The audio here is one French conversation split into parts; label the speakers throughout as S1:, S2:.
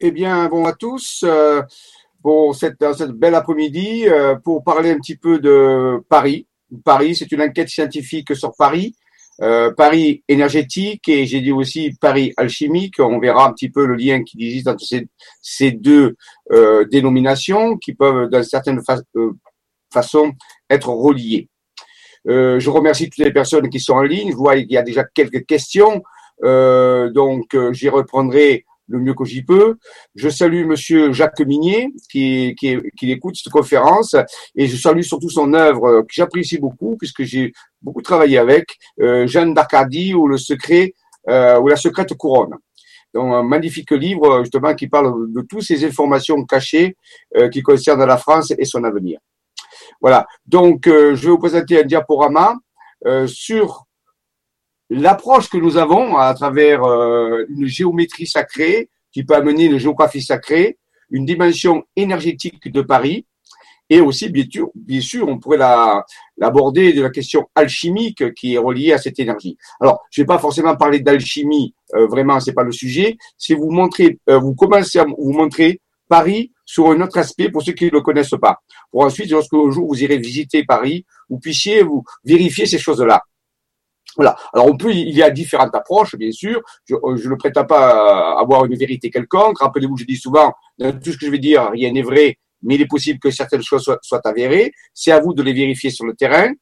S1: Eh bien, bon à tous euh, pour cette, cette belle après-midi euh, pour parler un petit peu de Paris. Paris, c'est une enquête scientifique sur Paris, euh, Paris énergétique et j'ai dit aussi Paris alchimique. On verra un petit peu le lien qui existe entre ces, deux euh, dénominations qui peuvent, d'une certaine euh, façon, être reliées. Je remercie toutes les personnes qui sont en ligne. Je vois qu'il y a déjà quelques questions, donc j'y reprendrai le mieux que j'y peux. Je salue Monsieur Jacques Minier qui, qui, qui, écoute cette conférence et je salue surtout son œuvre que j'apprécie beaucoup puisque j'ai beaucoup travaillé avec euh, Jeanne d'Arcadie ou le secret euh, ou la secrète couronne. Donc un magnifique livre justement qui parle de toutes ces informations cachées euh, qui concernent la France et son avenir. Voilà. Donc euh, je vais vous présenter un diaporama euh, sur l'approche que nous avons à travers euh, une géométrie sacrée qui peut amener une géographie sacrée, une dimension énergétique de Paris, et aussi, bien sûr, on pourrait l'aborder de la question alchimique qui est reliée à cette énergie. Alors, je vais pas forcément parler d'alchimie, euh, vraiment, c'est pas le sujet. C'est vous montrer, euh, vous commencez à vous montrer Paris sur un autre aspect pour ceux qui ne le connaissent pas. Pour ensuite, lorsque un jour vous irez visiter Paris, vous puissiez vous vérifier ces choses-là. Alors on peut, il y a différentes approches, bien sûr. Je, euh, je ne prétends pas avoir une vérité quelconque. Rappelez-vous, je dis souvent, dans tout ce que je vais dire, rien n'est vrai, mais il est possible que certaines choses soient, avérées. C'est à vous de les vérifier sur le terrain.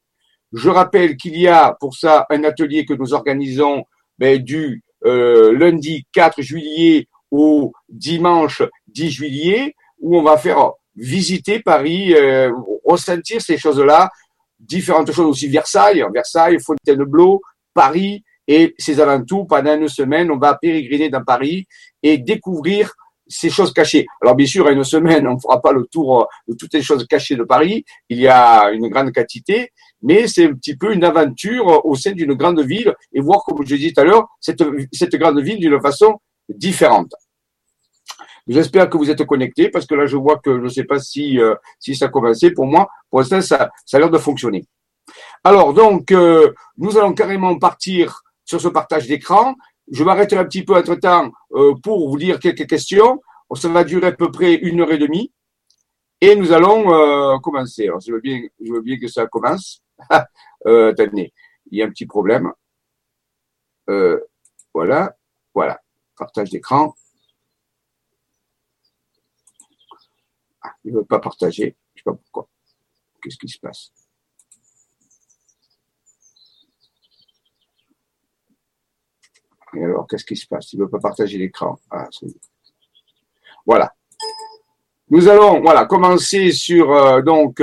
S1: Je rappelle qu'il y a pour ça un atelier que nous organisons ben, du euh, lundi 4 juillet au dimanche 10 juillet, où on va faire visiter Paris, euh, ressentir ces choses-là, différentes choses aussi Versailles, Versailles, Fontainebleau, Paris et ses alentours. Pendant une semaine, on va pérégriner dans Paris et découvrir ces choses cachées. Alors bien sûr, à une semaine, on ne fera pas le tour de toutes les choses cachées de Paris. Il y a une grande quantité, mais c'est un petit peu une aventure au sein d'une grande ville et voir, comme je disais tout à l'heure, cette grande ville d'une façon différente. J'espère que vous êtes connectés parce que là, je vois que je ne sais pas si, euh, si ça a commencé. Pour moi, pour l'instant, ça, ça a l'air de fonctionner. Alors, donc, euh, nous allons carrément partir sur ce partage d'écran. Je m'arrêter un petit peu entre-temps euh, pour vous lire quelques questions. Ça va durer à peu près une heure et demie. Et nous allons euh, commencer. Alors, je veux, bien, je veux bien que ça commence. euh, attendez, il y a un petit problème. Euh, voilà, voilà, partage d'écran. Il ne veut pas partager. Je ne sais pas pourquoi. Qu'est-ce qui se passe? Et alors, qu'est-ce qui se passe? Il ne veut pas partager l'écran. Ah, voilà. Nous allons voilà commencer sur euh, donc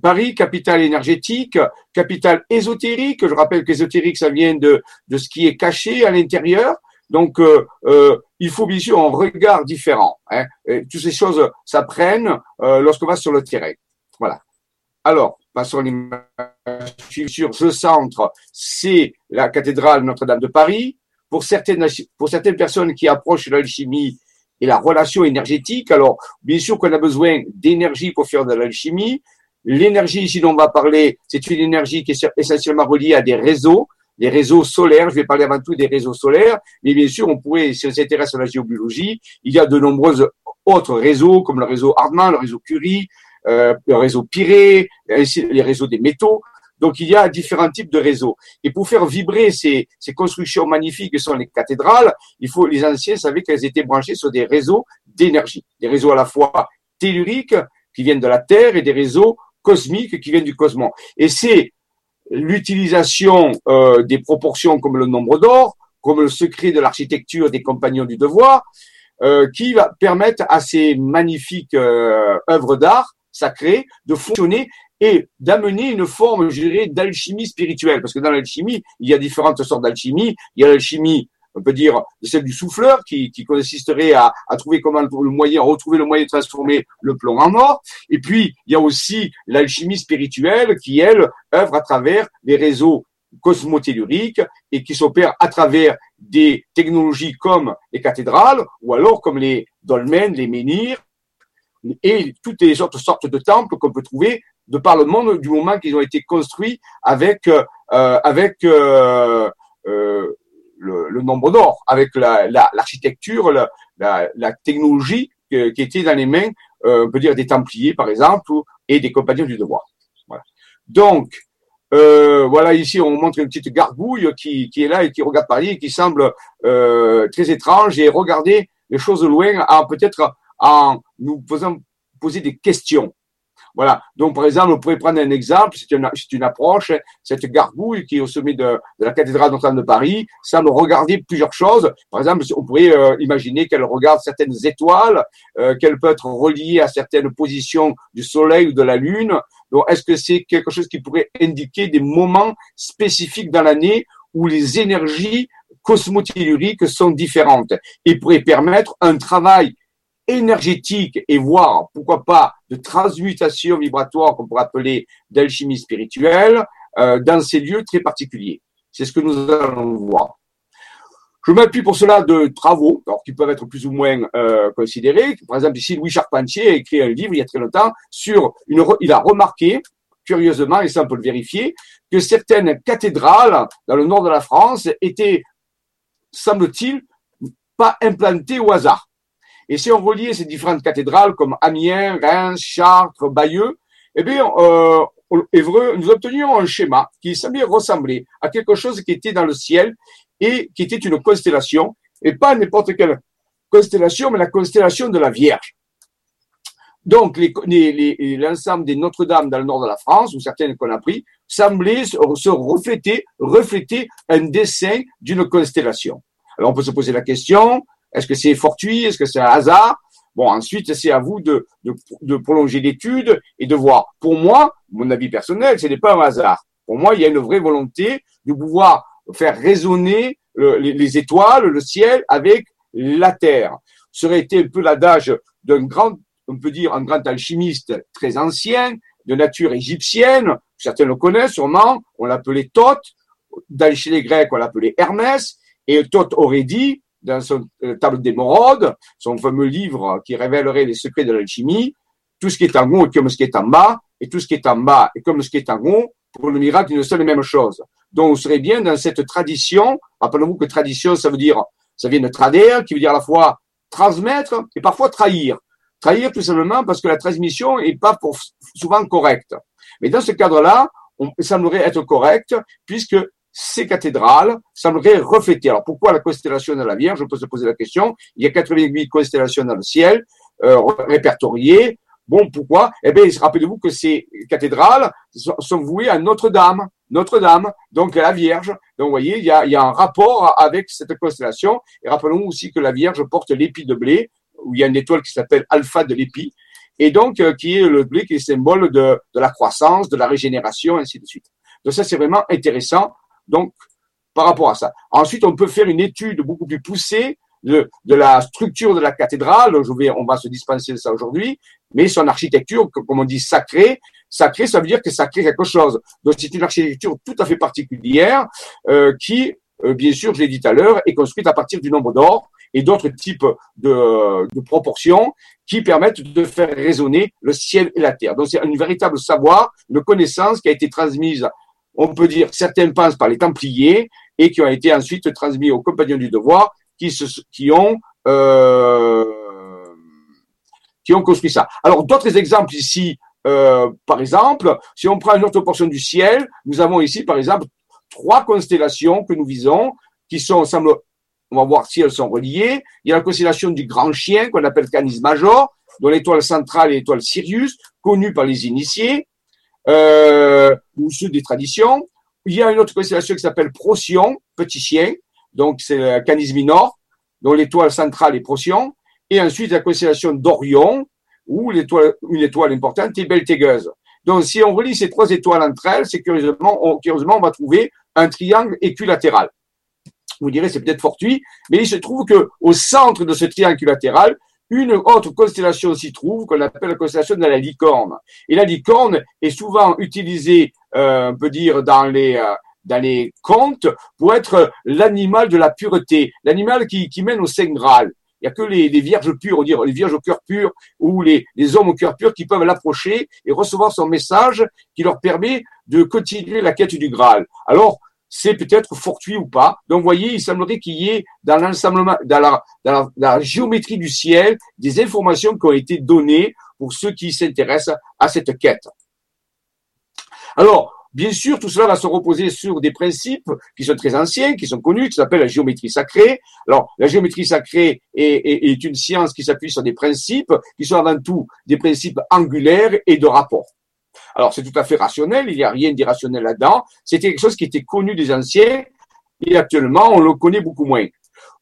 S1: Paris, capitale énergétique, capitale ésotérique. Je rappelle qu'ésotérique, ça vient de, de ce qui est caché à l'intérieur. Donc, euh, euh, il faut bien sûr un regard différent. Hein. toutes ces choses s'apprennent euh, lorsqu'on va sur le terrain. Voilà. Alors, passons à l'image sur ce centre, c'est la cathédrale Notre-Dame de Paris. Pour certaines, personnes qui approchent l'alchimie et la relation énergétique, alors bien sûr qu'on a besoin d'énergie pour faire de l'alchimie. L'énergie, ici dont on va parler, c'est une énergie qui est essentiellement reliée à des réseaux les réseaux solaires. Je vais parler avant tout des réseaux solaires, mais bien sûr, on pourrait, si on s'intéresse à la géobiologie, il y a de nombreux autres réseaux, comme le réseau Hartmann, le réseau Curie, euh, le réseau Pirée, les réseaux des métaux. Donc, il y a différents types de réseaux. Et pour faire vibrer ces, ces constructions magnifiques que sont les cathédrales, il faut, les anciens savaient qu'elles étaient branchées sur des réseaux d'énergie. Des réseaux à la fois telluriques, qui viennent de la Terre, et des réseaux cosmiques qui viennent du cosmos. Et c'est l'utilisation euh, des proportions comme le nombre d'or, comme le secret de l'architecture des compagnons du devoir, euh, qui va permettre à ces magnifiques euh, œuvres d'art sacrées de fonctionner et d'amener une forme, je dirais, d'alchimie spirituelle. Parce que dans l'alchimie, il y a différentes sortes d'alchimie. Il y a l'alchimie on peut dire, celle du souffleur, qui, consisterait à, trouver comment le moyen, retrouver le moyen de transformer le plomb en or. Et puis, il y a aussi l'alchimie spirituelle qui, elle, œuvre à travers les réseaux cosmotelluriques et qui s'opère à travers des technologies comme les cathédrales ou alors comme les dolmens, les menhirs et toutes les autres sortes de temples qu'on peut trouver de par le monde du moment qu'ils ont été construits avec euh, avec euh, euh, le, nombre d'or, avec l'architecture, la, la, la technologie qui était dans les mains, euh, on peut dire des Templiers par exemple, et des compagnons du devoir. Voilà. Donc, euh, voilà, ici, on montre une petite gargouille qui, qui est là et qui regarde Paris et qui semble euh, très étrange et regarder les choses de loin, peut-être en nous faisant poser des questions. Voilà. Donc, par exemple, on pourrait prendre un exemple, c'est une, une, approche. Cette gargouille qui est au sommet de, de la cathédrale Notre-Dame de Paris semble regarder plusieurs choses. Par exemple, on pourrait euh, imaginer qu'elle regarde certaines étoiles, euh, qu'elle peut être reliée à certaines positions du Soleil ou de la Lune. Donc, est-ce que c'est quelque chose qui pourrait indiquer des moments spécifiques dans l'année où les énergies cosmotelluriques sont différentes et pourrait permettre un travail énergétique et voire, pourquoi pas, de transmutation vibratoire qu'on pourrait appeler d'alchimie spirituelle euh, dans ces lieux très particuliers. C'est ce que nous allons voir. Je m'appuie pour cela de travaux, alors qui peuvent être plus ou moins euh, considérés. Par exemple, ici, Louis Charpentier a écrit un livre il y a très longtemps sur une. Il a remarqué, curieusement, et ça on peut le vérifier, que certaines cathédrales dans le nord de la France étaient, semble-t-il, pas implantées au hasard. Et si on reliait ces différentes cathédrales comme Amiens, Reims, Chartres, Bayeux, eh bien, euh, nous obtenions un schéma qui semblait ressembler à quelque chose qui était dans le ciel et qui était une constellation, et pas n'importe quelle constellation, mais la constellation de la Vierge. Donc, l'ensemble des Notre-Dame dans le nord de la France, ou certaines qu'on a pris, semblaient se refléter, refléter un dessin d'une constellation. Alors, on peut se poser la question, est-ce que c'est fortuit? Est-ce que c'est un hasard? Bon, ensuite, c'est à vous de, prolonger l'étude et de voir. Pour moi, mon avis personnel, ce n'est pas un hasard. Pour moi, il y a une vraie volonté de pouvoir faire résonner les, les, étoiles, le ciel avec la terre. Ce serait été un peu l'adage d'un grand, on peut dire, un grand alchimiste très ancien, de nature égyptienne. Certains le connaissent sûrement. On l'appelait Thoth. Dans chez les Grecs, on l'appelait Hermès. Et Thoth aurait dit, dans son euh, tableau d'émeraude, son fameux livre qui révélerait les secrets de l'alchimie, tout ce qui est en haut est comme ce qui est en bas, et tout ce qui est en bas est comme ce qui est en haut, pour le miracle, il ne sont les mêmes choses. Donc, on serait bien dans cette tradition. Rappelez-vous que tradition, ça veut dire, ça vient de trader, qui veut dire à la fois transmettre et parfois trahir. Trahir tout simplement parce que la transmission est pas souvent correcte. Mais dans ce cadre-là, on semblerait être correct puisque ces cathédrales sembleraient refléter. Alors pourquoi la constellation de la Vierge On peut se poser la question. Il y a 88 constellations dans le ciel euh, répertoriées. Bon, pourquoi? Eh bien, rappelez-vous que ces cathédrales sont vouées à Notre-Dame, Notre-Dame, donc la Vierge. Donc, vous voyez, il y a, un rapport avec cette constellation. Et rappelons aussi que la Vierge porte l'épi de blé, où il y a une étoile qui s'appelle Alpha de l'épi, et donc euh, qui est le blé qui est symbole de, de la croissance, de la régénération, ainsi de suite. Donc ça, c'est vraiment intéressant donc, par rapport à ça. Ensuite, on peut faire une étude beaucoup plus poussée de, la structure de la cathédrale. Je vais, on va se dispenser de ça aujourd'hui, mais son architecture, comme on dit sacrée, sacrée, ça veut dire que ça crée quelque chose. Donc, c'est une architecture tout à fait particulière euh, qui, euh, bien sûr, je l'ai dit tout à l'heure, est construite à partir du nombre d'or et d'autres types de, de, proportions qui permettent de faire résonner le ciel et la terre. Donc, c'est un véritable savoir, une connaissance qui a été transmise on peut dire, certains pensent par les Templiers et qui ont été ensuite transmis aux compagnons du devoir euh, qui ont construit ça. Alors d'autres exemples ici, euh, par exemple, si on prend une autre portion du ciel, nous avons ici par exemple trois constellations que nous visons, qui sont, semble, on va voir si elles sont reliées. Il y a la constellation du Grand Chien qu'on appelle Canis Major, dont l'étoile centrale est l'étoile Sirius, connue par les initiés euh, ou ceux des traditions. Il y a une autre constellation qui s'appelle Procyon, petit chien, donc c'est le Canis Minor, dont l'étoile centrale est Procyon. Et ensuite la constellation d'Orion, où l'étoile, une étoile importante est Beltégeuse. Donc si on relie ces trois étoiles entre elles, c'est curieusement, on, curieusement, on va trouver un triangle équilatéral. Vous direz, c'est peut-être fortuit, mais il se trouve que au centre de ce triangle équilatéral, une autre constellation s'y trouve qu'on appelle la constellation de la licorne. Et la licorne est souvent utilisée, euh, on peut dire, dans les euh, dans les contes pour être l'animal de la pureté, l'animal qui, mène au Saint Graal. Il n'y a que les, les, vierges pures, on dire les vierges au cœur pur ou les, les hommes au cœur pur qui peuvent l'approcher et recevoir son message qui leur permet de continuer la quête du Graal. Alors, c'est peut-être fortuit ou pas. Donc, vous voyez, il semblerait qu'il y ait dans l'ensemble, dans la, géométrie du ciel, des informations qui ont été données pour ceux qui s'intéressent à cette quête. Alors, Bien sûr, tout cela va se reposer sur des principes qui sont très anciens, qui sont connus, qui s'appellent la géométrie sacrée. Alors, la géométrie sacrée est, une science qui s'appuie sur des principes qui sont avant tout des principes angulaires et de rapport. Alors, c'est tout à fait rationnel, il n'y a rien d'irrationnel là-dedans. C'était quelque chose qui était connu des anciens et actuellement, on le connaît beaucoup moins.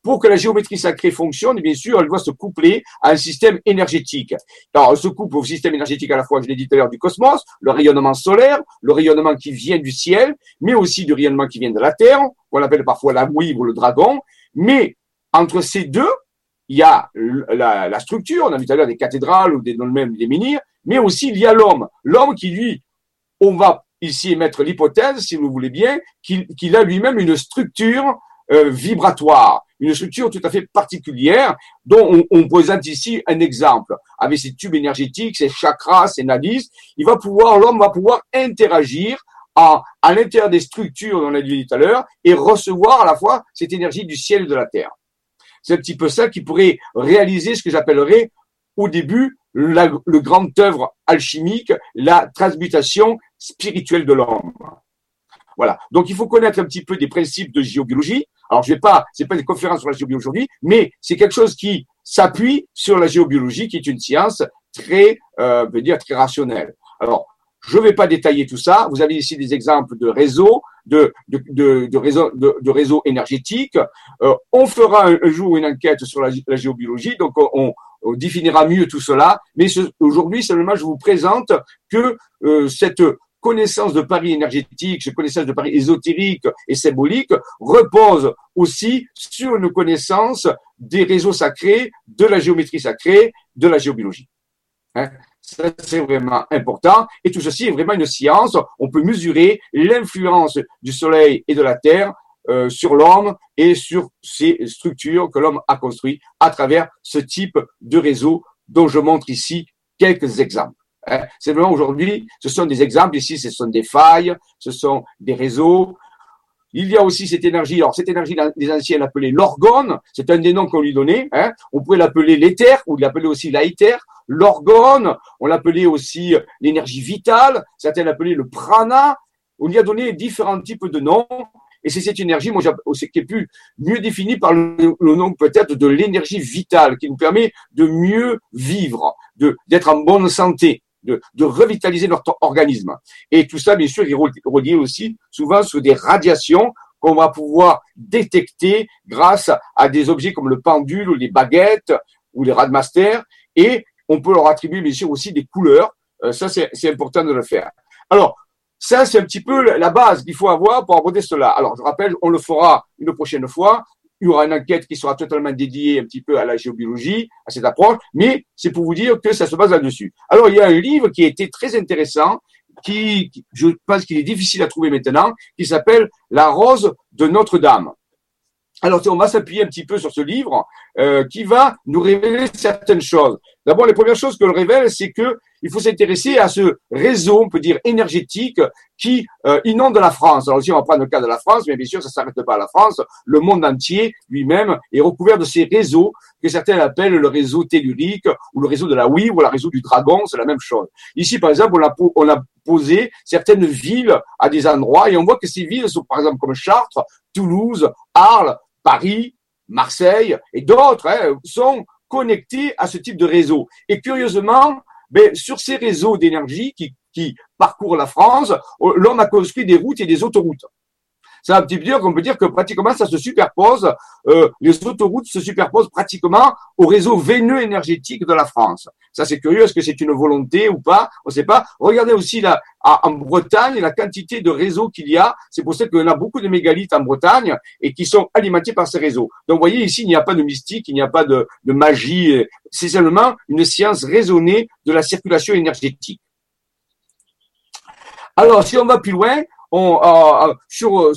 S1: Pour que la géométrie sacrée fonctionne, bien sûr, elle doit se coupler à un système énergétique. Alors, elle se couple au système énergétique à la fois, je l'ai dit tout à l'heure, du cosmos, le rayonnement solaire, le rayonnement qui vient du ciel, mais aussi du rayonnement qui vient de la Terre, qu'on appelle parfois la mouille ou le dragon. Mais entre ces deux, il y a la, structure, on a vu tout à l'heure des cathédrales ou des, même des menhirs, mais aussi il y a l'homme. L'homme qui, lui, on va ici émettre l'hypothèse, si vous voulez bien, qu'il a lui-même une structure euh, vibratoire, une structure tout à fait particulière dont on, présente ici un exemple. Avec ses tubes énergétiques, ses chakras, ses nadis, il va pouvoir, l'homme va pouvoir interagir à, à l'intérieur des structures dont on a dit tout à l'heure et recevoir à la fois cette énergie du ciel et de la terre. C'est un petit peu ça qui pourrait réaliser ce que j'appellerais au début le grand œuvre alchimique, la transmutation spirituelle de l'homme. Voilà. Donc il faut connaître un petit peu des principes de géobiologie. Alors je vais pas, c'est pas une conférence sur la géobiologie aujourd'hui, mais c'est quelque chose qui s'appuie sur la géobiologie, qui est une science très, euh, dire très rationnelle. Alors je ne vais pas détailler tout ça. Vous avez ici des exemples de réseaux, de, de, de, de réseaux, réseaux énergétiques. Euh, on fera un, jour une enquête sur la, géobiologie, donc on, définira mieux tout cela. Mais aujourd'hui, seulement, je vous présente que euh, cette connaissance de Paris énergétique, cette connaissance de Paris ésotérique et symbolique repose aussi sur une connaissance des réseaux sacrés, de la géométrie sacrée, de la géobiologie. Hein ça, c'est vraiment important. Et tout ceci est vraiment une science. On peut mesurer l'influence du Soleil et de la Terre euh, sur l'homme et sur ces structures que l'homme a construites à travers ce type de réseau dont je montre ici quelques exemples. Hein. C'est vraiment aujourd'hui, ce sont des exemples ici, ce sont des failles, ce sont des réseaux. Il y a aussi cette énergie, alors cette énergie, les anciens l'appelaient l'orgone, c'est un des noms qu'on lui donnait. Hein. On pouvait l'appeler l'éther, ou l'appeler aussi l'aéther, l'orgone, on l'appelait aussi l'énergie vitale, certains l'appelaient le prana. On lui a donné différents types de noms. Et c'est cette énergie, moi, qui est plus mieux définie par le, nom peut-être de l'énergie vitale, qui nous permet de mieux vivre, d'être en bonne santé de, de, revitaliser notre organisme. Et tout ça, bien sûr, est relié aussi souvent sur des radiations qu'on va pouvoir détecter grâce à des objets comme le pendule ou les baguettes ou les radmasters. Et on peut leur attribuer, bien sûr, aussi des couleurs. Euh, ça, c'est important de le faire. Alors, ça, c'est un petit peu la base qu'il faut avoir pour aborder cela. Alors, je rappelle, on le fera une prochaine fois il y aura une enquête qui sera totalement dédiée un petit peu à la géobiologie, à cette approche, mais c'est pour vous dire que ça se base là-dessus. Alors, il y a un livre qui a été très intéressant, qui, je pense qu'il est difficile à trouver maintenant, qui s'appelle La rose de Notre-Dame. Alors, on va s'appuyer un petit peu sur ce livre euh, qui va nous révéler certaines choses. D'abord, les premières choses que le révèle, c'est que il faut s'intéresser à ce réseau, on peut dire énergétique, qui euh, inonde la France. Alors ici, on va prendre le cas de la France, mais bien sûr, ça ne s'arrête pas à la France. Le monde entier lui-même est recouvert de ces réseaux que certains appellent le réseau tellurique ou le réseau de la Wii ou le réseau du dragon, c'est la même chose. Ici, par exemple, on a, on posé certaines villes à des endroits et on voit que ces villes sont, par exemple, comme Chartres, Toulouse, Arles, Paris, Marseille et d'autres hein, sont connectés à ce type de réseau. Et curieusement, ben, sur ces réseaux d'énergie qui, qui parcourent la France, l'homme a construit des routes et des autoroutes. Ça veut dire qu'on peut dire que pratiquement ça se superpose, euh, les autoroutes se superposent pratiquement au réseau veineux énergétique de la France. Ça c'est curieux, est-ce que c'est une volonté ou pas? On ne sait pas. Regardez aussi là, en Bretagne la quantité de réseaux qu'il y a. C'est pour ça qu'on a beaucoup de mégalithes en Bretagne et qui sont alimentés par ces réseaux. Donc vous voyez ici, il n'y a pas de mystique, il n'y a pas de, de magie. C'est seulement une science raisonnée de la circulation énergétique. Alors, si on va plus loin, on, euh, euh, sur, euh,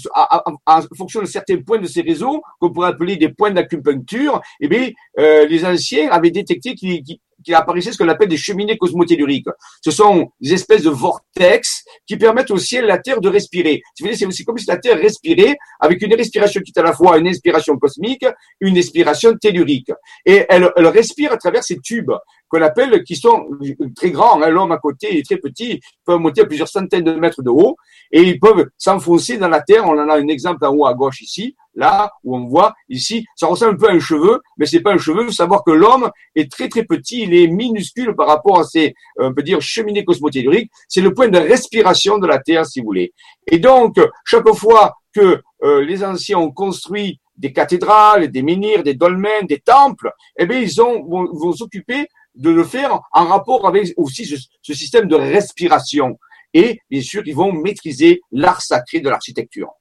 S1: en fonction de certains points de ces réseaux, qu'on pourrait appeler des points d'acupuncture, eh bien, les anciens avaient détecté qu'il apparaissait ce qu'on appelle des cheminées cosmotelluriques. Ce sont des espèces de vortex qui permettent au ciel la Terre de respirer. C'est comme si la Terre respirait avec une respiration qui est à la fois une inspiration cosmique, une inspiration tellurique. Et elle, elle respire à travers ces tubes qu'on appelle, qui sont très grands. Hein. L'homme à côté est très petit, ils peuvent monter à plusieurs centaines de mètres de haut et ils peuvent s'enfoncer dans la terre. On en a un exemple en haut à gauche ici, là où on voit ici, ça ressemble un peu à un cheveu, mais c'est pas un cheveu. Faut savoir que l'homme est très très petit, il est minuscule par rapport à ces, on peut dire, cheminées cosmotelluriques. C'est le point de respiration de la terre, si vous voulez. Et donc, chaque fois que euh, les anciens ont construit des cathédrales, des menhirs, des dolmens, des temples, eh bien, ils ont, vont, vont s'occuper de le faire en rapport avec aussi ce, système de respiration. Et bien sûr, ils vont maîtriser l'art sacré de l'architecture.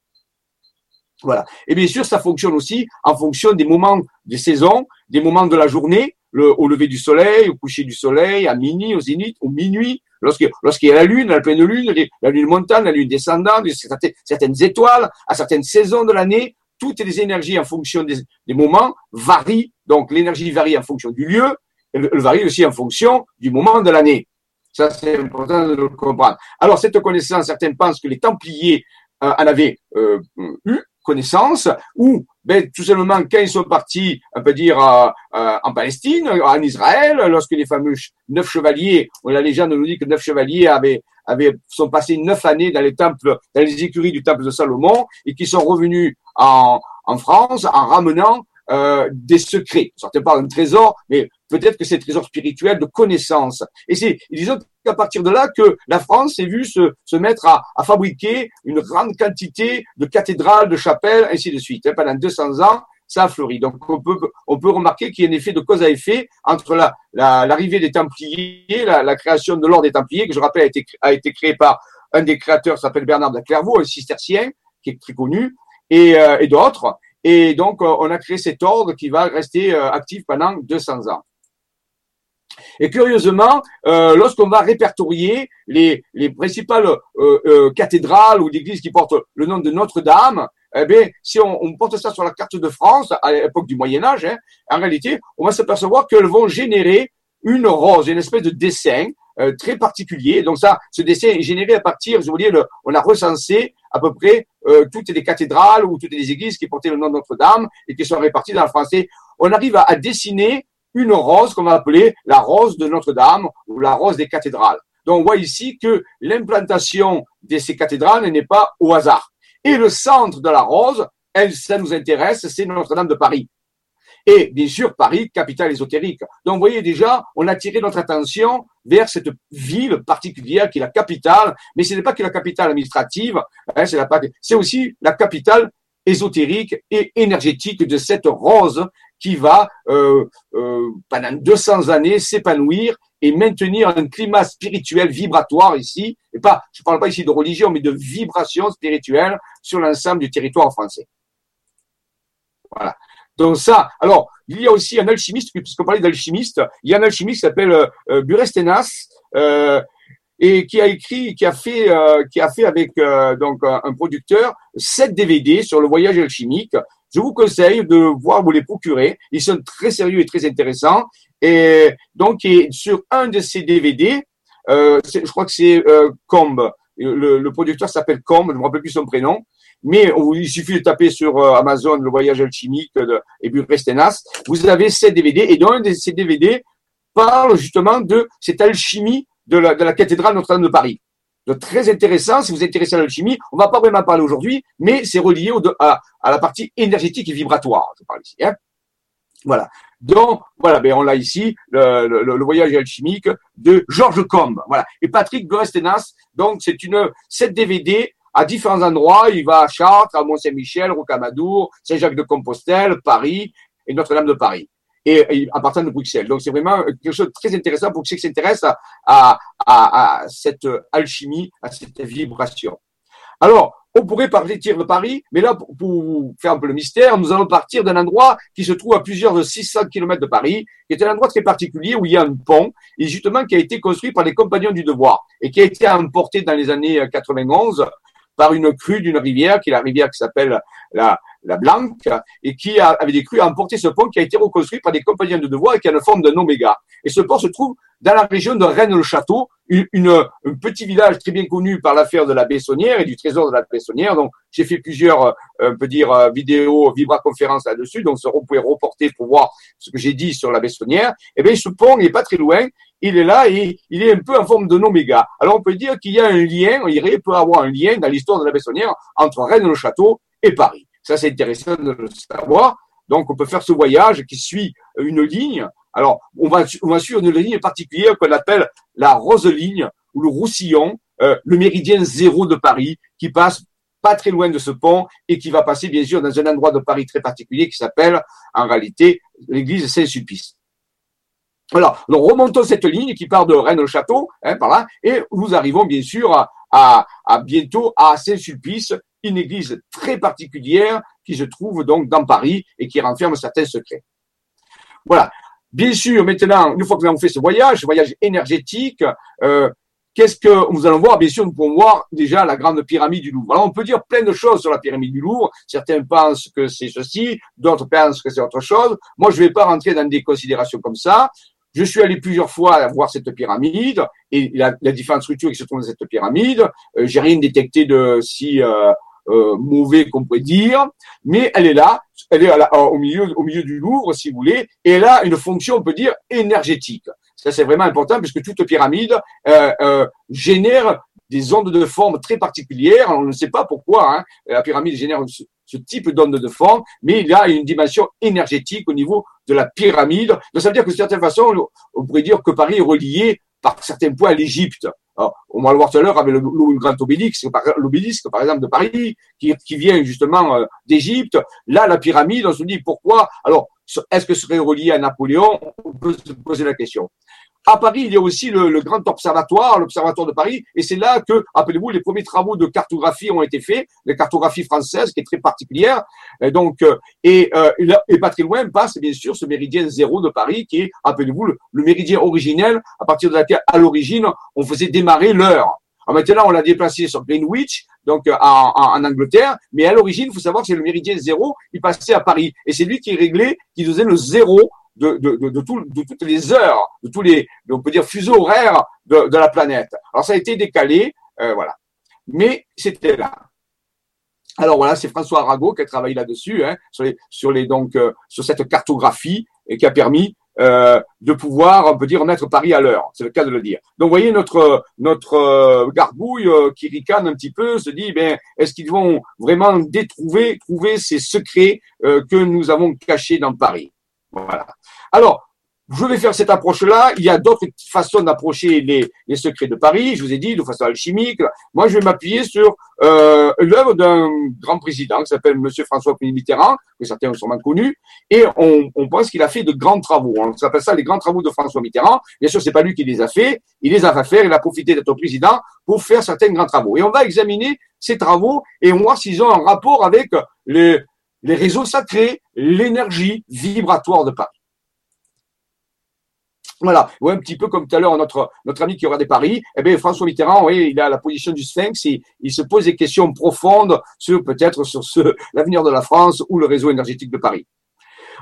S1: Voilà. Et bien sûr, ça fonctionne aussi en fonction des moments des saisons, des moments de la journée, au lever du soleil, au coucher du soleil, à minuit, au zénith, au minuit, lorsqu'il y a la lune, la pleine lune, la lune montante, la lune descendante, certaines étoiles, à certaines saisons de l'année, toutes les énergies en fonction des moments varient. Donc l'énergie varie en fonction du lieu, elle, varie aussi en fonction du moment de l'année. Ça, c'est important de le comprendre. Alors, cette connaissance, certains pensent que les Templiers euh, en avaient euh, eu connaissance, ou ben, tout simplement quand ils sont partis, on peut dire, en Palestine, en Israël, lorsque les fameux neuf chevaliers, la légende nous dit que neuf chevaliers avaient, avaient, sont passés neuf années dans les temples, dans les écuries du temple de Salomon, et qui sont revenus en, en France en ramenant euh, des secrets. Certains parlent d'un trésor, mais peut-être que c'est un trésor spirituel de connaissances. Et c'est, disons qu'à partir de là que la France s'est vue se, se mettre à, à, fabriquer une grande quantité de cathédrales, de chapelles, ainsi de suite. Pendant 200 ans, ça a fleuri. Donc on peut, on peut remarquer qu'il y a un effet de cause à effet entre la, l'arrivée des Templiers, la, la création de l'ordre des Templiers, que je rappelle a été, a été créé par un des créateurs, s'appelle Bernard de Clairvaux, un cistercien, qui est très connu, et, euh, et d'autres. Et donc, on a créé cet ordre qui va rester euh, actif pendant 200 ans. Et curieusement, euh, lorsqu'on va répertorier les, les principales cathédrales ou églises qui portent le nom de Notre-Dame, eh bien, si on, porte ça sur la carte de France à l'époque du Moyen Âge, hein, en réalité, on va s'apercevoir qu'elles vont générer une rose, une espèce de dessin très particulier. Donc ça, ce dessin est généré à partir, vous voyez, le, on a recensé à peu près euh, toutes les cathédrales ou toutes les églises qui portaient le nom de Notre-Dame et qui sont réparties dans le français. On arrive à, dessiner une rose qu'on va appeler la rose de Notre-Dame ou la rose des cathédrales. Donc on voit ici que l'implantation de ces cathédrales n'est pas au hasard. Et le centre de la rose, elle, ça nous intéresse, c'est Notre-Dame de Paris. Et bien sûr, Paris, capitale ésotérique. Donc, vous voyez déjà, on a tiré notre attention vers cette ville particulière qui est la capitale, mais ce n'est pas que la capitale administrative, hein, c'est, aussi la capitale ésotérique et énergétique de cette rose qui va euh, euh, pendant 200 années s'épanouir et maintenir un climat spirituel vibratoire ici, et pas, je ne parle pas ici de religion, mais de vibration spirituelle sur l'ensemble du territoire français. Voilà. Donc ça, alors, il y a aussi un alchimiste, puisqu'on parlait d'alchimiste, il y a un alchimiste qui s'appelle euh, Burestenas, et qui a écrit, qui a fait, qui a fait avec donc un producteur sept DVD sur le voyage alchimique. Je vous conseille de voir, vous les procurer. Ils sont très sérieux et très intéressants. Et donc, sur un de ces DVD, je crois que c'est Combe. Le, producteur s'appelle Combe, je ne me rappelle plus son prénom. Mais il suffit de taper sur euh, Amazon le voyage alchimique de, et Burestenas. Vous avez ces DVD et dans un de ces DVD parle justement de cette alchimie de la cathédrale Notre-Dame de Paris. De très intéressant, si vous êtes intéressé à l'alchimie, on va pas vraiment parler aujourd'hui, mais c'est relié à, la partie énergétique et vibratoire. Je parle ici. Hein voilà. Donc, voilà, ben on l'a ici, le, le, le, voyage alchimique de Georges Combe. Voilà. Et Patrick Burestenas, donc c'est une, cette DVD à différents endroits. Il va à Chartres, à Mont-Saint-Michel, Rocamadour, Saint-Jacques-de-Compostelle, Paris et Notre-Dame de Paris. Et, à partir de Bruxelles. Donc c'est vraiment quelque chose de très intéressant pour ceux qui s'intéressent à, à, à, cette alchimie, à cette vibration. Alors, on pourrait partir de Paris, mais là, pour, faire un peu le mystère, nous allons partir d'un endroit qui se trouve à plusieurs de 600 km de Paris, qui est un endroit très particulier où il y a un pont, et justement qui a été construit par les compagnons du devoir, et qui a été emporté dans les années 91 par une crue d'une rivière, qui est la rivière qui s'appelle la, la Blanque, et qui a, avait des crues à emporter ce pont qui a été reconstruit par des compagnons de devoir et qui a une forme d'un oméga. Et ce pont se trouve dans la région de Rennes-le-Château, une, un petit village très bien connu par l'affaire de la Bessonnière et du trésor de la Bessonnière. Donc, j'ai fait plusieurs, euh, on peut dire, euh, vidéos, vibra-conférences là-dessus. Donc, vous pouvez reporter pour voir ce que j'ai dit sur la Bessonnière. Eh bien, ce pont, il est pas très loin. Il est là et il est un peu en forme de oméga. Alors, on peut dire qu'il y a un lien, il peut avoir un lien dans l'histoire de la Bessonnière entre Rennes-le-Château et Paris. Ça, c'est intéressant de le savoir. Donc, on peut faire ce voyage qui suit une ligne. Alors, on va, suivre une ligne particulière qu'on appelle la rose ligne ou le Roussillon, euh, le méridien zéro de Paris, qui passe pas très loin de ce pont et qui va passer, bien sûr, dans un endroit de Paris très particulier qui s'appelle, en réalité, l'église Saint-Sulpice. Alors, nous remontons cette ligne qui part de Rennes-le-Château, hein, par là, et nous arrivons, bien sûr, bientôt à Saint-Sulpice, une église très particulière qui se trouve donc dans Paris et qui renferme certains secrets. Voilà. Bien sûr, maintenant, une fois que nous avons fait ce voyage, ce voyage énergétique, euh, qu'est-ce que nous allons voir? Bien sûr, nous pouvons voir déjà la grande pyramide du Louvre. Alors, on peut dire plein de choses sur la pyramide du Louvre. Certains pensent que c'est ceci, d'autres pensent que c'est autre chose. Moi, je ne vais pas rentrer dans des considérations comme ça. Je suis allé plusieurs fois voir cette pyramide et la, la différentes structures qui se trouvent dans cette pyramide. Euh, J'ai rien détecté de si euh, euh, mauvais qu'on pourrait dire, mais elle est là, elle est au milieu au milieu du Louvre, si vous voulez, et elle a une fonction, on peut dire, énergétique. Ça, c'est vraiment important puisque toute pyramide euh, euh, génère des ondes de forme très particulières. On ne sait pas pourquoi hein, la pyramide génère type d'onde de forme, mais il a une dimension énergétique au niveau de la pyramide. Donc ça veut dire que de certaine façon, on pourrait dire que Paris est relié par certains points à l'Égypte. on va le voir tout à l'heure avec le, grand obélisque, l'obélisque par exemple de Paris, qui, qui vient justement euh, d'Égypte. Là, la pyramide, on se dit pourquoi? Alors, est-ce que ce serait relié à Napoléon? On peut se poser la question. À Paris, il y a aussi le, grand observatoire, l'observatoire de Paris, et c'est là que, appelez-vous, les premiers travaux de cartographie ont été faits, la cartographie française qui est très particulière. Et donc, euh, et, euh, et pas très loin passe bien sûr ce méridien zéro de Paris, qui est, appelez-vous, le, méridien originel, à partir de laquelle, à l'origine, on faisait démarrer l'heure. maintenant, on l'a déplacé sur Greenwich, donc euh, en, en, Angleterre, mais à l'origine, il faut savoir que c'est le méridien zéro, il passait à Paris, et c'est lui qui réglait, qui faisait le zéro de, de, de, toutes les heures, de tous les, on peut dire, fuseaux horaires de, la planète. Alors ça a été décalé, euh, voilà. Mais c'était là. Alors voilà, c'est François Arago qui a travaillé là-dessus, hein, sur les, sur les donc euh, sur cette cartographie et qui a permis euh, de pouvoir, on peut dire, mettre Paris à l'heure. C'est le cas de le dire. Donc, voyez, notre notre euh, qui ricane un petit peu se dit, ben, est-ce qu'ils vont vraiment détrouver, trouver ces secrets que nous avons cachés dans Paris? Voilà. Alors, je vais faire cette approche-là. Il y a d'autres façons d'approcher les, secrets de Paris. Je vous ai dit de façon alchimique. Moi, je vais m'appuyer sur euh, l'œuvre d'un grand président qui s'appelle Monsieur François Mitterrand, que certains ont sûrement connu, et on, on pense qu'il a fait de grands travaux. On s'appelle ça les grands travaux de François Mitterrand. Bien sûr, c'est pas lui qui les a fait. Il les a fait faire. Il a profité d'être président pour faire certains grands travaux. Et on va examiner ces travaux et voir s'ils ont un rapport avec les, les réseaux sacrés, l'énergie vibratoire de Paris. Voilà, ouais, un petit peu comme tout à l'heure notre notre ami qui aura des paris. Eh bien, François Mitterrand, oui, il a la position du Sphinx et il se pose des questions profondes sur peut-être sur ce l'avenir de la France ou le réseau énergétique de Paris.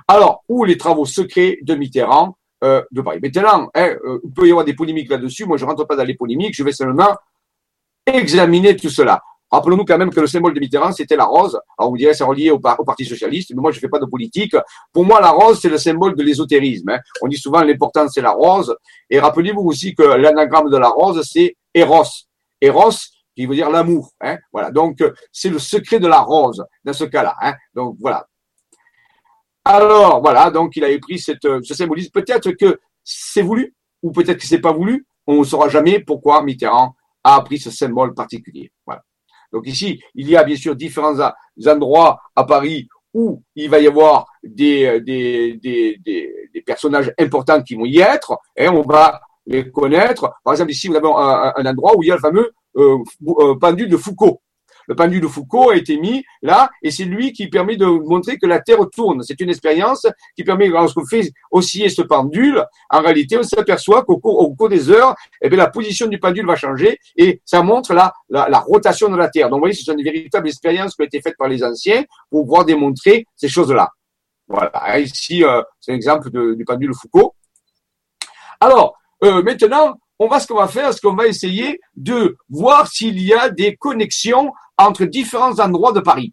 S1: Alors, où les travaux secrets de Mitterrand euh, de Paris? Maintenant, hein, euh, il peut y avoir des polémiques là-dessus. Moi, je rentre pas dans les polémiques. Je vais seulement examiner tout cela. Rappelons-nous quand même que le symbole de Mitterrand, c'était la rose. Alors, vous direz, c'est relié au, Parti Socialiste, mais moi, je ne fais pas de politique. Pour moi, la rose, c'est le symbole de l'ésotérisme. Hein. On dit souvent, l'important, c'est la rose. Et rappelez-vous aussi que l'anagramme de la rose, c'est Eros. Eros, qui veut dire l'amour. Hein. Voilà. Donc, c'est le secret de la rose, dans ce cas-là. Hein. Donc, voilà. Alors, voilà. Donc, il avait pris ce symbolisme. Peut-être que c'est voulu, ou peut-être que c'est pas voulu. On ne saura jamais pourquoi Mitterrand a pris ce symbole particulier. Voilà. Donc ici, il y a bien sûr différents endroits à Paris où il va y avoir des, des, des, des, personnages importants qui vont y être, et on va les connaître. Par exemple, ici, vous avez un, endroit où il y a le fameux euh, euh, pendule de Foucault. Le pendule de Foucault a été mis là, et c'est lui qui permet de montrer que la Terre tourne. C'est une expérience qui permet, lorsqu'on fait osciller ce pendule, en réalité, on s'aperçoit qu'au cours, des heures, eh bien, la position du pendule va changer, et ça montre la, rotation de la Terre. Donc, vous voyez, ce sont des véritables expériences qui ont été faites par les anciens pour pouvoir démontrer ces choses-là. Voilà. Ici, euh, c'est un exemple du pendule Foucault. Alors, euh, maintenant, on va ce qu'on va faire, c'est qu'on va essayer de voir s'il y a des connexions entre différents endroits de Paris.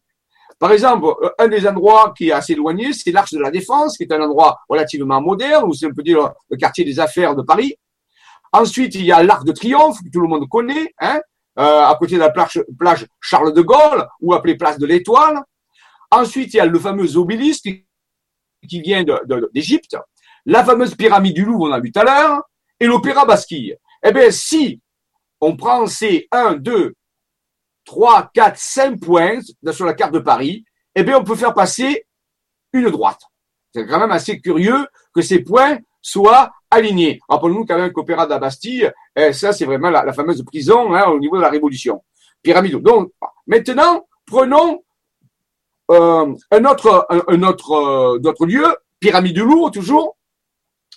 S1: Par exemple, euh, un des endroits qui est assez éloigné, c'est l'Arche de la Défense, qui est un endroit relativement moderne, ou c'est on peut dire le quartier des affaires de Paris. Ensuite, il y a l'Arc de Triomphe, que tout le monde connaît, hein, euh, à côté de la plage, plage, Charles de Gaulle, ou appelée place de l'Étoile. Ensuite, il y a le fameux obélisque qui vient d'Égypte, la fameuse pyramide du Louvre, on a vu tout à l'heure, et l'Opéra Basquille. Eh bien, si on prend ces 1, 2, 3, 4, 5 points sur la carte de Paris, eh bien, on peut faire passer une droite. C'est quand même assez curieux que ces points soient alignés. Rappelons-nous quand même qu'Opéra de la Bastille, eh, ça, c'est vraiment la, fameuse prison hein, au niveau de la Révolution. Pyramide. Donc, maintenant, prenons euh, un autre, euh, lieux, Pyramide du toujours,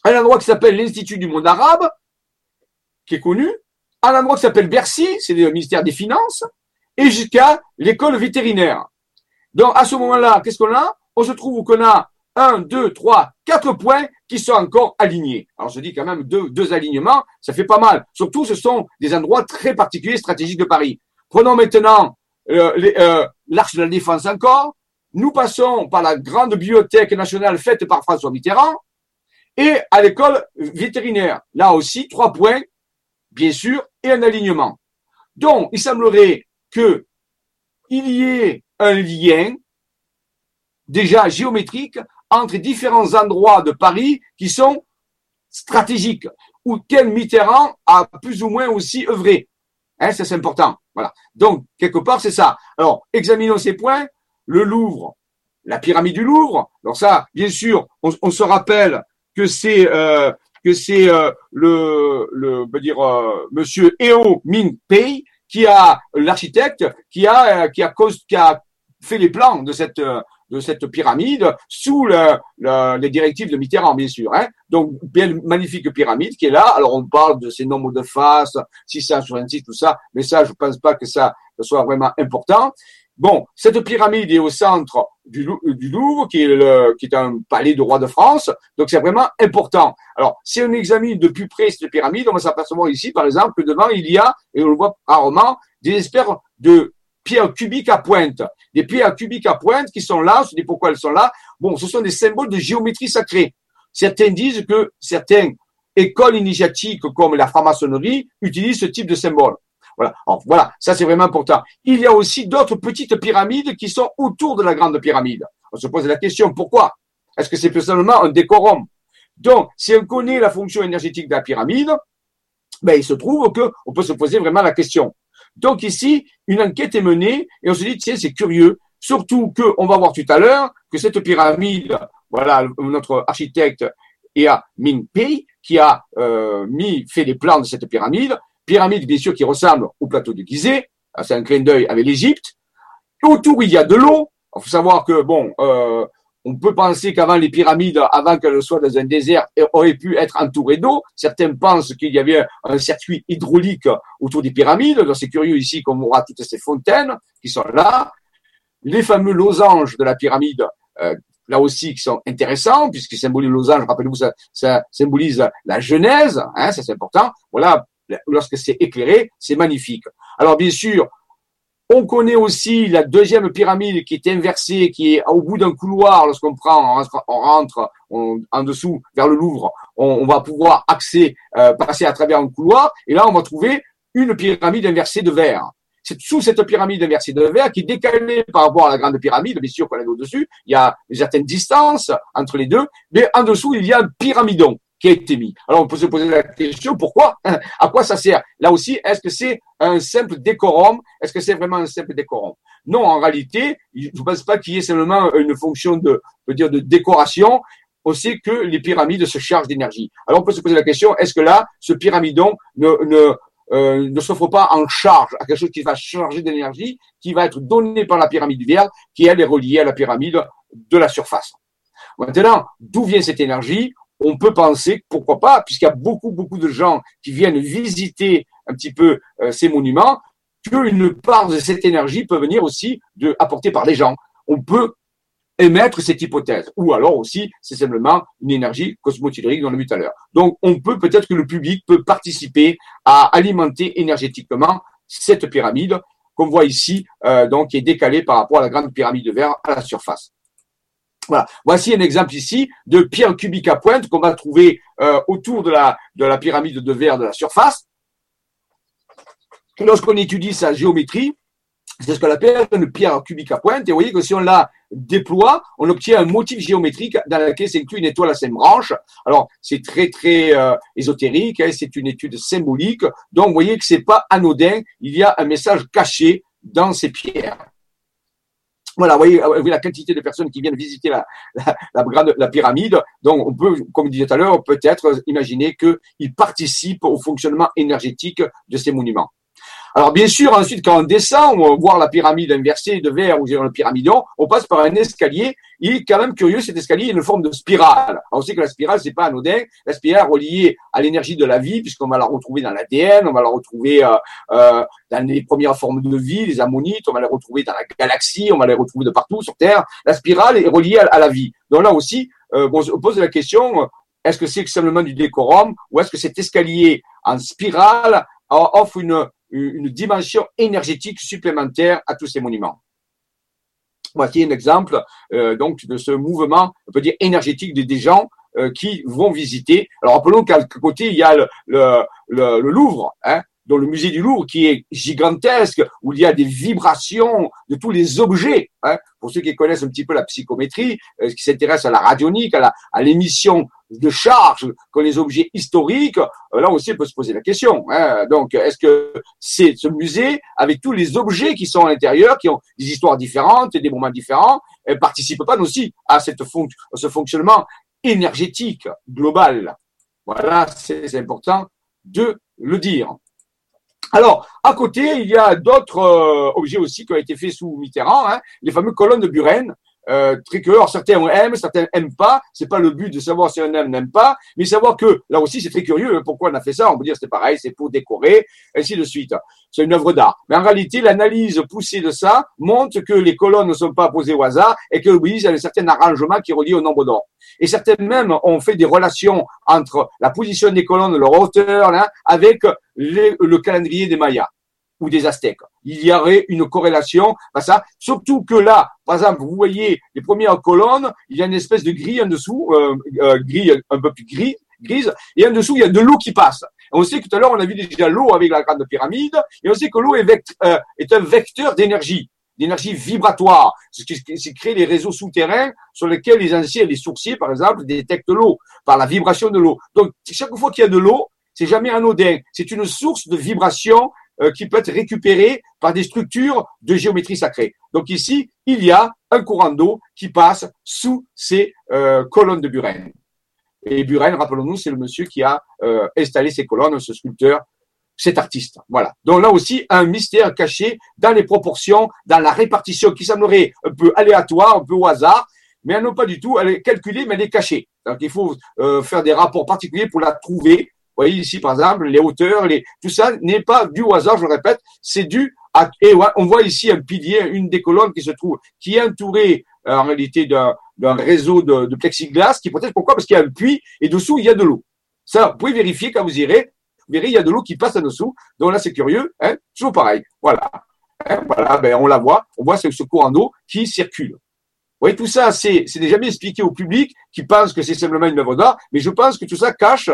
S1: un endroit qui s'appelle l'Institut du monde arabe, qui est connu, un endroit qui s'appelle Bercy, c'est le ministère des Finances, et jusqu'à l'école vétérinaire. Donc, à ce moment-là, qu'est-ce qu'on a? On se trouve qu'on a un, deux, trois, quatre points qui sont encore alignés. Alors, je dis quand même deux, alignements, ça fait pas mal. Surtout, ce sont des endroits très particuliers, stratégiques de Paris. Prenons maintenant euh, euh, l'Arche de la Défense encore. Nous passons par la grande bibliothèque nationale faite par François Mitterrand et à l'école vétérinaire. Là aussi, trois points bien sûr, et un alignement. Donc, il semblerait que il y ait un lien déjà géométrique entre différents endroits de Paris qui sont stratégiques, où quel Mitterrand a plus ou moins aussi œuvré. Hein, ça c'est important. Voilà. Donc, quelque part, c'est ça. Alors, examinons ces points. Le Louvre, la pyramide du Louvre. Alors ça, bien sûr, on, se rappelle que c'est euh, que c'est euh, le, le, veut dire, euh, Monsieur Eo Min Pei qui a l'architecte qui a qui a qui a fait les plans de cette de cette pyramide sous le, les directives de Mitterrand, bien sûr. Hein. Donc, bien magnifique pyramide qui est là. Alors, on parle de ces nombres de faces, 666, tout ça, mais ça, je pense pas que ça soit vraiment important. Bon, cette pyramide est au centre du, Louvre, qui est, un palais du roi de France, donc c'est vraiment important. Alors, si on examine de plus près cette pyramide, on va s'apercevoir ici, par exemple, que devant, il y a, et on le voit rarement, des espèces de pierres cubiques à pointe. Des pierres cubiques à pointe qui sont là, on se dit pourquoi elles sont là. Bon, ce sont des symboles de géométrie sacrée. Certains disent que certaines écoles initiatiques comme la franc-maçonnerie utilisent ce type de symboles. Voilà. voilà, ça c'est vraiment important. Il y a aussi d'autres petites pyramides qui sont autour de la grande pyramide. On se pose la question pourquoi? Est-ce que c'est seulement un décorum? Donc, si on connaît la fonction énergétique de la pyramide, ben il se trouve que on peut se poser vraiment la question. Donc ici, une enquête est menée et on se dit tiens c'est curieux, surtout que on va voir tout à l'heure que cette pyramide, voilà notre architecte Ea Min Pei qui a euh, mis fait les plans de cette pyramide, pyramide bien sûr qui ressemble au plateau de Gizeh, ah, c'est un clin d'œil avec l'Égypte. Autour il y a de l'eau. Il faut savoir que bon, euh, on peut penser qu'avant les pyramides, avant qu'elles soient dans un désert, auraient pu être entourées d'eau. Certains pensent qu'il y avait un circuit hydraulique autour des pyramides. Donc c'est curieux ici qu'on aura toutes ces fontaines qui sont là. Les fameux losanges de la pyramide, euh, là aussi, qui sont intéressants, puisqu'ils symbolisent le losange, rappelez-vous, ça, ça, symbolise la genèse, hein, ça c'est important. Voilà lorsque c'est éclairé, c'est magnifique. Alors bien sûr, on connaît aussi la deuxième pyramide qui est inversée, qui est au bout d'un couloir. Lorsqu'on prend, on rentre, en dessous vers le Louvre, on, va pouvoir euh, passer à travers un couloir. Et là, on va trouver une pyramide inversée de verre. C'est sous cette pyramide inversée de verre qui est décalée par rapport à la grande pyramide. Bien sûr qu'on est au-dessus. Il y a une certaine distance entre les deux. Mais en dessous, il y a un pyramidon qui a été mis. Alors on peut se poser la question pourquoi À quoi ça sert? Là aussi, est-ce que c'est un simple décorum? Est-ce que c'est vraiment un simple décorum? Non, en réalité, je ne pense pas qu'il y ait seulement une fonction de, dire, de décoration. On sait que les pyramides se chargent d'énergie. Alors on peut se poser la question est-ce que là, ce pyramidon ne, ne euh, ne s'offre pas en charge à quelque chose qui va charger d'énergie, qui va être donné par la pyramide verte, qui elle est reliée à la pyramide de la surface? Maintenant, d'où vient cette énergie? On peut penser, pourquoi pas, puisqu'il y a beaucoup, beaucoup de gens qui viennent visiter un petit peu euh, ces monuments, qu'une part de cette énergie peut venir aussi de apportée par les gens. On peut émettre cette hypothèse. Ou alors aussi, c'est simplement une énergie cosmotellurique dont on a vu tout à l'heure. Donc, on peut peut-être que le public peut participer à alimenter énergétiquement cette pyramide qu'on voit ici, euh, donc qui est décalée par rapport à la grande pyramide de verre à la surface. Voilà. Voici un exemple ici de pierre cubique à pointe qu'on va trouver euh, autour de la, de la pyramide de verre de la surface. Lorsqu'on étudie sa géométrie, c'est ce qu'on appelle une pierre cubique à pointe. Et vous voyez que si on la déploie, on obtient un motif géométrique dans lequel s'inclut une étoile à cinq branches. Alors, c'est très, très euh, ésotérique, hein, c'est une étude symbolique. Donc, vous voyez que c'est pas anodin, il y a un message caché dans ces pierres. Voilà, vous voyez, la quantité de personnes qui viennent visiter la, la pyramide. Donc, on peut, comme je disais tout à l'heure, peut-être imaginer qu'ils participent au fonctionnement énergétique de ces monuments. Alors bien sûr, ensuite, quand on descend, on va voir la pyramide inversée de verre ou le pyramidon, on passe par un escalier. Il est quand même curieux, cet escalier, il a une forme de spirale. Alors, on sait que la spirale, c'est pas anodin. La spirale est reliée à l'énergie de la vie, puisqu'on va la retrouver dans l'ADN, on va la retrouver euh, euh, dans les premières formes de vie, les ammonites, on va la retrouver dans la galaxie, on va les retrouver de partout sur Terre. La spirale est reliée à, la vie. Donc là aussi, euh, on se pose la question, est-ce que c'est simplement du décorum ou est-ce que cet escalier en spirale offre une, une dimension énergétique supplémentaire à tous ces monuments. Voici un exemple euh, donc de ce mouvement, on peut dire énergétique des gens euh, qui vont visiter. Alors rappelons qu'à côté il y a le, le, le, Louvre, hein, dans le musée du Louvre qui est gigantesque, où il y a des vibrations de tous les objets. Hein. Pour ceux qui connaissent un petit peu la psychométrie, euh, qui s'intéressent à la radionique, à l'émission de charge que les objets historiques, euh, là aussi on peut se poser la question. Hein. Donc, est-ce que c'est ce musée, avec tous les objets qui sont à l'intérieur, qui ont des histoires différentes et des moments différents, ne participe pas aussi à, cette à ce fonctionnement énergétique global? Voilà, c'est important de le dire. Alors, à côté, il y a d'autres euh, objets aussi qui ont été faits sous Mitterrand, hein, les fameuses colonnes de Buren, euh, curieux. certains aiment, certains aiment pas. C'est pas le but de savoir si on aime, n'aime pas, mais savoir que là aussi c'est très curieux. Hein, pourquoi on a fait ça? On peut dire c'est pareil, c'est pour décorer, ainsi de suite. C'est une œuvre d'art. Mais en réalité, l'analyse poussée de ça montre que les colonnes ne sont pas posées au hasard et que oui, il y a un certain arrangement qui est relié au nombre d'or. Et certains même ont fait des relations entre la position des colonnes, leur hauteur, là, avec le calendrier des Mayas ou des Aztèques. Il y aurait une corrélation à ça. Surtout que là, par exemple, vous voyez les premières colonnes, il y a une espèce de grille en dessous, euh, euh, grille un peu plus gris, grise, et en dessous, il y a de l'eau qui passe. On sait que tout à l'heure, on a vu déjà l'eau avec la grande pyramide, et on sait que l'eau est, euh, un vecteur d'énergie d'énergie vibratoire, ce qui, crée les réseaux souterrains sur lesquels les anciens, les sourciers, par exemple, détectent l'eau par la vibration de l'eau. Donc, chaque fois qu'il y a de l'eau, c'est jamais anodin. C'est une source de vibration qui peut être récupéré par des structures de géométrie sacrée. Donc ici, il y a un courant d'eau qui passe sous ces euh, colonnes de Buren. Et Buren, rappelons-nous, c'est le monsieur qui a euh, installé ces colonnes, ce sculpteur, cet artiste. Voilà. Donc là aussi, un mystère caché dans les proportions, dans la répartition qui semblerait un peu aléatoire, un peu au hasard, mais elle pas du tout, elle est calculée, mais elle est cachée. Donc il faut faire des rapports particuliers pour la trouver voyez ici, par exemple, les hauteurs, tout ça n'est pas dû au hasard, je le répète, c'est dû à, et on voit ici un pilier, une des colonnes qui se trouve, qui est entourée, euh, en réalité, d'un, réseau de, plexiglas, qui protège pourquoi? Parce qu'il y a un puits, et dessous, il y a de l'eau. Ça, vous pouvez vérifier quand vous irez, vous verrez, il y a de l'eau qui passe en dessous. Donc là, c'est curieux, hein, toujours pareil. Voilà. Hein, voilà, ben, on la voit, on voit ce, courant d'eau qui circule. Vous voyez, tout ça, c'est, c'est jamais expliqué au public qui pense que c'est simplement une œuvre d'art, mais je pense que tout ça cache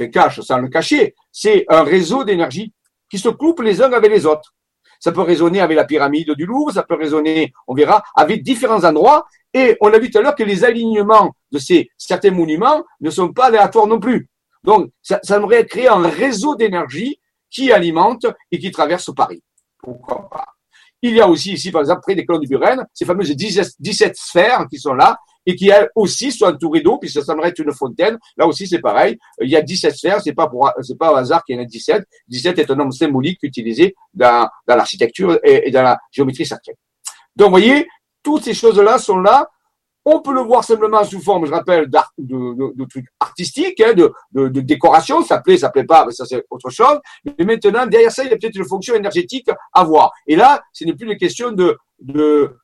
S1: fait cache sans le cacher, c'est un réseau d'énergie qui se coupe les uns avec les autres. Ça peut résonner avec la pyramide du Louvre, ça peut résonner, on verra, avec différents endroits. Et on a vu tout à l'heure que les alignements de ces certains monuments ne sont pas aléatoires non plus. Donc, ça, ça aimerait créer un réseau d'énergie qui alimente et qui traverse Paris. Pourquoi pas? Il y a aussi ici, par exemple, près des colonnes du Buren, ces fameuses 17 sphères qui sont là, et qui elles aussi sont entourées d'eau, puisque ça semblerait être une fontaine. Là aussi, c'est pareil. Il y a 17 sphères, c'est pas pour, c'est pas au hasard qu'il y en a 17. 17 est un nombre symbolique utilisé dans, dans l'architecture et, dans la géométrie sacrée. Donc, vous voyez, toutes ces choses-là sont là. On peut le voir simplement sous forme, je rappelle, d'art, de, de, de, trucs artistiques, hein, de, de, de, décoration. Ça plaît, ça plaît pas, mais ça c'est autre chose. Mais maintenant, derrière ça, il y a peut-être une fonction énergétique à voir. Et là, ce n'est plus une question de, de,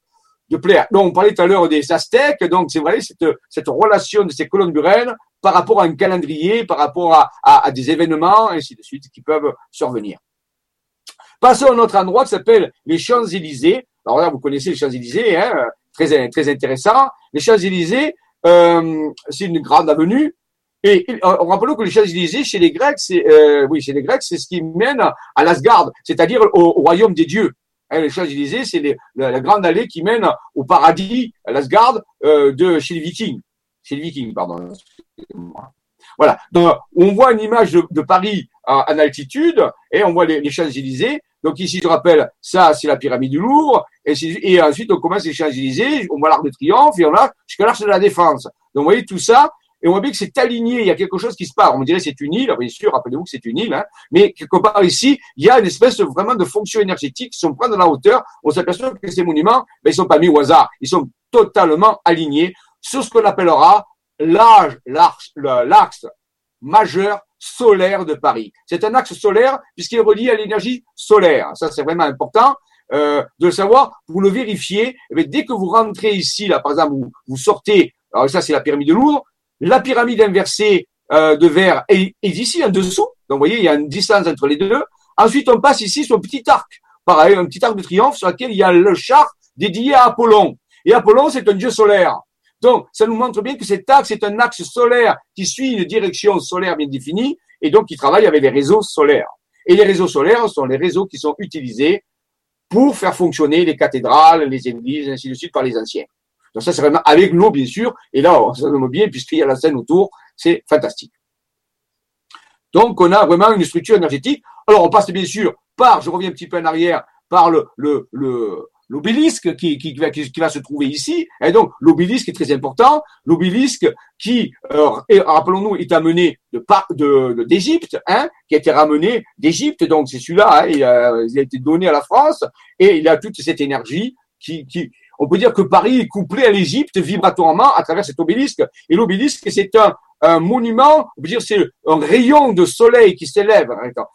S1: de plaire. Donc, on parlait tout à l'heure des Aztèques. Donc, c'est vrai, cette, relation de ces colonnes burènes par rapport à un calendrier, par rapport à, des événements, ainsi de suite, qui peuvent survenir. Passons à un autre endroit qui s'appelle les Champs-Élysées. Alors là, vous connaissez les Champs-Élysées, hein, très, très intéressant. Les Champs-Élysées, euh, c'est une grande avenue. Et euh, rappelons que les Champs-Élysées, chez les Grecs, c'est euh, oui, chez les Grecs, c'est ce qui mène à l'Asgard, c'est-à-dire au, royaume des dieux. Hein, les Champs-Élysées, c'est la, grande allée qui mène au paradis, à l'Asgard, euh, de chez les Vikings. Chez les Vikings, pardon. Voilà. Donc, on voit une image de, Paris en, altitude et on voit les, Champs-Élysées. Donc ici, je rappelle, ça, c'est la pyramide du Louvre. Et, ensuite, on commence les Champs-Élysées, on voit l'Arc de Triomphe et on a jusqu'à l'Arche de la Défense. Donc, vous voyez tout ça. Et on voit bien que c'est aligné, il y a quelque chose qui se passe. On me dirait c'est une île, bien sûr, rappelez-vous que c'est une île, hein, mais quelque part ici, il y a une espèce vraiment de fonction énergétique. Si on prend de la hauteur, on s'aperçoit que ces monuments, ben, ils sont pas mis au hasard, ils sont totalement alignés sur ce qu'on appellera l'axe majeur solaire de Paris. C'est un axe solaire puisqu'il est relié à l'énergie solaire. Ça, c'est vraiment important. Euh, de le savoir, vous le vérifiez, eh dès que vous rentrez ici, là, par exemple, vous, vous sortez, alors ça c'est la pyramide de Louvre, la pyramide inversée euh, de verre est, ici en dessous. Donc, vous voyez, il y a une distance entre les deux. Ensuite, on passe ici sur un petit arc. Pareil, un petit arc de triomphe sur lequel il y a le char dédié à Apollon. Et Apollon, c'est un dieu solaire. Donc, ça nous montre bien que cet axe est un axe solaire qui suit une direction solaire bien définie et donc qui travaille avec les réseaux solaires. Et les réseaux solaires sont les réseaux qui sont utilisés pour faire fonctionner les cathédrales, les églises, ainsi de suite par les anciens. Donc ça, c'est vraiment avec l'eau, bien sûr. Et là, ça me bien puisqu'il y a la scène autour. C'est fantastique. Donc, on a vraiment une structure énergétique. Alors, on passe bien sûr par, je reviens un petit peu en arrière, par le, le, le, l'obélisque qui, qui, va, qui, va se trouver ici. Et donc, l'obélisque est très important. L'obélisque qui, euh, rappelons-nous, est amené de de, d'Égypte, hein, qui a été ramené d'Égypte. Donc, c'est celui-là, hein, il, a, il, a, été donné à la France et il a toute cette énergie qui, qui, on peut dire que Paris est couplé à l'Égypte vibratoirement à travers cet obélisque. Et l'obélisque, c'est un, monument, on peut dire c'est un rayon de soleil qui s'élève.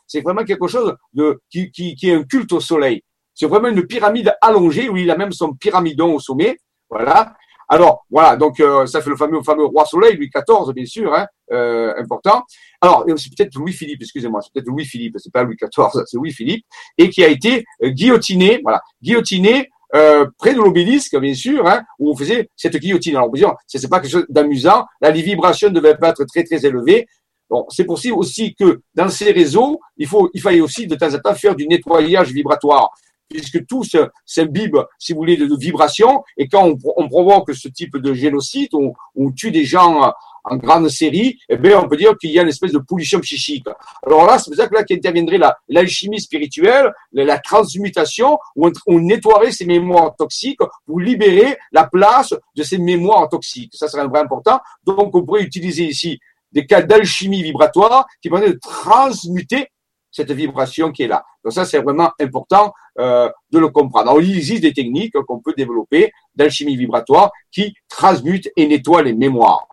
S1: C'est vraiment quelque chose de qui, qui, qui est un culte au soleil. C'est vraiment une pyramide allongée où il a même son pyramidon au sommet. Voilà. Alors voilà, donc euh, ça fait le fameux roi Soleil, Louis XIV bien sûr, hein, euh, important. Alors c'est peut-être Louis Philippe, excusez-moi, c'est peut-être Louis Philippe, c'est pas Louis XIV, c'est Louis Philippe, et qui a été euh, guillotiné, voilà, guillotiné euh, près de l'obélisque, bien sûr, hein, où on faisait cette guillotine. Alors, bien c'est pas quelque chose d'amusant. Là, les vibrations ne devaient pas être très, très élevées. Bon, c'est possible aussi que dans ces réseaux, il faut, il fallait aussi de temps en temps faire du nettoyage vibratoire puisque tout s'imbibe, si vous voulez, de, vibrations. Et quand on, provoque ce type de génocide, on tue des gens en grande série, eh bien, on peut dire qu'il y a une espèce de pollution psychique. Alors là, c'est pour ça que là qu'interviendrait l'alchimie spirituelle, la, transmutation, où on, on, nettoierait ces mémoires toxiques pour libérer la place de ces mémoires toxiques. Ça serait vraiment important. Donc, on pourrait utiliser ici des cas d'alchimie vibratoire qui permettent de transmuter cette vibration qui est là. Donc ça, c'est vraiment important euh, de le comprendre. Alors, il existe des techniques qu'on peut développer d'alchimie vibratoire qui transmutent et nettoient les mémoires.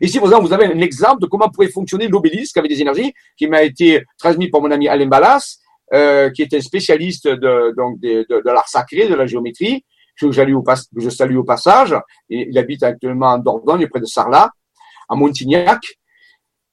S1: Ici, vous avez un exemple de comment pourrait fonctionner l'obélisque avec des énergies qui m'a été transmis par mon ami Alain Ballas, euh, qui est un spécialiste de, l'art sacré, de la géométrie, que, au je salue au passage. il habite actuellement en Dordogne, près de Sarlat, à Montignac.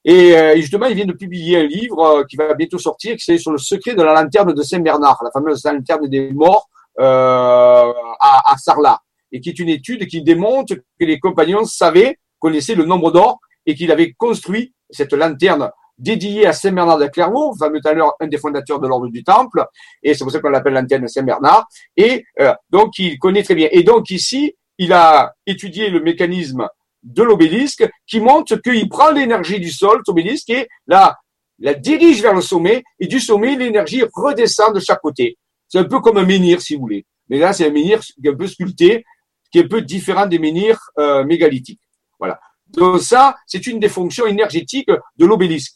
S1: Et euh, justement, il vient de publier un livre euh, qui va bientôt sortir, qui c'est sur le secret de la lanterne de Saint-Bernard, la fameuse lanterne des morts à, à Sarlat, et qui est une étude qui démontre que les compagnons savaient connaissait le nombre d'or et qu'il avait construit cette lanterne dédiée à Saint Bernard de Clairvaux, fameux à l'heure un des fondateurs de l'ordre du Temple, et c'est pour ça qu'on l'appelle lanterne Saint Bernard. Et euh, donc il connaît très bien. Et donc ici, il a étudié le mécanisme de l'obélisque qui montre qu'il prend l'énergie du sol, l'obélisque, et la, la dirige vers le sommet, et du sommet, l'énergie redescend de chaque côté. C'est un peu comme un menhir, si vous voulez. Mais là, c'est un menhir un peu sculpté, qui est un peu différent des menhirs euh, mégalithiques. Voilà. Donc ça, c'est une des fonctions énergétiques de l'obélisque.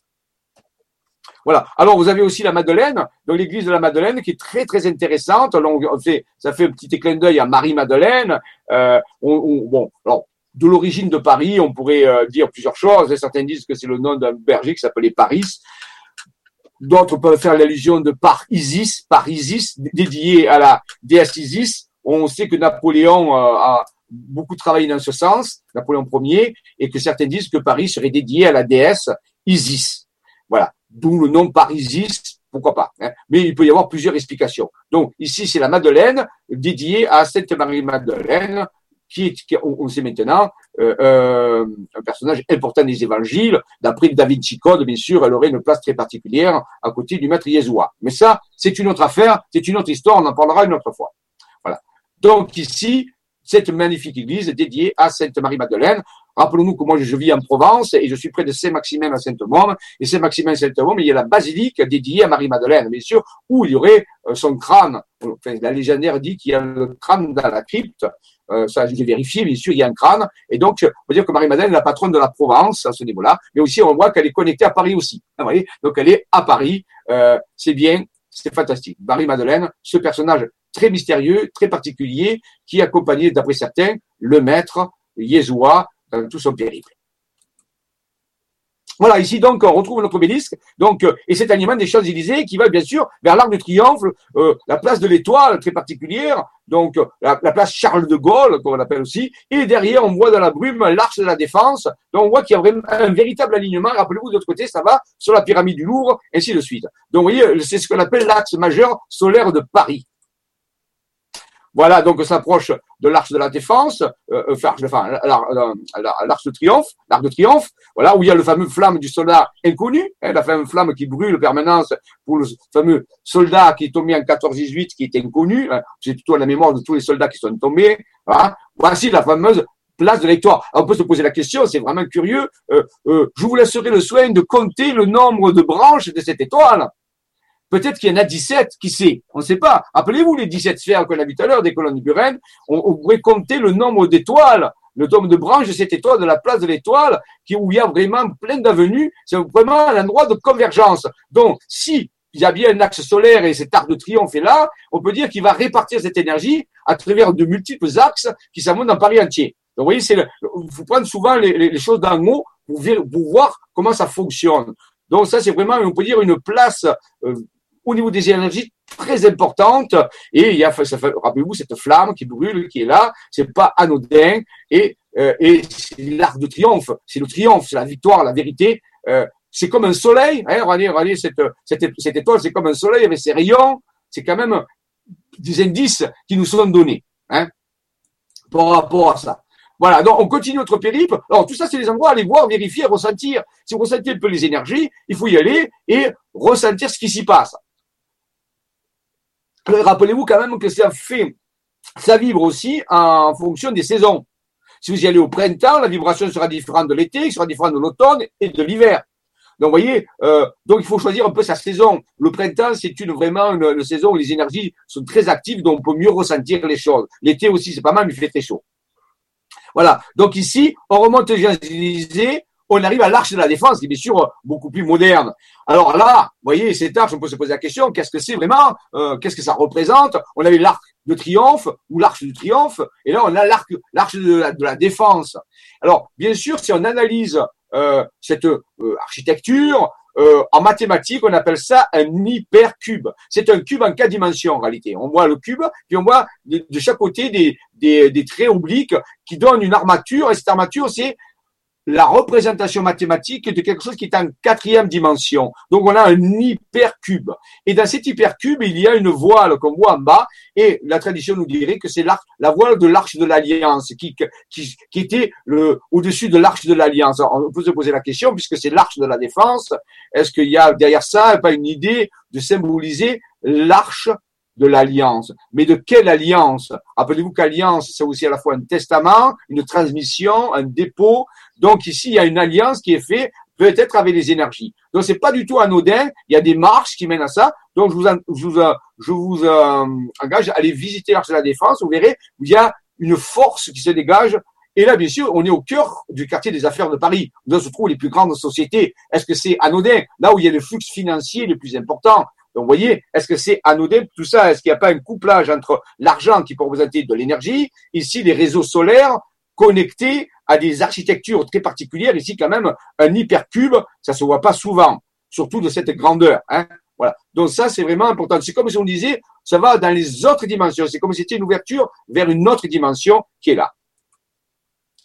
S1: Voilà. Alors vous avez aussi la Madeleine, donc l'église de la Madeleine qui est très très intéressante. fait, ça fait un petit clin d'œil à Marie Madeleine. Euh, bon, alors de l'origine de Paris, on pourrait euh, dire plusieurs choses. Certains disent que c'est le nom d'un berger qui s'appelait Paris. D'autres peuvent faire l'allusion de par Isis, dédié à la déesse Isis. On sait que Napoléon euh, a beaucoup travaillé dans ce sens, Napoléon Ier, et que certains disent que Paris serait dédié à la déesse Isis. Voilà. D'où le nom par Isis, pourquoi pas. Hein. Mais il peut y avoir plusieurs explications. Donc ici, c'est la Madeleine, dédiée à Sainte Marie-Madeleine, qui est, on, sait maintenant, euh, euh, un personnage important des évangiles. D'après David Chicode, bien sûr, elle aurait une place très particulière à côté du maître Yeshua. Mais ça, c'est une autre affaire, c'est une autre histoire, on en parlera une autre fois. Voilà. Donc ici, cette magnifique église dédiée à Sainte Marie-Madeleine. Rappelons-nous que moi, je vis en Provence et je suis près de Saint-Maximin à Sainte-Môme. Et Saint-Maximin à Sainte-Môme, il y a la basilique dédiée à Marie-Madeleine, bien sûr, où il y aurait euh, son crâne. La légionnaire dit qu'il y a le crâne dans la crypte. Euh, ça, j'ai vérifié, bien sûr, il y a un crâne. Et donc, on peut dire que Marie-Madeleine est la patronne de la Provence à ce niveau-là. Mais aussi, on voit qu'elle est connectée à Paris aussi. Donc, elle est à Paris. Euh, c'est bien, c'est fantastique. Marie-Madeleine, ce personnage très mystérieux, très particulier, qui accompagnait, d'après certains, le maître Yeshua dans tout son périple. Voilà, ici donc on retrouve notre obélisque, donc euh, et cet animal des Champs-Élysées qui va bien sûr vers l'Arc de Triomphe, euh, la place de l'Étoile très particulière, donc euh, la, place Charles de Gaulle comme on l'appelle aussi, et derrière on voit dans la brume l'Arche de la Défense, donc on voit qu'il y a vraiment un véritable alignement. Rappelez-vous de l'autre côté, ça va sur la pyramide du Louvre, ainsi de suite. Donc vous voyez, c'est ce qu'on appelle l'axe majeur solaire de Paris. Voilà, donc on s'approche de l'arche de la défense, euh, euh enfin, l'arche de triomphe, l'arc de triomphe, voilà, où il y a le fameux flamme du soldat inconnu, hein, la fameuse flamme qui brûle en permanence pour le fameux soldat qui est tombé en 14-18, qui est inconnu, hein, c'est plutôt la mémoire de tous les soldats qui sont tombés, voilà. Voici la fameuse place de l'Étoile. On peut se poser la question, c'est vraiment curieux, euh, euh, je vous laisserai le soin de compter le nombre de branches de cette étoile. Peut-être qu'il y en a 17, qui sait? On ne sait pas. Appelez-vous les 17 sphères qu'on a vu tout à l'heure des colonnes Buren. On, on pourrait compter le nombre d'étoiles, le nombre de branches de cette étoile, de la place de l'étoile, où il y a vraiment plein d'avenues. C'est vraiment un endroit de convergence. Donc, si il y a bien un axe solaire et cet arc de triomphe est là, on peut dire qu'il va répartir cette énergie à travers de multiples axes qui s'amontent dans Paris entier. Donc, vous voyez, c'est il faut prendre souvent les, les, choses le mot pour, pour, voir comment ça fonctionne. Donc, ça, c'est vraiment, on peut dire, une place euh, au niveau des énergies très importantes. Et il y a, rappelez-vous, cette flamme qui brûle, qui est là, c'est pas anodin. Et, euh, et c'est l'arc de triomphe, c'est le triomphe, c'est la victoire, la vérité. Euh, c'est comme un soleil. Hein, regardez, regardez cette, cette, cette étoile, c'est comme un soleil avec ses rayons. C'est quand même des indices qui nous sont donnés hein, par rapport à ça. Voilà, donc on continue notre périple. Alors tout ça, c'est les endroits à aller voir, vérifier, ressentir. Si vous ressentez un peu les énergies, il faut y aller et ressentir ce qui s'y passe. Rappelez-vous quand même que ça fait, ça vibre aussi en fonction des saisons. Si vous y allez au printemps, la vibration sera différente de l'été, sera différente de l'automne et de l'hiver. Donc, vous voyez, euh, donc il faut choisir un peu sa saison. Le printemps, c'est une vraiment une, saison où les énergies sont très actives, donc on peut mieux ressentir les choses. L'été aussi, c'est pas mal, mais il fait très chaud. Voilà. Donc ici, on remonte les Champs-Élysées, on arrive à l'arche de la défense, qui est bien sûr beaucoup plus moderne. Alors là, vous voyez, cette arche, on peut se poser la question, qu'est-ce que c'est vraiment euh, Qu'est-ce que ça représente? On avait l'arc de triomphe ou l'arche du triomphe, et là on a l'arc, l'arche de la, défense. Alors, bien sûr, si on analyse euh, cette euh, architecture, en mathématiques, on appelle ça un hypercube. C'est un cube en quatre dimensions en réalité. On voit le cube, puis on voit de, chaque côté des, des, des, traits obliques qui donnent une armature, et cette armature, c'est la représentation mathématique de quelque chose qui est en quatrième dimension. Donc on a un hypercube. Et dans cet hypercube, il y a une voile qu'on voit en bas, et la tradition nous dirait que c'est la voile de l'arche de l'Alliance, qui, qui, qui était le, au-dessus de l'arche de l'Alliance. On peut se poser la question, puisque c'est l'arche de la défense, est-ce qu'il y a derrière ça pas une idée de symboliser l'arche de l'alliance. Mais de quelle alliance? Rappelez-vous qu'alliance, c'est aussi à la fois un testament, une transmission, un dépôt. Donc ici, il y a une alliance qui est faite peut-être avec les énergies. Donc c'est pas du tout anodin. Il y a des marches qui mènent à ça. Donc je vous, je euh, engage à aller visiter l'Arche de la Défense. Vous verrez, il y a une force qui se dégage. Et là, bien sûr, on est au cœur du quartier des affaires de Paris, où se trouvent les plus grandes sociétés. Est-ce que c'est anodin? Là où il y a le flux financier le plus important. Donc, vous voyez, est-ce que c'est anodin tout ça? Est-ce qu'il n'y a pas un couplage entre l'argent qui peut représenter de l'énergie, ici les réseaux solaires connectés à des architectures très particulières, ici quand même un hypercube, ça se voit pas souvent, surtout de cette grandeur. Hein? Donc ça, c'est vraiment important. C'est comme si on disait, ça va dans les autres dimensions. C'est comme si c'était une ouverture vers une autre dimension qui est là.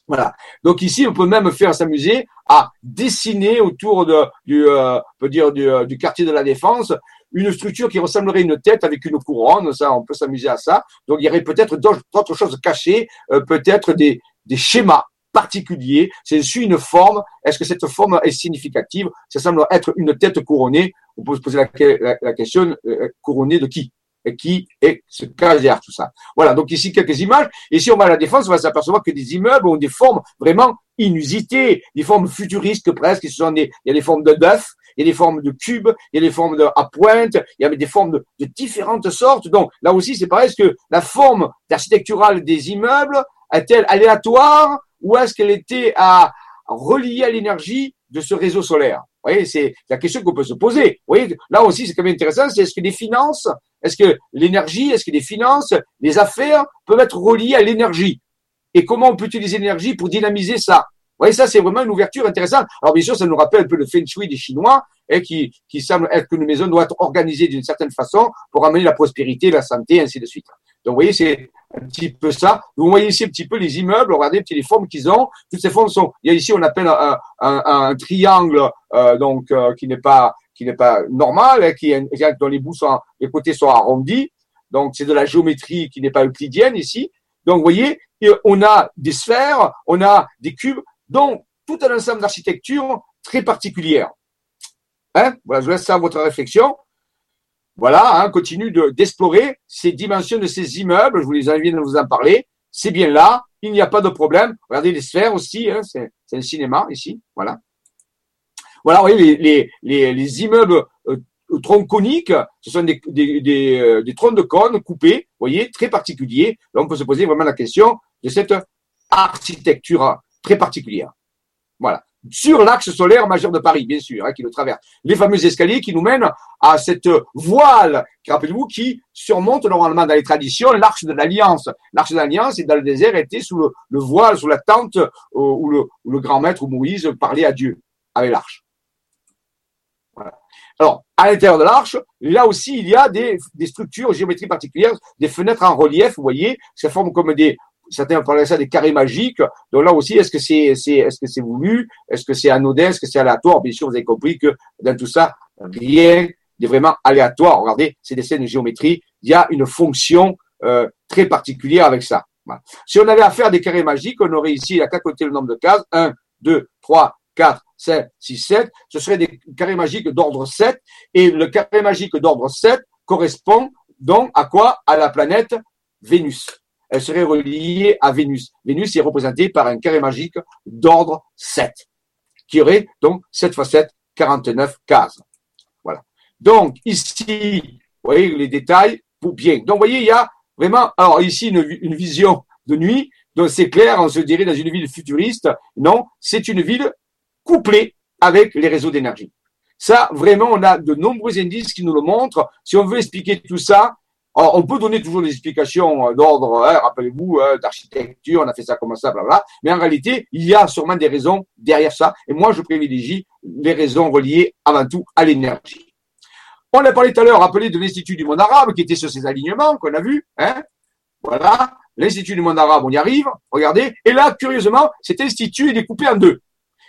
S1: Voilà. Donc ici, on peut même faire s'amuser à dessiner autour du, euh, peut dire euh, du, quartier de la Défense une structure qui ressemblerait à une tête avec une couronne. Ça, on peut s'amuser à ça. Donc il y aurait peut-être d'autres choses cachées, euh, peut-être des, des schémas particuliers. C'est une forme. Est-ce que cette forme est significative? Ça semble être une tête couronnée. On peut se poser la, question couronnée de qui? Et qui est ce cache derrière tout ça? Voilà, donc ici quelques images. Et si on va à la défense, on va s'apercevoir que des immeubles ont des formes vraiment inusitées, des formes futuristes presque. Sont il y a des formes de bœuf, il y a des formes de cubes, il y a des formes à pointe, il y a des formes de, différentes sortes. Donc là aussi, c'est pareil, est-ce que la forme architecturale des immeubles est-elle aléatoire ou est-ce qu'elle était à, relier à l'énergie de ce réseau solaire? Vous voyez, c'est la question qu'on peut se poser. Vous voyez, là aussi, c'est quand même intéressant, c'est est-ce que les finances est-ce que l'énergie, est-ce que les finances, les affaires peuvent être reliées à l'énergie? Et comment on peut utiliser l'énergie pour dynamiser ça? Voyez, ça, c'est vraiment une ouverture intéressante. Alors, bien sûr, ça nous rappelle un peu le feng shui des Chinois, et hein, qui, qui semble être que nos maisons doivent être organisées d'une certaine façon pour amener la prospérité, la santé, ainsi de suite. Donc, vous voyez, c'est un petit peu ça. Vous voyez ici un petit peu les immeubles, regardez petit les formes qu'ils ont. Toutes ces formes sont, il y a ici, on appelle un, un, un triangle, euh, donc, euh, qui n'est pas, qui n'est pas normal, hein, qui dont les bouts sont, les côtés sont arrondis. Donc, c'est de la géométrie qui n'est pas euclidienne ici. Donc, vous voyez, on a des sphères, on a des cubes, donc tout un ensemble d'architecture très particulière. Hein voilà, je laisse ça à votre réflexion. Voilà, hein, d'explorer ces dimensions de ces immeubles. Je vous les invite à vous en parler. C'est bien là, il n'y a pas de problème. Regardez les sphères aussi, hein, c'est un cinéma ici. Voilà. Voilà, vous voyez, les, les, les, immeubles euh, troncs coniques, ce sont des, euh, troncs de cône coupés, vous voyez, très particuliers. Là, on peut se poser vraiment la question de cette architecture très particulière. Voilà. Sur l'axe solaire majeur de Paris, bien sûr, hein, qui le traverse. Les fameux escaliers qui nous mènent à cette voile, rappelez-vous, qui surmonte normalement dans les traditions l'arche de l'Alliance. L'arche de l'Alliance, dans le désert, était sous le, le voile, sous la tente euh, où, le, grand maître, Moïse, parlait à Dieu avec l'arche. Alors, à l'intérieur de l'arche, là aussi, il y a des, des structures géométriques particulières, des fenêtres en relief, vous voyez, ça forme comme des, certains parlaient ça des carrés magiques. Donc là aussi, est-ce que c'est, c'est, est-ce que c'est voulu? Est-ce que c'est anodin? Est-ce que c'est aléatoire? Bien sûr, vous avez compris que dans tout ça, rien n'est vraiment aléatoire. Regardez, c'est des scènes de géométrie. Il y a une fonction euh, très particulière avec ça. Si on avait à faire des carrés magiques, on aurait ici à côtés le nombre de cases. 1, 2, 3, 4, 7, 6, 7, ce serait des carrés magiques d'ordre 7, et le carré magique d'ordre 7 correspond donc à quoi? À la planète Vénus. Elle serait reliée à Vénus. Vénus est représentée par un carré magique d'ordre 7, qui aurait donc 7 fois 7, 49 cases. Voilà. Donc ici, vous voyez les détails pour bien. Donc vous voyez, il y a vraiment, alors ici une, une vision de nuit, donc c'est clair, on se dirait dans une ville futuriste. Non, c'est une ville couplé avec les réseaux d'énergie. Ça, vraiment, on a de nombreux indices qui nous le montrent. Si on veut expliquer tout ça, on peut donner toujours des explications euh, d'ordre, hein, rappelez-vous, hein, d'architecture, on a fait ça comme ça, bla Mais en réalité, il y a sûrement des raisons derrière ça. Et moi, je privilégie les raisons reliées avant tout à l'énergie. On a parlé tout à l'heure, rappelez, de l'Institut du monde arabe qui était sur ces alignements qu'on a vus. Hein voilà, l'Institut du monde arabe, on y arrive. Regardez. Et là, curieusement, cet institut est découpé en deux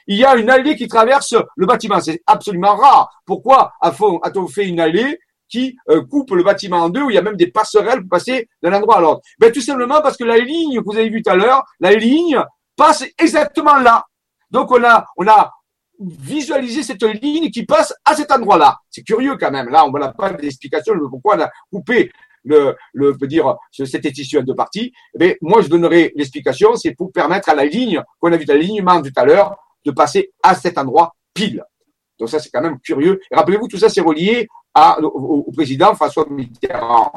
S1: il y a une allée qui traverse le bâtiment. C'est absolument rare. Pourquoi a-t-on fait une allée qui euh, coupe le bâtiment en deux, où il y a même des passerelles pour passer d'un endroit à l'autre ben, Tout simplement parce que la ligne que vous avez vue tout à l'heure, la ligne passe exactement là. Donc on a, on a visualisé cette ligne qui passe à cet endroit-là. C'est curieux quand même. Là, on n'a pas d'explication de pourquoi on a coupé le, le peut dire cet tissu en deux parties. Mais moi, je donnerai l'explication, c'est pour permettre à la ligne qu'on a vu l'alignement tout à l'heure de passer à cet endroit pile. Donc ça, c'est quand même curieux. Rappelez-vous, tout ça, c'est relié au, président François Mitterrand.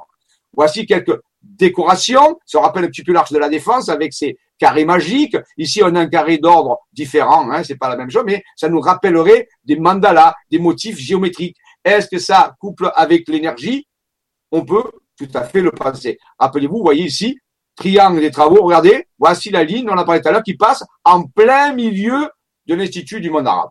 S1: Voici quelques décoration. Ça rappelle un petit peu l'arche de la défense avec ses carrés magiques. Ici, on a un carré d'ordre différent, hein, c'est pas la même chose, mais ça nous rappellerait des mandalas, des motifs géométriques. Est-ce que ça couple avec l'énergie? On peut tout à fait le penser. Rappelez-vous, vous voyez ici, triangle des travaux, regardez, voici la ligne, on a parlé tout à l'heure, qui passe en plein milieu de l'Institut du monde arabe.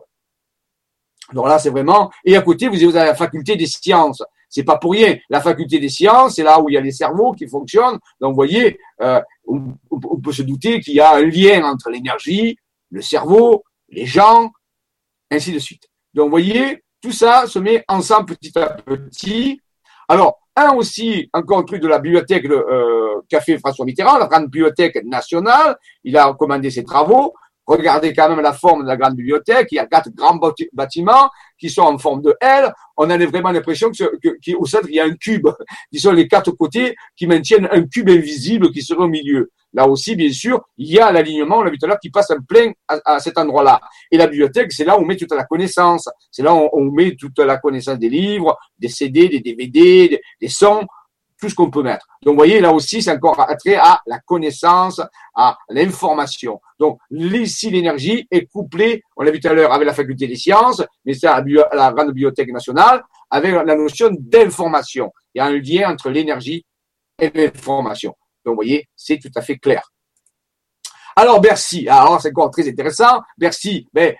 S1: Donc là, c'est vraiment, et à côté, vous avez la faculté des sciences. C'est pas pour rien. La faculté des sciences, c'est là où il y a les cerveaux qui fonctionnent. Donc, vous voyez, euh, on, peut se douter qu'il y a un lien entre l'énergie, le cerveau, les gens, ainsi de suite. Donc, vous voyez, tout ça se met ensemble petit à petit. Alors, un aussi, encore un truc de la bibliothèque euh, qu'a fait François Mitterrand, la grande bibliothèque nationale. Il a recommandé ses travaux. Regardez quand même la forme de la grande bibliothèque. Il y a quatre grands bâtiments qui sont en forme de L. On a vraiment l'impression que, qu'au centre, il y a un cube. Qui sont les quatre côtés qui maintiennent un cube invisible qui serait au milieu. Là aussi, bien sûr, il y a l'alignement, on l'a vu tout à l'heure, qui passe en plein à, cet endroit-là. Et la bibliothèque, c'est là où on met toute la connaissance. C'est là où on met toute la connaissance des livres, des CD, des DVD, des sons tout ce qu'on peut mettre. Donc, vous voyez, là aussi, c'est encore attrait à la connaissance, à l'information. Donc, ici, l'énergie est couplée, on l'a vu tout à l'heure, avec la faculté des sciences, mais c'est à la grande bibliothèque nationale, avec la notion d'information. Il y a un lien entre l'énergie et l'information. Donc, vous voyez, c'est tout à fait clair. Alors, Bercy, alors c'est encore très intéressant. Bercy, ben,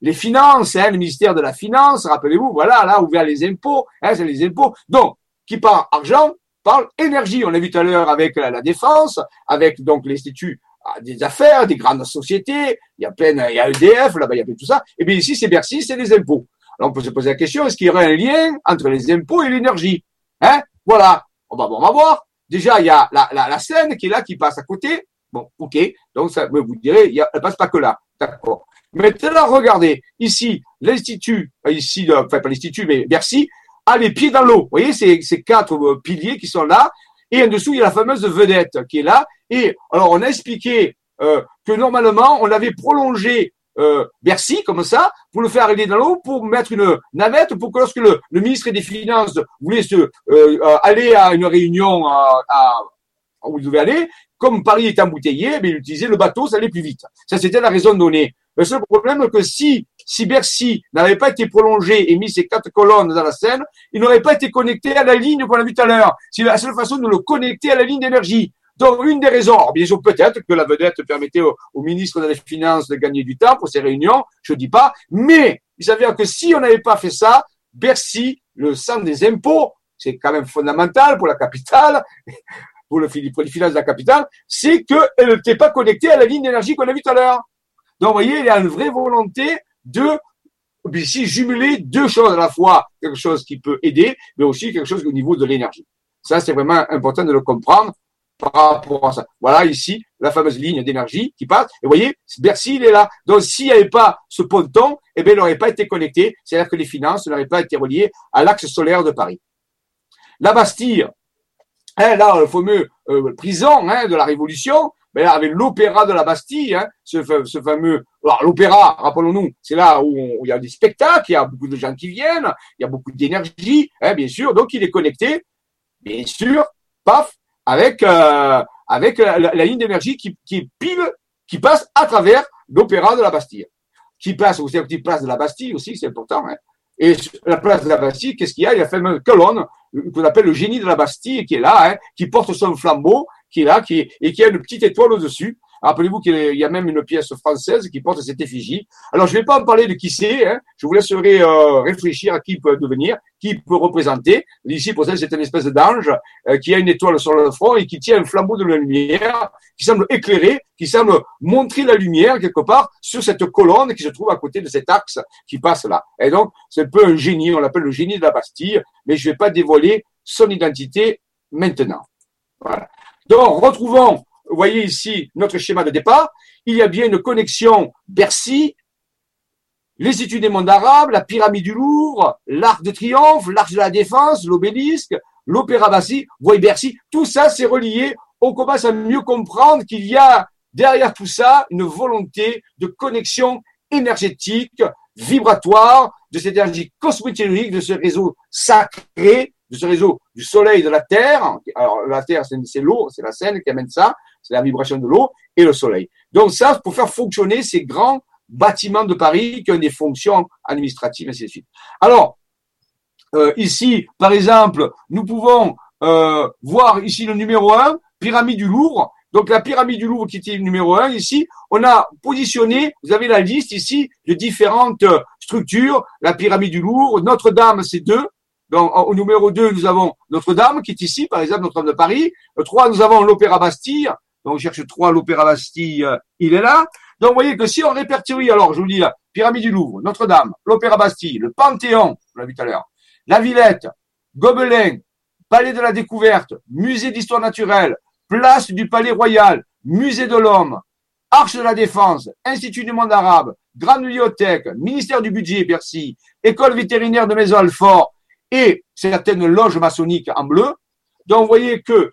S1: les finances, hein, le ministère de la Finance, rappelez-vous, voilà, là, ouvert les impôts, hein, c'est les impôts. Donc, qui parle argent, parle énergie. On l'a vu tout à l'heure avec la, défense, avec donc l'Institut ah, des affaires, des grandes sociétés, il y a plein, il y a EDF, là-bas, il y a tout ça. Et bien ici, c'est Bercy, c'est les impôts. Alors on peut se poser la question, est-ce qu'il y aurait un lien entre les impôts et l'énergie? Hein? Voilà. On va, on va voir. Déjà, il y a la, la, la Seine qui est là, qui passe à côté. Bon, ok. Donc, ça, vous direz, il elle passe pas que là. D'accord. Maintenant, regardez. Ici, l'Institut, ici, enfin, pas l'Institut, mais Bercy, a les pieds dans l'eau. Vous voyez ces, ces quatre euh, piliers qui sont là. Et en dessous, il y a la fameuse vedette qui est là. Et alors, on a expliqué euh, que normalement, on avait prolongé euh, Bercy comme ça pour le faire arriver dans l'eau, pour mettre une navette, pour que lorsque le, ministre des Finances voulait aller à une réunion où il devait aller, comme Paris est embouteillé, mais il utilisait le bateau, ça allait plus vite. Ça, c'était la raison donnée. Le seul problème que si, si Bercy n'avait pas été prolongé et mis ses quatre colonnes dans la Seine, il n'aurait pas été connecté à la ligne qu'on a vu tout à l'heure. C'est la seule façon de le connecter à la ligne d'énergie. Donc, une des raisons, bien sûr, peut-être que la vedette permettait au, ministre des Finances de gagner du temps pour ces réunions, je dis pas, mais il s'avère que si on n'avait pas fait ça, Bercy, le centre des impôts, c'est quand même fondamental pour la capitale, pour, le, pour les finances de la capitale, c'est qu'elle n'était pas connectée à la ligne d'énergie qu'on a vu tout à l'heure. Donc, vous voyez, il y a une vraie volonté de ici jumeler deux choses à la fois, quelque chose qui peut aider, mais aussi quelque chose au niveau de l'énergie. Ça, c'est vraiment important de le comprendre par rapport à ça. Voilà ici la fameuse ligne d'énergie qui passe. Et vous voyez, Bercy, il est là. Donc, s'il n'y avait pas ce ponton, eh bien, il n'aurait pas été connecté. C'est-à-dire que les finances n'auraient pas été reliées à l'axe solaire de Paris. La Bastille, hein, là, le fameux euh, prison hein, de la Révolution, mais avec l'opéra de la Bastille, hein, ce, fameux. L'opéra, rappelons-nous, c'est là où, il y a des spectacles, il y a beaucoup de gens qui viennent, il y a beaucoup d'énergie, hein, bien sûr. Donc il est connecté, bien sûr, paf, avec euh, avec la, ligne d'énergie qui, qui pile, qui passe à travers l'opéra de la Bastille, qui passe aussi la petite place de la Bastille aussi, c'est important. Hein. Et la place de la Bastille, qu'est-ce qu'il y a? Il y a la colonne qu'on appelle le génie de la Bastille qui est là, hein, qui porte son flambeau qui est là, qui et qui a une petite étoile au-dessus. Rappelez-vous qu'il y a même une pièce française qui porte cette effigie. Alors, je ne vais pas en parler de qui c'est. Hein. Je vous laisserai euh, réfléchir à qui peut devenir, qui peut représenter. Ici, pour ça, c'est une espèce d'ange euh, qui a une étoile sur le front et qui tient un flambeau de la lumière, qui semble éclairer, qui semble montrer la lumière quelque part sur cette colonne qui se trouve à côté de cet axe qui passe là. Et donc, c'est un peu un génie. On l'appelle le génie de la Bastille, mais je ne vais pas dévoiler son identité maintenant. Voilà. Donc, retrouvons, vous voyez ici notre schéma de départ. Il y a bien une connexion Bercy, l'Institut des mondes arabes, la pyramide du Louvre, l'Arc de Triomphe, l'Arc de la Défense, l'Obélisque, l'Opéra vous voyez Bercy. Tout ça, c'est relié. On commence à mieux comprendre qu'il y a derrière tout ça une volonté de connexion énergétique, vibratoire, de cette énergie cosmotérique, de ce réseau sacré de ce réseau du soleil, de la terre. Alors la terre, c'est l'eau, c'est la Seine qui amène ça, c'est la vibration de l'eau et le soleil. Donc ça, pour faire fonctionner ces grands bâtiments de Paris qui ont des fonctions administratives, ainsi de suite. Alors, euh, ici, par exemple, nous pouvons euh, voir ici le numéro 1, pyramide du Louvre. Donc la pyramide du Louvre qui était le numéro 1, ici, on a positionné, vous avez la liste ici de différentes structures, la pyramide du Louvre, Notre-Dame, c'est deux. Donc au numéro 2, nous avons Notre-Dame qui est ici, par exemple, Notre-Dame de Paris. Le 3, nous avons l'Opéra Bastille. Donc on cherche 3, l'Opéra Bastille, euh, il est là. Donc vous voyez que si on répertorie, alors je vous dis là, pyramide du Louvre, Notre-Dame, l'Opéra Bastille, le Panthéon, on l'a vu tout à l'heure, la Villette, Gobelin, Palais de la Découverte, Musée d'Histoire Naturelle, Place du Palais Royal, Musée de l'Homme, Arche de la Défense, Institut du Monde Arabe, Grande Bibliothèque, Ministère du Budget, Bercy, École vétérinaire de Maison-Alfort et certaines loges maçonniques en bleu. Donc, vous voyez que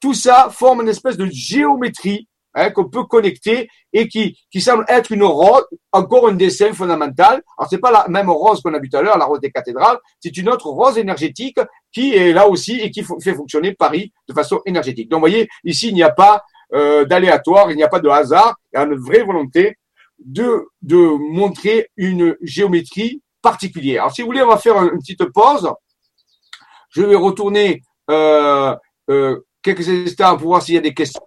S1: tout ça forme une espèce de géométrie hein, qu'on peut connecter et qui, qui semble être une rose, encore un dessin fondamental. Alors, c'est pas la même rose qu'on a vu tout à l'heure, la rose des cathédrales, c'est une autre rose énergétique qui est là aussi et qui fait fonctionner Paris de façon énergétique. Donc, vous voyez, ici, il n'y a pas euh, d'aléatoire, il n'y a pas de hasard, il y a une vraie volonté de, de montrer une géométrie particulière. Alors, si vous voulez, on va faire une petite pause. Je vais retourner euh, euh, quelques instants pour voir s'il y a des questions.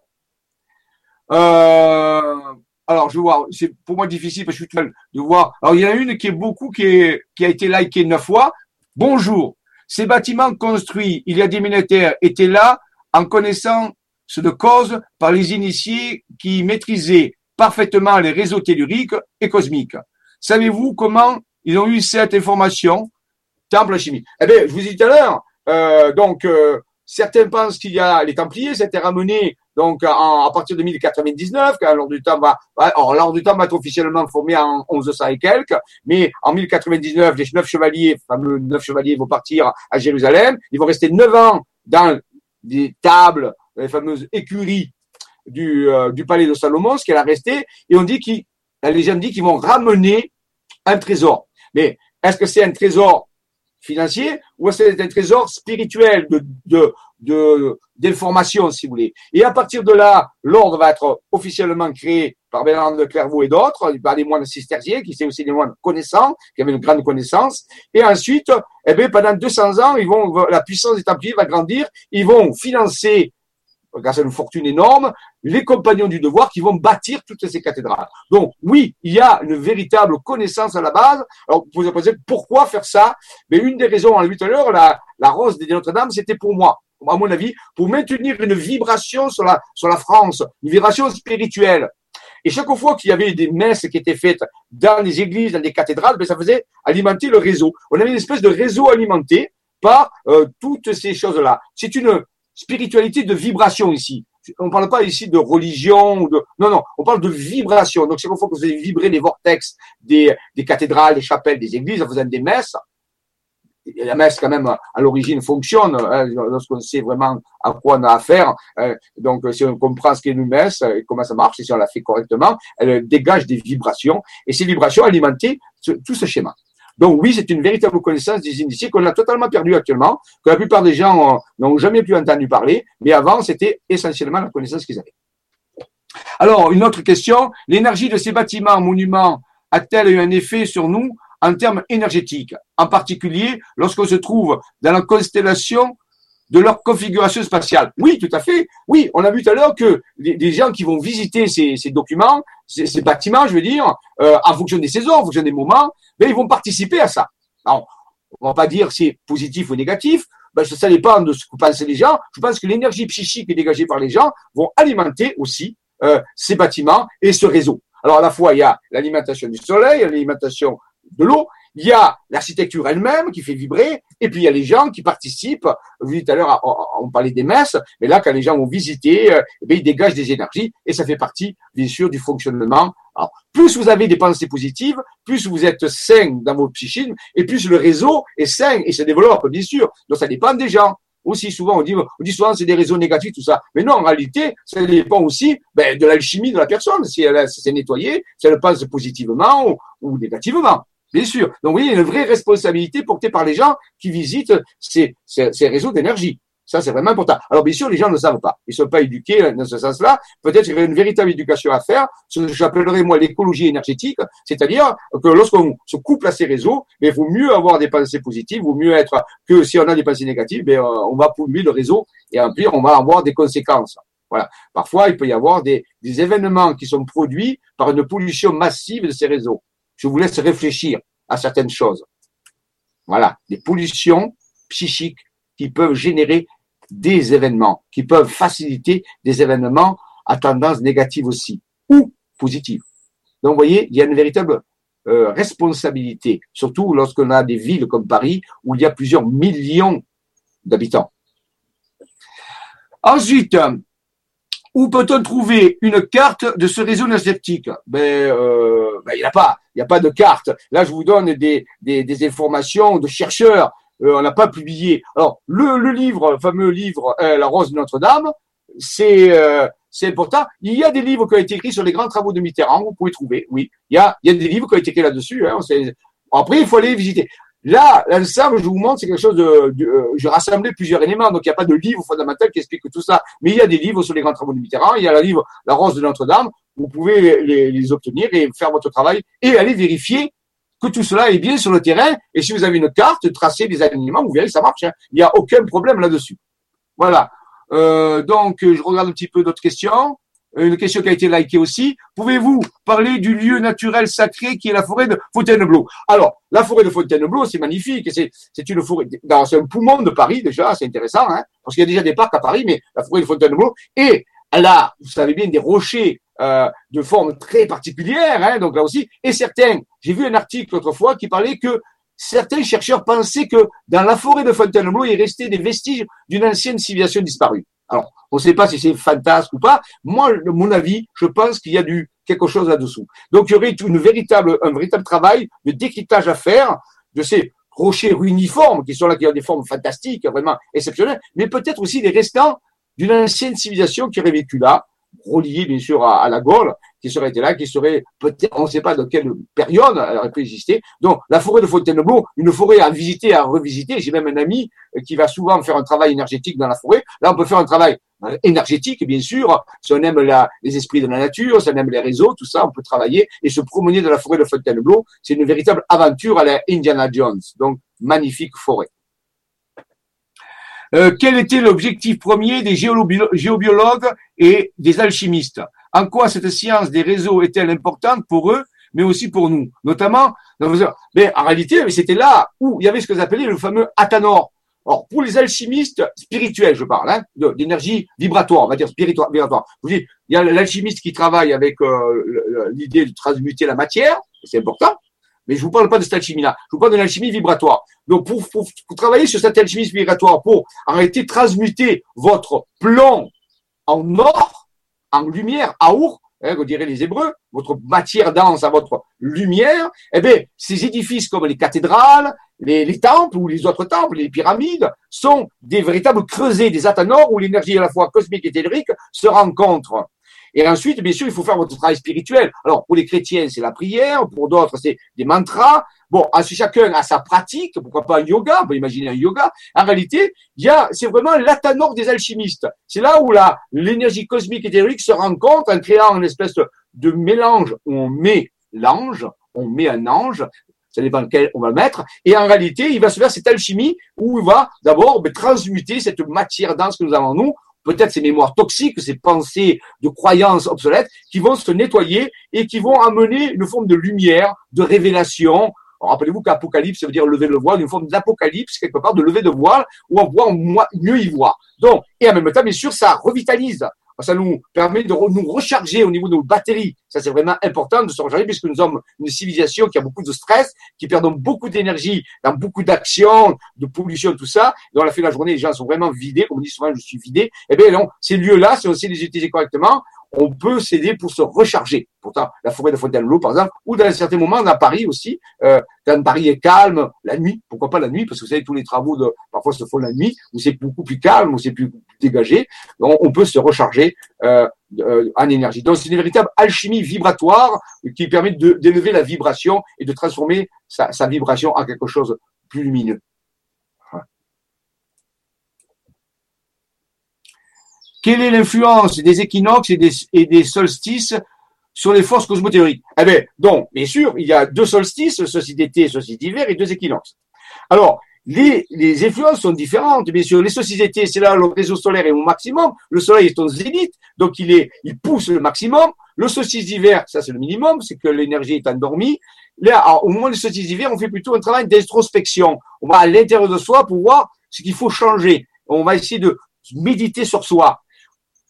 S1: Euh, alors, je vais voir. C'est pour moi difficile parce que je suis de voir. Alors, il y en a une qui est beaucoup, qui, est, qui a été likée neuf fois. Bonjour. Ces bâtiments construits il y a des militaires étaient là en connaissance de cause par les initiés qui maîtrisaient parfaitement les réseaux telluriques et cosmiques. Savez-vous comment ils ont eu cette information? Temple chimie. Eh bien, je vous dit tout à l'heure, euh, donc, euh, certains pensent qu'il y a les Templiers, c'était ramené donc à partir de 1099, quand l'ordre du temps va, alors du temps va être officiellement formé en 1100 et quelques, mais en 1099, les neuf chevaliers, fameux neuf chevaliers, vont partir à Jérusalem. Ils vont rester neuf ans dans des tables, les fameuses écuries du, euh, du palais de Salomon, ce qu'elle a resté, et on dit qu'il, la légende dit qu'ils vont ramener un trésor. Mais est-ce que c'est un trésor financier ou c'est un trésor spirituel de, de, d'information, si vous voulez. Et à partir de là, l'ordre va être officiellement créé par Bernard de Clairvaux et d'autres, par des moines cisterciens, qui sont aussi des moines connaissants, qui avaient une grande connaissance. Et ensuite, eh bien, pendant 200 ans, ils vont, la puissance des Templiers va grandir, ils vont financer grâce à une fortune énorme, les compagnons du devoir qui vont bâtir toutes ces cathédrales. Donc, oui, il y a une véritable connaissance à la base. Alors, vous pouvez poser pourquoi faire ça? Mais une des raisons, on l'a vu tout à l'heure, la, rose de Notre-Dame, c'était pour moi, à mon avis, pour maintenir une vibration sur la, sur la France, une vibration spirituelle. Et chaque fois qu'il y avait des messes qui étaient faites dans les églises, dans les cathédrales, ben ça faisait alimenter le réseau. On avait une espèce de réseau alimenté par euh, toutes ces choses-là. C'est une spiritualité de vibration ici. On ne parle pas ici de religion ou de non non, on parle de vibration. Donc chaque fois que vous avez vibré les vortex des, des cathédrales, des chapelles, des églises, vous avez des messes. Et la messe quand même à l'origine fonctionne hein, lorsqu'on sait vraiment à quoi on a affaire. Hein. donc si on comprend ce qu'est une messe et comment ça marche, et si on la fait correctement, elle dégage des vibrations et ces vibrations alimentaient tout ce schéma. Donc oui, c'est une véritable connaissance des initiés qu'on a totalement perdu actuellement, que la plupart des gens n'ont jamais plus entendu parler, mais avant, c'était essentiellement la connaissance qu'ils avaient. Alors, une autre question, l'énergie de ces bâtiments, monuments, a-t-elle eu un effet sur nous en termes énergétiques, en particulier lorsqu'on se trouve dans la constellation de leur configuration spatiale. Oui, tout à fait. Oui, on a vu tout à l'heure que les, gens qui vont visiter ces, documents, ces, bâtiments, je veux dire, euh, en fonction des saisons, en fonction des moments, ben, ils vont participer à ça. Alors, on va pas dire si c'est positif ou négatif, ben, ça dépend de ce que pensent les gens. Je pense que l'énergie psychique dégagée par les gens vont alimenter aussi euh, ces bâtiments et ce réseau. Alors à la fois, il y a l'alimentation du soleil, l'alimentation de l'eau, il y a l'architecture elle-même qui fait vibrer, et puis il y a les gens qui participent. Vous tout à l'heure, on parlait des messes, mais là, quand les gens vont visiter, euh, eh ils dégagent des énergies, et ça fait partie, bien sûr, du fonctionnement. Plus vous avez des pensées positives, plus vous êtes sain dans votre psychisme, et plus le réseau est sain et se développe, bien sûr. Donc ça dépend des gens aussi souvent, on dit, on dit souvent c'est des réseaux négatifs, tout ça. Mais non, en réalité, ça dépend aussi ben, de l'alchimie de la personne, si elle s'est nettoyée, si elle pense positivement ou négativement. Bien sûr. Donc, vous voyez, il y a une vraie responsabilité portée par les gens qui visitent ces, ces, ces réseaux d'énergie. Ça, c'est vraiment important. Alors, bien sûr, les gens ne savent pas. Ils ne sont pas éduqués dans ce sens-là. Peut-être qu'il y a une véritable éducation à faire, ce que j'appellerais, moi, l'écologie énergétique. C'est-à-dire que lorsqu'on se couple à ces réseaux, il vaut mieux avoir des pensées positives, vaut mieux être que si on a des pensées négatives, ben, on va polluer le réseau et en pire, on va avoir des conséquences. Voilà. Parfois, il peut y avoir des, des événements qui sont produits par une pollution massive de ces réseaux. Je vous laisse réfléchir à certaines choses. Voilà. Des pollutions psychiques qui peuvent générer des événements, qui peuvent faciliter des événements à tendance négative aussi, ou positive. Donc, vous voyez, il y a une véritable euh, responsabilité, surtout lorsqu'on a des villes comme Paris, où il y a plusieurs millions d'habitants. Ensuite, où peut-on trouver une carte de ce réseau énergétique Ben, euh, ben il n'y a pas, il n'y a pas de carte. Là, je vous donne des, informations de chercheurs euh, on n'a pas publié. Alors, le, livre, le fameux livre euh, La Rose de Notre-Dame, c'est important. Il y a des livres qui ont été écrits sur les grands travaux de Mitterrand, vous pouvez trouver, oui. Il y a, il y a des livres qui ont été écrits là-dessus. Hein, après, il faut aller visiter. Là, l'ensemble, je vous montre, c'est quelque chose de, de euh, plusieurs éléments, donc il n'y a pas de livre fondamental qui explique tout ça, mais il y a des livres sur les grands travaux de Mitterrand, il y a le livre La Rose de Notre-Dame, vous pouvez les, les, obtenir et faire votre travail et aller vérifier que tout cela est bien sur le terrain. Et si vous avez une carte, tracez des alignements, vous verrez que ça marche. Hein. Il n'y a aucun problème là-dessus. Voilà. Euh, donc, je regarde un petit peu d'autres questions. Une question qui a été likée aussi. Pouvez-vous parler du lieu naturel sacré qui est la forêt de Fontainebleau? Alors, la forêt de Fontainebleau, c'est magnifique. C'est, c'est une forêt, c'est un poumon de Paris déjà, c'est intéressant, hein, parce qu'il y a déjà des parcs à Paris, mais la forêt de Fontainebleau, et là, vous savez bien, des rochers euh, de forme très particulière, hein, donc là aussi, et certains, j'ai vu un article autrefois qui parlait que certains chercheurs pensaient que dans la forêt de Fontainebleau, il restait des vestiges d'une ancienne civilisation disparue. Alors, on ne sait pas si c'est fantasque ou pas. Moi, de mon avis, je pense qu'il y a du quelque chose là-dessous. Donc, il y aurait une véritable, un véritable travail de décryptage à faire de ces rochers ruiniformes qui sont là, qui ont des formes fantastiques, vraiment exceptionnelles, mais peut-être aussi des restants d'une ancienne civilisation qui aurait vécu là, relié bien sûr à, la Gaule, qui serait été là, qui serait peut-être, on ne sait pas de quelle période elle aurait pu exister. Donc la forêt de Fontainebleau, une forêt à visiter, à revisiter. J'ai même un ami euh, qui va souvent faire un travail énergétique dans la forêt. Là, on peut faire un travail euh, énergétique, bien sûr. Si on aime la, les esprits de la nature, si on aime les réseaux, tout ça, on peut travailler et se promener dans la forêt de Fontainebleau. C'est une véritable aventure à la Indiana Jones. Donc magnifique forêt. Euh, quel était l'objectif premier des géobiologues et des alchimistes? En quoi cette science des réseaux est-elle importante pour eux, mais aussi pour nous? Notamment, mais en réalité, c'était là où il y avait ce que appelaient le fameux Athanor. Or, pour les alchimistes spirituels, je parle, hein, d'énergie vibratoire, on va dire spirituelle, vibratoire. Vous dites, il y a l'alchimiste qui travaille avec euh, l'idée de transmuter la matière, c'est important. Mais je vous parle pas de cette alchimie-là. Je vous parle de l'alchimie vibratoire. Donc, pour, travailler sur cette alchimie vibratoire, pour arrêter de transmuter votre plomb en or, en lumière, aour, hein, vous direz les Hébreux, votre matière dense à votre lumière, eh bien, ces édifices comme les cathédrales, les, les, temples ou les autres temples, les pyramides, sont des véritables creusets, des athanors où l'énergie à la fois cosmique et tellurique se rencontrent. Et ensuite, bien sûr, il faut faire votre travail spirituel. Alors, pour les chrétiens, c'est la prière, pour d'autres, c'est des mantras. Bon, ensuite, chacun a sa pratique, pourquoi pas un yoga, on peut imaginer un yoga. En réalité, il y a, c'est vraiment l'atanor des alchimistes. C'est là où la, l'énergie cosmique et théorique se rencontre en créant une espèce de mélange où on met l'ange, on met un ange, ça dépend lequel on va le mettre. Et en réalité, il va se faire cette alchimie où il va d'abord ben, transmuter cette matière dense que nous avons nous peut-être ces mémoires toxiques, ces pensées de croyances obsolètes, qui vont se nettoyer et qui vont amener une forme de lumière, de révélation. Rappelez-vous qu'apocalypse, ça veut dire lever le voile, une forme d'apocalypse, quelque part, de lever de voile, où on voit mieux y voir. Donc, et en même temps, bien sûr, ça revitalise ça nous permet de nous recharger au niveau de nos batteries. Ça, c'est vraiment important de se recharger puisque nous sommes une civilisation qui a beaucoup de stress, qui perd beaucoup d'énergie dans beaucoup d'actions, de pollution, tout ça. Dans la fin de la journée, les gens sont vraiment vidés. Comme on dit souvent, je suis vidé. Eh bien, ces lieux-là, si on sait les utiliser correctement, on peut s'aider pour se recharger. Pourtant, la forêt de Fontainebleau, par exemple, ou dans certains moments, dans Paris aussi, euh, quand Paris est calme, la nuit, pourquoi pas la nuit, parce que vous savez, tous les travaux de, parfois se font la nuit, où c'est beaucoup plus calme, où c'est plus, dégagé, on, peut se recharger euh, euh, en énergie. Donc, c'est une véritable alchimie vibratoire qui permet d'élever la vibration et de transformer sa, sa vibration en quelque chose plus lumineux. Quelle est l'influence des équinoxes et des, solstices sur les forces cosmothéoriques? Eh bien, donc, bien sûr, il y a deux solstices, ceci d'été, ceci d'hiver, et deux équinoxes. Alors, les, influences sont différentes, bien sûr. Les d'été, c'est là le réseau solaire est au maximum. Le soleil est au zénith, donc il est, il pousse le maximum. Le solstice d'hiver, ça c'est le minimum, c'est que l'énergie est endormie. Là, au moment du solstice d'hiver, on fait plutôt un travail d'introspection. On va à l'intérieur de soi pour voir ce qu'il faut changer. On va essayer de méditer sur soi.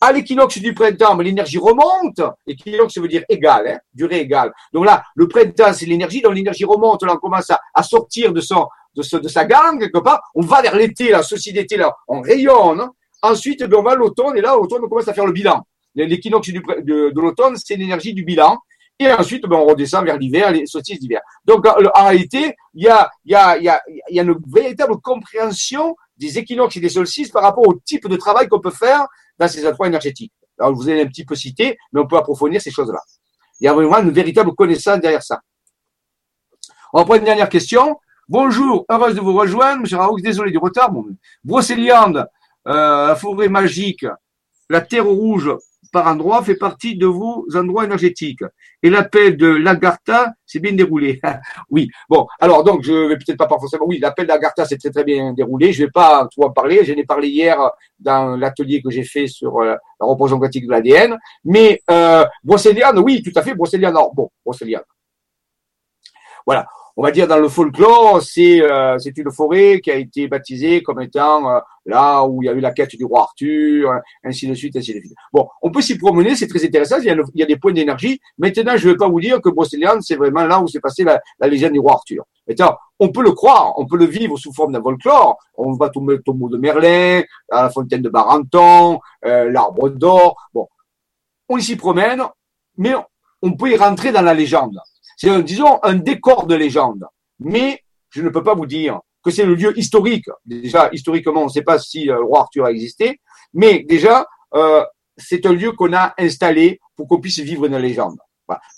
S1: À l'équinoxe du printemps, l'énergie remonte. L'équinoxe veut dire égal, hein, durée égale. Donc là, le printemps, c'est l'énergie. Donc l'énergie remonte. Là, on commence à, sortir de son, de, de sa gang quelque part. On va vers l'été, là, ceci d'été, là, on rayonne. Ensuite, ben, on va à l'automne et là, l'automne, on commence à faire le bilan. L'équinoxe de, l'automne, c'est l'énergie du bilan. Et ensuite, ben, on redescend vers l'hiver, les saucisses d'hiver. Donc, en réalité, il y a, y, a, y, a, y a une véritable compréhension des équinoxes et des solstices par rapport au type de travail qu'on peut faire dans ces endroits énergétiques. Alors, vous avez un petit peu cité, mais on peut approfondir ces choses-là. Il y a vraiment une véritable connaissance derrière ça. On va prendre une dernière question. Bonjour, heureuse de vous rejoindre. Monsieur Raoult, désolé du retard. Bon, Brocéliande, euh, la forêt magique, la terre rouge, par endroit fait partie de vos endroits énergétiques. Et l'appel de l'Agartha s'est bien déroulé. oui. Bon, alors donc je vais peut-être pas forcément. Oui, l'appel d'Agartha s'est très très bien déroulé. Je vais pas trop en parler. J'en ai parlé hier dans l'atelier que j'ai fait sur euh, la reproduction quantique de l'ADN. Mais euh, oui, tout à fait. Brocéliane. Alors bon, Brocéliane. Voilà on va dire dans le folklore, c'est euh, c'est une forêt qui a été baptisée comme étant euh, là où il y a eu la quête du roi Arthur, ainsi de suite, ainsi de suite. Bon, on peut s'y promener, c'est très intéressant. Il y a, des points d'énergie. Maintenant, je ne vais pas vous dire que Brocéliande, c'est vraiment là où s'est passé la, légende du roi Arthur. Maintenant, on peut le croire, on peut le vivre sous forme d'un folklore. On va tomber le tombeau de Merlin, la fontaine de Barenton, euh, l'arbre d'or. Bon, on s'y promène, mais on peut y rentrer dans la légende. C'est, disons, un décor de légende. Mais je ne peux pas vous dire que c'est le lieu historique. Déjà, historiquement, on ne sait pas si euh, le roi Arthur a existé, mais déjà, euh, c'est un lieu qu'on a installé pour qu'on puisse vivre une légende.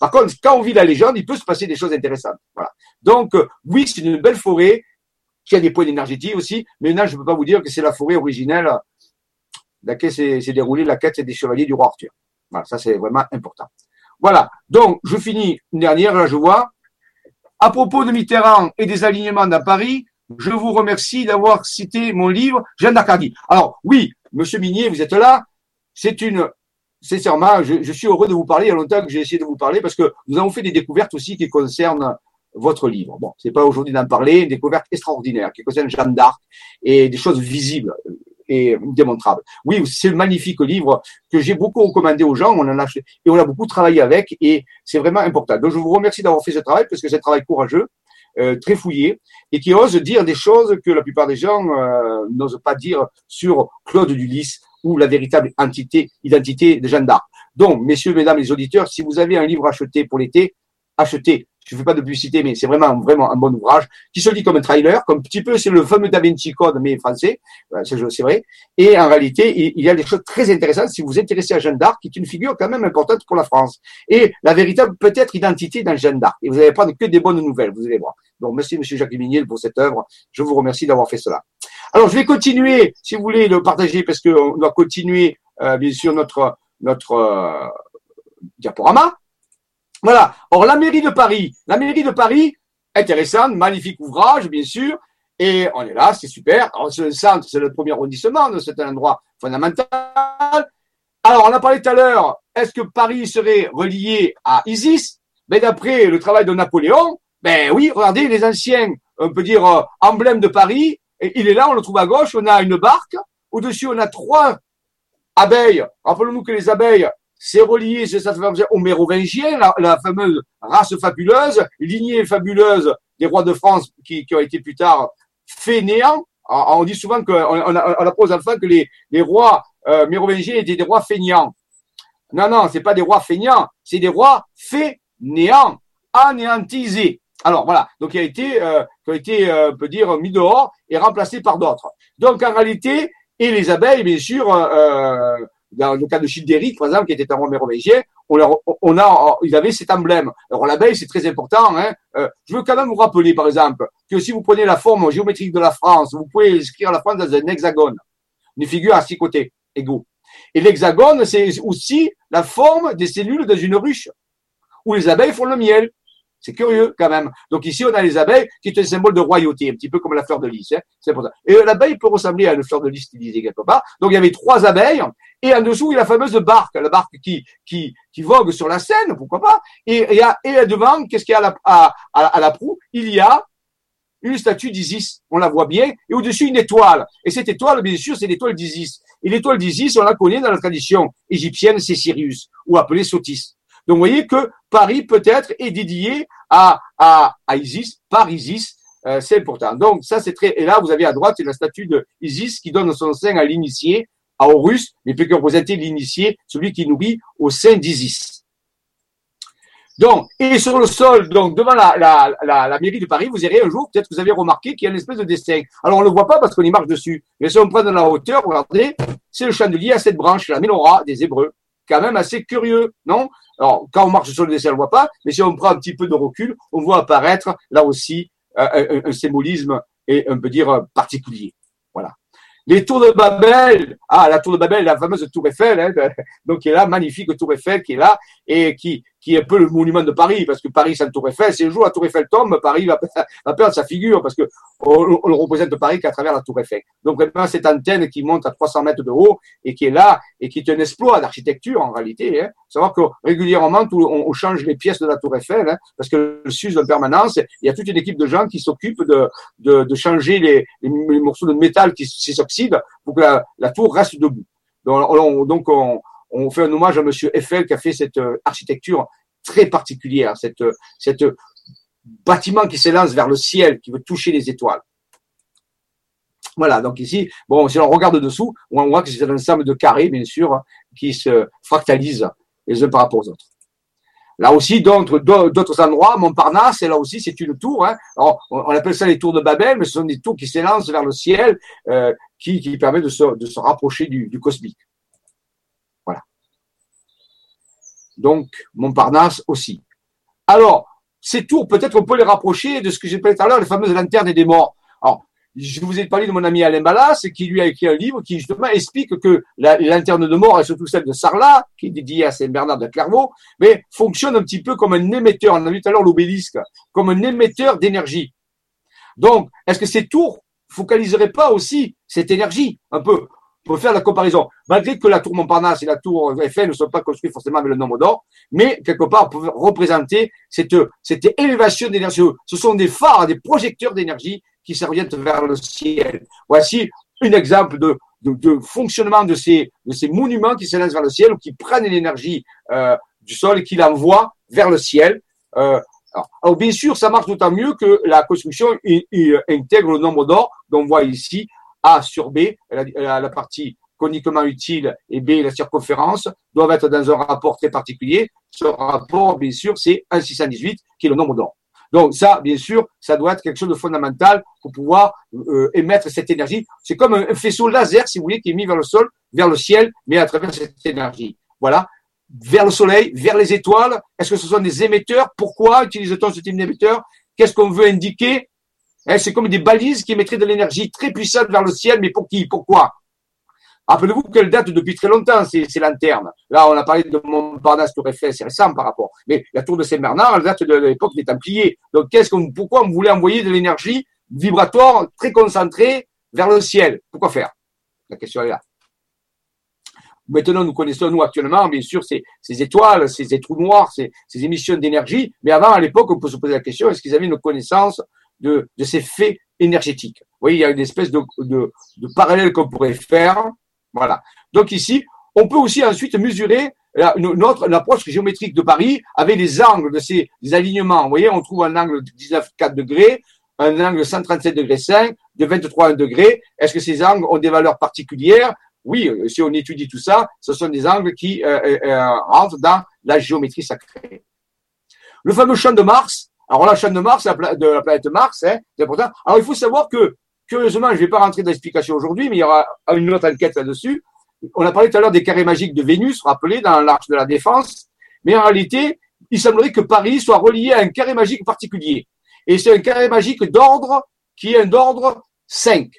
S1: Par contre, quand on vit la légende, il peut se passer des choses intéressantes. Voilà. Donc, euh, oui, c'est une belle forêt qui a des points d'énergie aussi, mais là, je ne peux pas vous dire que c'est la forêt originelle laquelle s'est déroulée la quête des chevaliers du roi Arthur. Voilà, ça c'est vraiment important. Voilà. Donc, je finis une dernière, là, je vois. À propos de Mitterrand et des alignements dans Paris, je vous remercie d'avoir cité mon livre, Jeanne d'Arcadie. Alors, oui, monsieur Minier, vous êtes là. C'est une, sincèrement, je, je, suis heureux de vous parler. Il y a longtemps que j'ai essayé de vous parler parce que nous avons fait des découvertes aussi qui concernent votre livre. Bon, c'est pas aujourd'hui d'en parler, une découverte extraordinaire qui concerne Jeanne d'Arc et des choses visibles et démontrable. Oui, c'est un magnifique livre que j'ai beaucoup recommandé aux gens. On en a et on a beaucoup travaillé avec et c'est vraiment important. Donc je vous remercie d'avoir fait ce travail parce que c'est un travail courageux, euh, très fouillé et qui ose dire des choses que la plupart des gens euh, n'osent pas dire sur Claude Dulis ou la véritable entité, identité de Jeanne d'Arc. Donc, messieurs, mesdames les auditeurs, si vous avez un livre acheté pour l'été, achetez je ne fais pas de publicité, mais c'est vraiment, vraiment un bon ouvrage, qui se lit comme un trailer, comme un petit peu, c'est le fameux Da Vinci Code, mais français, c'est vrai. Et en réalité, il y a des choses très intéressantes si vous vous intéressez à Jeanne d'Arc, qui est une figure quand même importante pour la France. Et la véritable, peut-être, identité dans Jeanne d'Arc. Et vous allez prendre que des bonnes nouvelles, vous allez voir. Donc, merci, monsieur Jacques Miniel, pour cette œuvre. Je vous remercie d'avoir fait cela. Alors, je vais continuer, si vous voulez, de partager, parce qu'on doit continuer, euh, bien sûr, notre, notre euh, diaporama. Voilà. Or, la mairie de Paris, la mairie de Paris, intéressante, magnifique ouvrage, bien sûr. Et on est là, c'est super. ce centre, c'est le premier arrondissement, c'est un endroit fondamental. Alors, on a parlé tout à l'heure, est-ce que Paris serait relié à Isis? Mais ben, d'après le travail de Napoléon, ben oui, regardez les anciens, on peut dire, euh, emblèmes de Paris. Et il est là, on le trouve à gauche, on a une barque. Au-dessus, on a trois abeilles. Rappelons-nous que les abeilles, c'est relié, c'est ça aux Mérovingiens, la, fameuse race fabuleuse, lignée fabuleuse des rois de France qui, ont été plus tard fainéants. On dit souvent qu'on on, on, on appose enfin que les, rois euh, mérovingiens étaient des rois feignants. Non, non, c'est pas des rois feignants, c'est des rois fainéants, anéantisés. Alors voilà, donc il a été, euh, qui a été, euh, on peut dire, mis dehors et remplacé par d'autres. Donc en réalité, et les abeilles, bien sûr, euh, dans le cas de Childéric, par exemple, qui était un roi mérovingien, on, a, ils avaient cet emblème. Alors l'abeille, c'est très important. Hein. Euh, je veux quand même vous rappeler, par exemple, que si vous prenez la forme géométrique de la France, vous pouvez inscrire la France dans un hexagone, une figure à six côtés égaux. Et l'hexagone, c'est aussi la forme des cellules dans une ruche, où les abeilles font le miel. C'est curieux quand même. Donc ici, on a les abeilles qui est un symbole de royauté, un petit peu comme la fleur de lys. Hein. C'est pour ça. Et l'abeille peut ressembler à une fleur de lys stylisée quelque part. Donc il y avait trois abeilles, et en dessous, il y a la fameuse barque, la barque qui, qui, qui vogue sur la Seine, pourquoi pas. Et, y a, et devant, qu'est-ce qu'il y a à la, à, à la proue? Il y a une statue d'Isis, on la voit bien, et au-dessus une étoile. Et cette étoile, bien sûr, c'est l'étoile d'Isis. Et l'étoile d'Isis, on la connaît dans la tradition égyptienne, c'est Sirius, ou appelé Sotis. Donc, vous voyez que Paris, peut-être, est dédié à, à, Isis, par Isis, euh, c'est important. Donc, ça, c'est très, et là, vous avez à droite, c'est la statue de Isis qui donne son sein à l'initié, à Horus, mais peut représenter l'initié, celui qui nourrit au sein d'Isis. Donc, et sur le sol, donc devant la, mairie de Paris, vous irez un jour, peut-être que vous avez remarqué qu'il y a une espèce de dessin. Alors on ne le voit pas parce qu'on y marche dessus. Mais si on prend de la hauteur, regardez, c'est le chandelier à cette branche, la menorah des Hébreux. Quand même assez curieux, non? Alors, quand on marche sur le dessin, on ne voit pas, mais si on prend un petit peu de recul, on voit apparaître, là aussi, euh, un, symbolisme, et on peut dire, particulier. Voilà. Les tours de Babel, ah, la tour de Babel, la fameuse tour Eiffel, hein, donc qui est là, magnifique tour Eiffel qui est là, et qui, qui est un peu le monument de Paris, parce que Paris, c'est la tour Eiffel. Si un jour la tour Eiffel tombe, Paris va, perdre sa figure, parce que on, le représente Paris qu'à travers la tour Eiffel. Donc vraiment, cette antenne qui monte à 300 mètres de haut, et qui est là, et qui est un exploit d'architecture, en réalité. Hein. Savoir que régulièrement, on, change les pièces de la tour Eiffel, hein, parce que le s'use en permanence. Il y a toute une équipe de gens qui s'occupent de, de, de, changer les, les, morceaux de métal qui s'oxydent pour que la, la, tour reste debout. Donc, on, donc on, on fait un hommage à Monsieur Eiffel qui a fait cette euh, architecture très particulière, cette, cette bâtiment qui s'élance vers le ciel, qui veut toucher les étoiles. Voilà, donc ici, bon, si on regarde dessous, on voit que c'est un ensemble de carrés, bien sûr, qui se fractalisent les uns par rapport aux autres. Là aussi, d'autres, endroits, Montparnasse, là aussi, c'est une tour. Hein. On appelle ça les tours de Babel, mais ce sont des tours qui s'élancent vers le ciel, euh, qui, permettent de se, rapprocher du cosmique. Donc Montparnasse aussi. Alors, ces tours, peut-être on peut les rapprocher de ce que j'ai parlé tout à l'heure, les fameuses lanternes des morts. Alors, je vous ai parlé de mon ami Alain Ballas, qui lui a écrit un livre qui justement explique que la lanterne de mort, et surtout celle de Sarlat, qui est dédiée à Saint-Bernard de Clairvaux, mais fonctionne un petit peu comme un émetteur, on a vu tout à l'heure l'obélisque, comme un émetteur d'énergie. Donc, est-ce que ces tours focaliseraient pas aussi cette énergie un peu? Pour faire la comparaison. Malgré que la tour Montparnasse et la tour Eiffel ne sont pas construites forcément avec le nombre d'or, mais quelque part peuvent représenter cette, cette élévation d'énergie. Ce sont des phares, des projecteurs d'énergie qui s'orientent vers le ciel. Voici un exemple de, de, de, fonctionnement de ces, de ces monuments qui s'élancent vers le ciel ou qui prennent l'énergie euh, du sol et qui l'envoient vers le ciel. Euh, alors, bien sûr, ça marche d'autant mieux que la construction intègre le nombre d'or dont on voit ici a sur B, la, partie coniquement utile et B, la circonférence, doivent être dans un rapport très particulier. Ce rapport, bien sûr, c'est 1,618, qui est le nombre d'or. Donc ça, bien sûr, ça doit être quelque chose de fondamental pour pouvoir euh, émettre cette énergie. C'est comme un faisceau laser, si vous voulez, qui est mis vers le sol, vers le ciel, mais à travers cette énergie. Voilà. Vers le soleil, vers les étoiles. Est-ce que ce sont des émetteurs? Pourquoi utilise-t-on ce type d'émetteur Qu'est-ce qu'on veut indiquer? Hein, c'est comme des balises qui émettraient de l'énergie très puissante vers le ciel, mais pour qui Pourquoi? Rappelez-vous qu'elle date depuis très longtemps, ces, lanternes. Là, on a parlé de Montparnasse, Tour Eiffel, c'est récent par rapport. Mais la tour de Saint-Bernard, elle date de l'époque des Templiers. Donc, pourquoi on voulait envoyer de l'énergie vibratoire très concentrée vers le ciel? Pourquoi faire? La question est là. Maintenant, nous connaissons, nous, actuellement, bien sûr, ces, étoiles, ces, trous noirs, ces, ces émissions d'énergie. Mais avant, à l'époque, on peut se poser la question, est-ce qu'ils avaient une connaissance de, ces faits énergétiques. Vous voyez, il y a une espèce de, de, de parallèle qu'on pourrait faire. Voilà. Donc ici, on peut aussi ensuite mesurer une, autre approche géométrique de Paris avec les angles de ces alignements. Vous voyez, on trouve un angle de 19,4 degrés, un angle de 137 degrés 5, de 23 degrés. Est-ce que ces angles ont des valeurs particulières? Oui, si on étudie tout ça, ce sont des angles qui rentrent dans la géométrie sacrée. Le fameux champ de Mars, alors là, champ de Mars, de la planète Mars, hein, c'est important. Alors il faut savoir que, curieusement, je ne vais pas rentrer dans l'explication aujourd'hui, mais il y aura une autre enquête là-dessus. On a parlé tout à l'heure des carrés magiques de Vénus, rappelez, dans l'arche de la défense. Mais en réalité, il semblerait que Paris soit relié à un carré magique particulier. Et c'est un carré magique d'ordre qui est un d'ordre 5.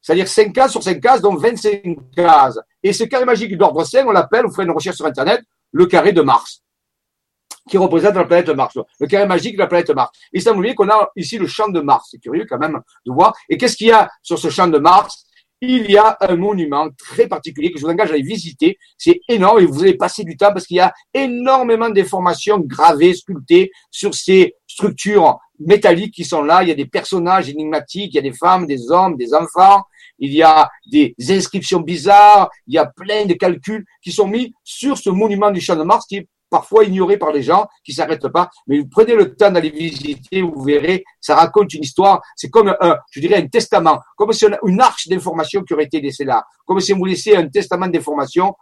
S1: C'est-à-dire 5 cases sur 5 cases, donc 25 cases. Et ce carré magique d'ordre 5, on l'appelle, vous ferez une recherche sur Internet, le carré de Mars qui représente la planète Mars, le carré magique de la planète Mars. Et ça m'oublie qu'on a ici le champ de Mars. C'est curieux quand même de voir. Et qu'est-ce qu'il y a sur ce champ de Mars? Il y a un monument très particulier que je vous engage à aller visiter. C'est énorme et vous allez passer du temps parce qu'il y a énormément d'informations gravées, sculptées sur ces structures métalliques qui sont là. Il y a des personnages énigmatiques, il y a des femmes, des hommes, des enfants. Il y a des inscriptions bizarres, il y a plein de calculs qui sont mis sur ce monument du champ de Mars qui est parfois ignoré par les gens qui s'arrêtent pas. Mais vous prenez le temps d'aller visiter, vous verrez, ça raconte une histoire. C'est comme un, je dirais, un testament, comme si une arche d'information qui aurait été laissée là, comme si on vous laissait un testament d'information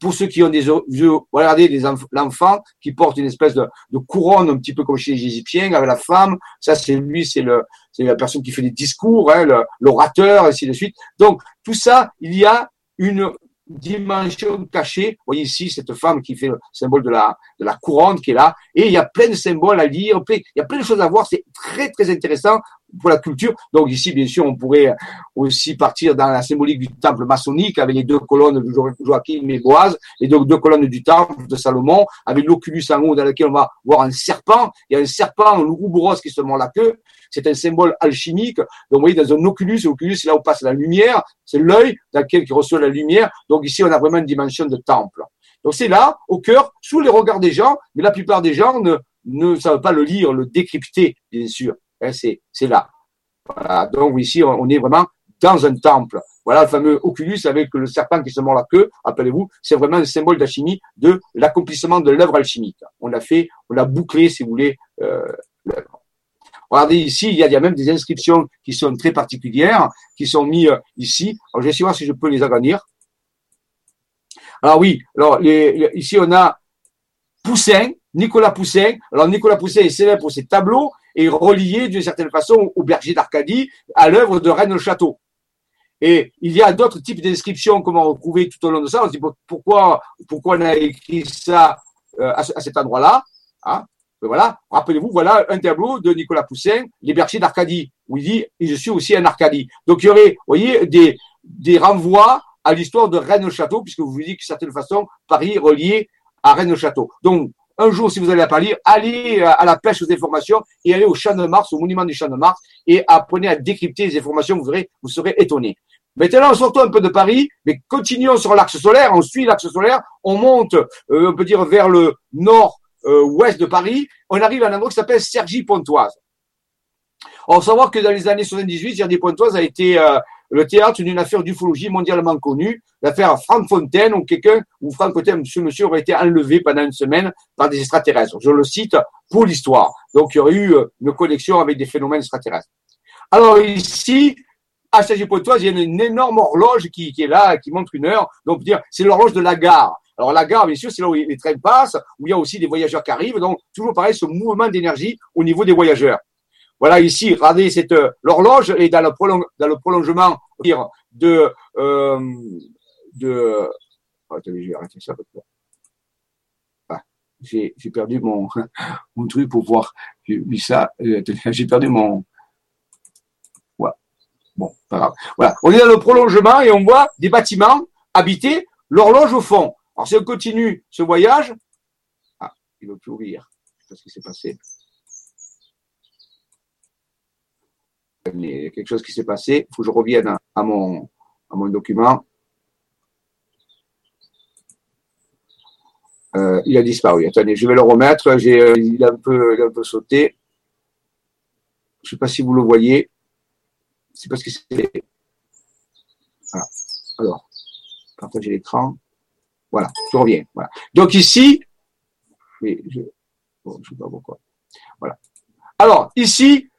S1: pour ceux qui ont des yeux, regardez l'enfant qui porte une espèce de, couronne un petit peu comme chez les Égyptiens avec la femme. Ça, c'est lui, c'est le, c'est la personne qui fait des discours, hein, l'orateur, ainsi de suite. Donc tout ça, il y a une dimension cachée. Vous voyez ici cette femme qui fait le symbole de la, de la couronne qui est là. Et il y a plein de symboles à lire, il y a plein de choses à voir. C'est très, très intéressant pour la culture. Donc ici, bien sûr, on pourrait aussi partir dans la symbolique du temple maçonnique avec les deux colonnes de Joachim et Boaz, les deux, deux colonnes du temple de Salomon, avec l'oculus en haut dans lequel on va voir un serpent. Il y a un serpent, un loup qui se mord la queue. C'est un symbole alchimique. Donc, vous voyez, dans un oculus, l'oculus, c'est là où passe la lumière. C'est l'œil dans lequel il reçoit la lumière. Donc ici, on a vraiment une dimension de temple. Donc c'est là, au cœur, sous les regards des gens, mais la plupart des gens ne, ne savent pas le lire, le décrypter, bien sûr. Hein, c'est, là. Donc ici, on est vraiment dans un temple. Voilà le fameux Oculus avec le serpent qui se mord la queue. Rappelez-vous, c'est vraiment un symbole d'alchimie de l'accomplissement de l'œuvre alchimique. On l'a fait, on l'a bouclé, si vous voulez, euh, l'œuvre. Regardez ici, il y, a, même des inscriptions qui sont très particulières, qui sont mises euh, ici. Alors, je vais voir si je peux les agrandir. Alors oui, alors ici on a Poussin, Nicolas Poussin. Alors Nicolas Poussin est célèbre pour ses tableaux et relié d'une certaine façon au berger d'Arcadie, à l'œuvre de Rennes le Château. Et il y a d'autres types d'inscriptions qu'on va retrouver tout au long de ça. On se dit pourquoi, pourquoi on a écrit ça euh, à, cet endroit-là. Hein? Ben voilà, rappelez-vous, voilà un tableau de Nicolas Poussin, Les bergers d'Arcadie, où il dit Je suis aussi un Arcadie. Donc il y aurait, voyez, des, renvois à l'histoire de Rennes-le-Château, puisque vous vous dites que, de certaine façon, Paris relié à Rennes-le-Château. Donc, un jour, si vous allez à Paris, allez à la pêche aux informations et allez au Champ de Mars, au monument du Champ de Mars, et apprenez à décrypter les informations, vous verrez, vous serez étonné. Maintenant, sortons un peu de Paris, mais continuons sur l'axe solaire, on suit l'axe solaire, on monte, euh, on peut dire, vers le nord-ouest euh, de Paris, on arrive à un endroit qui s'appelle Sergi-Pontoise. On va savoir que dans les années 78, Sergi-Pontoise a été euh, le théâtre d'une affaire d'ufologie mondialement connue, l'affaire Frank Fontaine, où quelqu'un, où Frank Fontaine, ce monsieur aurait été enlevé pendant une semaine par des extraterrestres. Je le cite pour l'histoire. Donc, il y aurait eu euh, une connexion avec des phénomènes extraterrestres. Alors ici, à Saint-Pontoise, il y a une énorme horloge qui, qui est là, qui montre une heure. Donc, dire, c'est l'horloge de la gare. Alors la gare, bien sûr, c'est là où les trains passent, où il y a aussi des voyageurs qui arrivent. Donc, toujours pareil, ce mouvement d'énergie au niveau des voyageurs. Voilà ici, regardez cette euh, l'horloge est dans le, dans le prolongement de euh, de. Oh, attendez, je vais arrêter ça. Ah, j'ai perdu mon mon truc pour voir. J'ai ça. Euh, j'ai perdu mon. Voilà. Bon, pas grave. Voilà. On est dans le prolongement et on voit des bâtiments habités. L'horloge au fond. Alors si on continue ce voyage, ah, il ne veut plus ouvrir. Je sais pas ce qui s'est passé. Il y a quelque chose qui s'est passé. Il faut que je revienne à mon, à mon document. Euh, il a disparu. Attendez, je vais le remettre. J'ai, il, a un peu, il a un peu sauté. Je ne sais pas si vous le voyez. C'est parce que c'est. Voilà. Alors, partager l'écran. Voilà, je reviens. Voilà. Donc ici, mais je, je sais pas pourquoi. Voilà. Alors ici,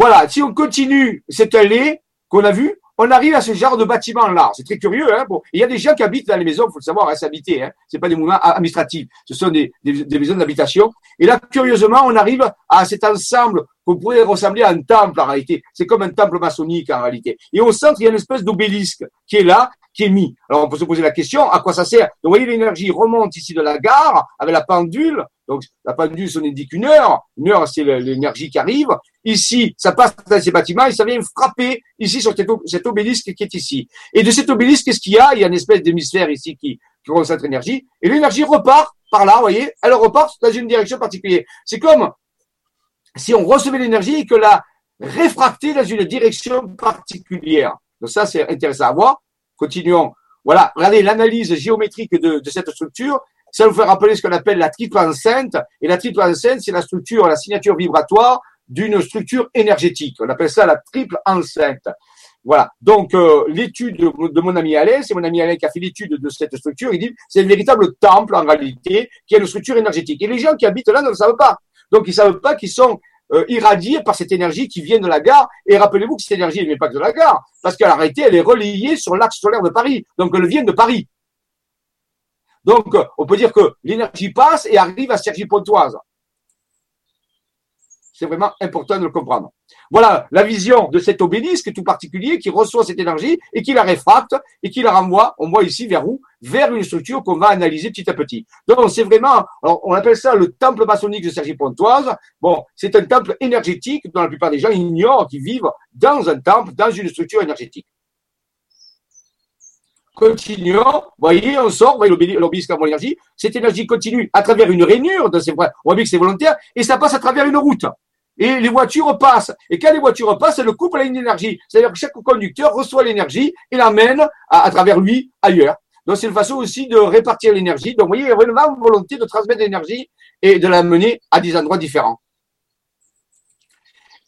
S1: voilà, si on continue cette allée qu'on a vue, on arrive à ce genre de bâtiment-là. C'est très curieux. Hein bon, il y a des gens qui habitent dans les maisons, il faut le savoir, hein, c'est habité. Hein c'est pas des mouvements administratifs, ce sont des, maisons d'habitation. Et là, curieusement, on arrive à cet ensemble qu'on pourrait ressembler à un temple en réalité. C'est comme un temple maçonnique en réalité. Et au centre, il y a une espèce d'obélisque qui est là, qui est mis. Alors on peut se poser la question, à quoi ça sert? Vous voyez, l'énergie remonte ici de la gare avec la pendule. Donc la pendule, ça indique une heure. Une heure, c'est l'énergie qui arrive. Ici, ça passe dans ces bâtiments et ça vient frapper ici sur cet obélisque qui est ici. Et de cet obélisque, qu'est-ce qu'il y a? Il y a une espèce d'hémisphère ici qui, concentre l'énergie. Et l'énergie repart par là, vous voyez, elle repart dans une direction particulière. C'est comme si on recevait l'énergie et que la réfractait dans une direction particulière. Donc ça, c'est intéressant à voir. Continuons. Voilà, regardez l'analyse géométrique de, cette structure. Ça nous fait rappeler ce qu'on appelle la triple enceinte. Et la triple enceinte, c'est la structure, la signature vibratoire d'une structure énergétique. On appelle ça la triple enceinte. Voilà. Donc euh, l'étude de, mon ami Alain, c'est mon ami Alain qui a fait l'étude de cette structure. Il dit c'est un véritable temple en réalité qui a une structure énergétique. Et les gens qui habitent là ne le savent pas. Donc ils savent pas qu'ils sont euh, irradiés par cette énergie qui vient de la gare. Et rappelez-vous que cette énergie ne vient pas que de la gare, parce qu'en réalité elle est reliée sur l'axe solaire de Paris. Donc elle vient de Paris. Donc on peut dire que l'énergie passe et arrive à Sergi Pontoise. C'est vraiment important de le comprendre. Voilà la vision de cet obélisque tout particulier qui reçoit cette énergie et qui la réfracte et qui la renvoie, on voit ici vers où? Vers une structure qu'on va analyser petit à petit. Donc c'est vraiment, on appelle ça le temple maçonnique de Sergi Pontoise. Bon, c'est un temple énergétique dont la plupart des gens ignorent qu'ils vivent dans un temple, dans une structure énergétique. Continuons, voyez, on sort, voyez l'obélisque en énergie, cette énergie continue à travers une rainure, ces, on voit bien que c'est volontaire, et ça passe à travers une route et les voitures passent. Et quand les voitures passent, elles coupent la ligne d'énergie. C'est-à-dire que chaque conducteur reçoit l'énergie et l'amène à, à, travers lui ailleurs. Donc c'est une façon aussi de répartir l'énergie. Donc vous voyez, il y a vraiment une volonté de transmettre l'énergie et de la mener à des endroits différents.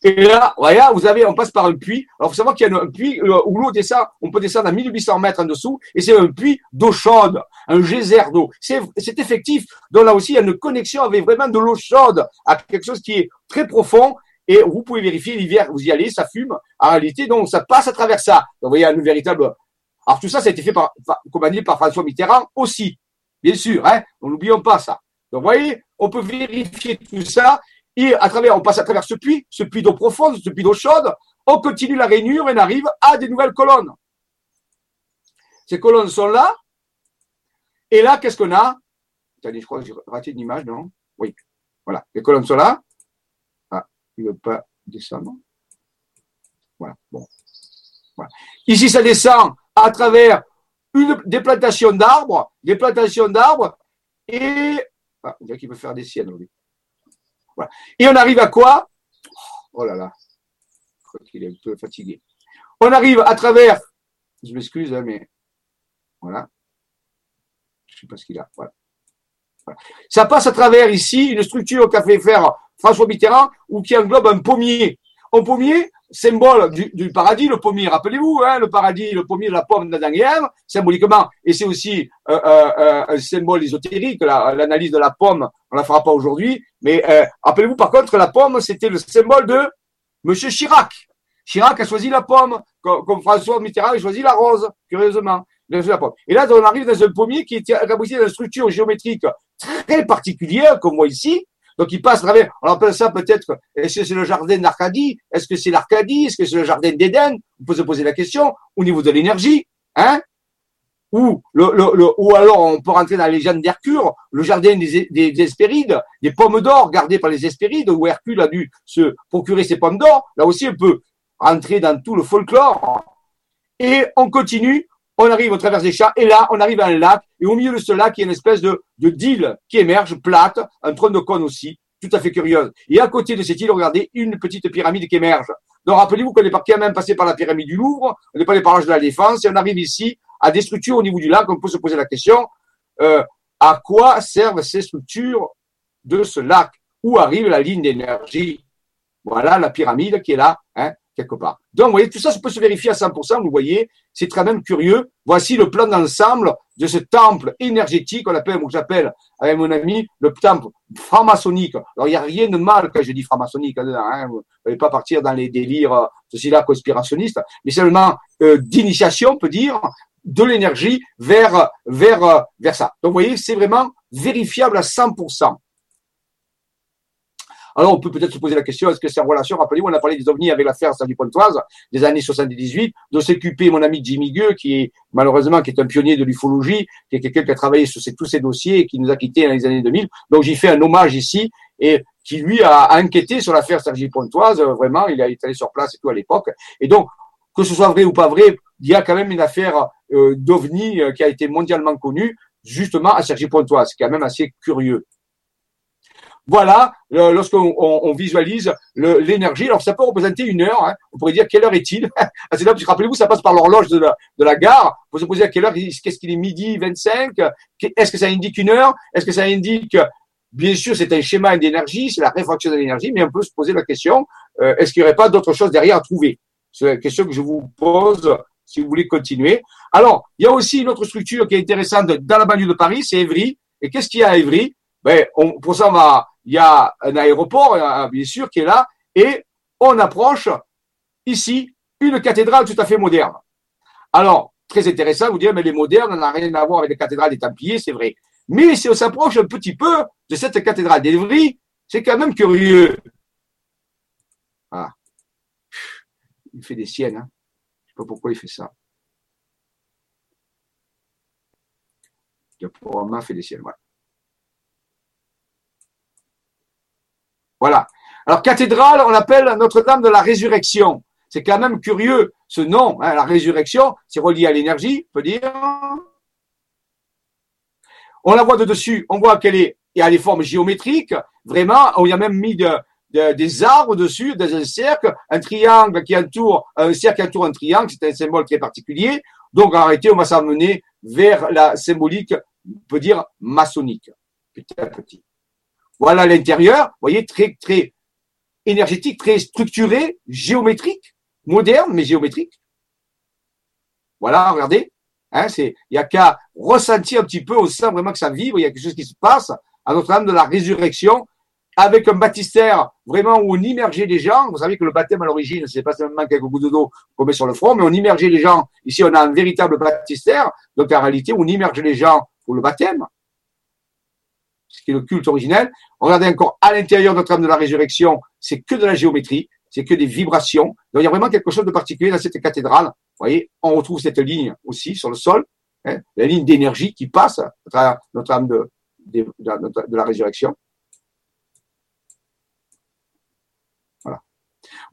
S1: Et là, voilà, vous avez, on passe par un puits. Alors, faut savoir qu'il y a un puits euh, où l'eau descend, on peut descendre à 1800 mètres en dessous, et c'est un puits d'eau chaude, un geyser d'eau. C'est, effectif. Donc là aussi, il y a une connexion avec vraiment de l'eau chaude à quelque chose qui est très profond. Et vous pouvez vérifier l'hiver, vous y allez, ça fume. En réalité, donc, ça passe à travers ça. Donc, vous voyez, une véritable. Alors, tout ça, ça a été fait par, commandé par François Mitterrand aussi. Bien sûr, hein. N'oublions pas ça. Donc, vous voyez, on peut vérifier tout ça à travers, on passe à travers ce puits, ce puits d'eau profonde, ce puits d'eau chaude, on continue la rainure et on arrive à des nouvelles colonnes. Ces colonnes sont là. Et là, qu'est-ce qu'on a? Attendez, je crois que j'ai raté une image, non? Oui. Voilà. Les colonnes sont là. Ah, il ne veut pas descendre. Voilà. Bon. Voilà. Ici, ça descend à travers une, des plantations d'arbres, des plantations d'arbres, et ah, il qu'il peut faire des siennes, Et on arrive à quoi Oh là là, je crois qu'il est un peu fatigué. On arrive à travers, je m'excuse, hein, mais voilà. Je ne sais pas ce qu'il a. Voilà. Ça passe à travers ici une structure qu'a fait faire François Mitterrand ou qui englobe un pommier. Un pommier, symbole du, paradis, le pommier, rappelez-vous, hein, le paradis, le pommier, la pomme d'Adam et symboliquement, et c'est aussi euh, euh, euh, un symbole ésotérique, l'analyse de la pomme, on la fera pas aujourd'hui, mais rappelez-vous par contre, la pomme, c'était le symbole de Monsieur Chirac. Chirac a choisi la pomme, comme, François Mitterrand a choisi la rose, curieusement. La pomme. Et là, on arrive dans un pommier qui est dans d'une structure géométrique très particulière, comme moi ici, donc il passe à travers, on appelle ça peut-être, est-ce que c'est le jardin d'Arcadie? Est-ce que c'est l'Arcadie? Est-ce que c'est le jardin d'Éden? On peut se poser la question au niveau de l'énergie, hein? Ou, alors on peut rentrer dans la légende d'Hercule, le jardin des, des, des Hespérides, des pommes d'or gardées par les Hespérides, où Hercule a dû se procurer ses pommes d'or. Là aussi, on peut rentrer dans tout le folklore. Et on continue on arrive au travers des chats, et là, on arrive à un lac, et au milieu de ce lac, il y a une espèce de, de île qui émerge, plate, un trône de cône aussi, tout à fait curieuse. Et à côté de cette île, regardez, une petite pyramide qui émerge. Donc, rappelez-vous qu'on est quand même passé par la pyramide du Louvre, on n'est pas allé par l'âge de la Défense, et on arrive ici à des structures au niveau du lac, on peut se poser la question, euh, à quoi servent ces structures de ce lac? Où arrive la ligne d'énergie? Voilà la pyramide qui est là, hein, quelque part. Donc, vous voyez, tout ça, ça peut se vérifier à 100%, vous voyez, c'est très même curieux. Voici le plan d'ensemble de ce temple énergétique, qu'on appelle, moi j'appelle, avec mon ami, le temple franc-maçonnique. Alors, il n'y a rien de mal quand je dis franc-maçonnique, hein, vous n'allez pas partir dans les délires, euh, ceci-là, conspirationnistes, mais seulement euh, d'initiation, on peut dire, de l'énergie vers, vers, vers ça. Donc, vous voyez, c'est vraiment vérifiable à 100%. Alors, on peut peut-être se poser la question, est-ce que c'est en relation, rappelez-vous, on a parlé des ovnis avec l'affaire Sandy Pontoise des années 78, de s'occuper mon ami Jimmy Gueux, qui est, malheureusement, qui est un pionnier de l'ufologie, qui est quelqu'un qui a travaillé sur tous ces dossiers et qui nous a quittés dans les années 2000. Donc, j'y fais un hommage ici et qui, lui, a enquêté sur l'affaire Sergi Pontoise, vraiment, il été allé sur place et tout à l'époque. Et donc, que ce soit vrai ou pas vrai, il y a quand même une affaire d'OVNI euh, qui a été mondialement connue, justement à Sergi Pontoise, c'est quand même assez curieux. Voilà, lorsqu'on on, visualise l'énergie, alors ça peut représenter une heure. Hein. On pourrait dire quelle heure est-il? C'est là, rappelez-vous, ça passe par l'horloge de la, gare. Vous se posez à quelle heure Qu'est-ce qu'il est midi 25 Est-ce que ça indique une heure? Est-ce que ça indique Bien sûr, c'est un schéma d'énergie, c'est la réfraction de l'énergie, mais on peut se poser la question euh, est-ce qu'il n'y aurait pas d'autres choses derrière à trouver? C'est la question que je vous pose si vous voulez continuer. Alors, il y a aussi une autre structure qui est intéressante dans la banlieue de Paris, c'est Évry. Et qu'est-ce qu'il y a à Évry ben, Pour ça, il y a un aéroport, bien sûr, qui est là, et on approche ici une cathédrale tout à fait moderne. Alors, très intéressant, vous dire, mais les modernes n'ont rien à voir avec les cathédrales des Templiers, c'est vrai. Mais si on s'approche un petit peu de cette cathédrale d'Evry, c'est quand même curieux. Ah. Il fait des siennes. Hein. Pourquoi il fait ça. A fait des siennes. Voilà. Alors, cathédrale, on l'appelle Notre-Dame de la Résurrection. C'est quand même curieux, ce nom, hein, la résurrection, c'est relié à l'énergie, on peut dire. On la voit de dessus, on voit qu'elle est, y a des formes géométriques, vraiment, on y a même mis des arbres dessus, dans un cercle, un triangle qui entoure, un cercle qui entoure un triangle, c'est un symbole très particulier. Donc, réalité, on va s'amener vers la symbolique, on peut dire, maçonnique, petit à petit. Voilà l'intérieur, vous voyez, très, très énergétique, très structuré, géométrique, moderne, mais géométrique. Voilà, regardez. Hein, c'est, il n'y a qu'à ressentir un petit peu, on sent vraiment que ça vibre, il y a quelque chose qui se passe à notre âme de la résurrection, avec un baptistère vraiment où on immergeait les gens. Vous savez que le baptême à l'origine, c'est pas seulement quelques gouttes d'eau qu'on met sur le front, mais on immergeait les gens. Ici, on a un véritable baptistère. Donc, en réalité, on immerge les gens pour le baptême ce qui est le culte originel. Regardez encore à l'intérieur de notre âme de la résurrection, c'est que de la géométrie, c'est que des vibrations. Donc il y a vraiment quelque chose de particulier dans cette cathédrale. Vous voyez, on retrouve cette ligne aussi sur le sol, hein, la ligne d'énergie qui passe à travers notre âme de, la résurrection. Voilà.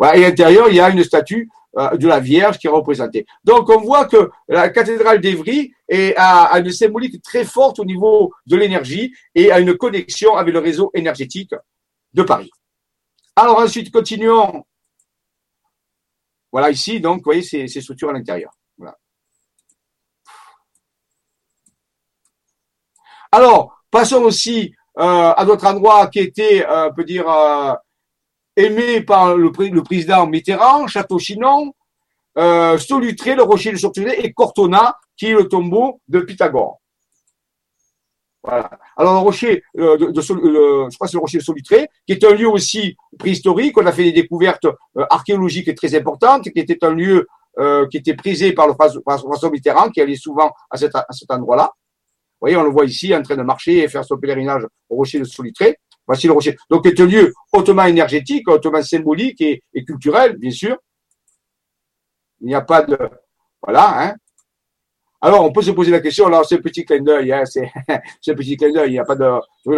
S1: Et à l'intérieur, il y a une statue euh, de la Vierge qui est représentée. Donc on voit que la cathédrale d'Evry a, une symbolique très forte au niveau de l'énergie et a une connexion avec le réseau énergétique de Paris. Alors ensuite, continuons. Voilà ici, donc, vous voyez ces, structures à l'intérieur. Alors, passons aussi euh, à d'autres endroits qui étaient, euh, on peut dire, aimé par le, président Mitterrand, Château-Chinon, euh, Solutré, le rocher de Solutré et Cortona, qui est le tombeau de Pythagore. Voilà. Alors le rocher, euh, de, je crois que c'est le rocher de Solutré, qui est un lieu aussi préhistorique. On a fait des découvertes euh, archéologiques très importantes, qui était un lieu qui était prisé par le François Mitterrand, qui allait souvent à à cet endroit-là. Vous voyez, on le voit ici en train de marcher et faire son pèlerinage au rocher de Solutré. Voici le rocher. Donc, c'est un lieu hautement énergétique, hautement symbolique et, culturel, bien sûr. Il n'y a pas de. Voilà, hein. Alors, on peut se poser la question, alors c'est un petit clin d'œil, hein, c'est petit clin d'œil, il n'y a pas de. Oui,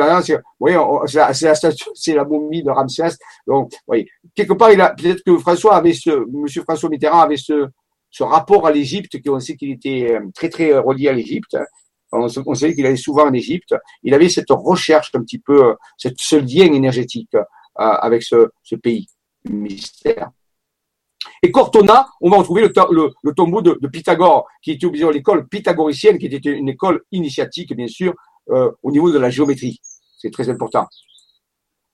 S1: c'est la, momie de Ramsès. Donc, oui, quelque part, il a peut-être que François avait ce, Monsieur François Mitterrand avait ce, ce rapport à l'Égypte, on sait qu'il était euh, très très relié à l'Égypte. Hein on, savait qu'il allait souvent en Égypte, il avait cette recherche un petit peu, cette, ce lien énergétique euh, avec ce, ce pays, mystère. Et Cortona, on va retrouver le, tombeau de, de, Pythagore, qui était à l'école pythagoricienne, qui était une école initiatique, bien sûr, euh, au niveau de la géométrie. C'est très important.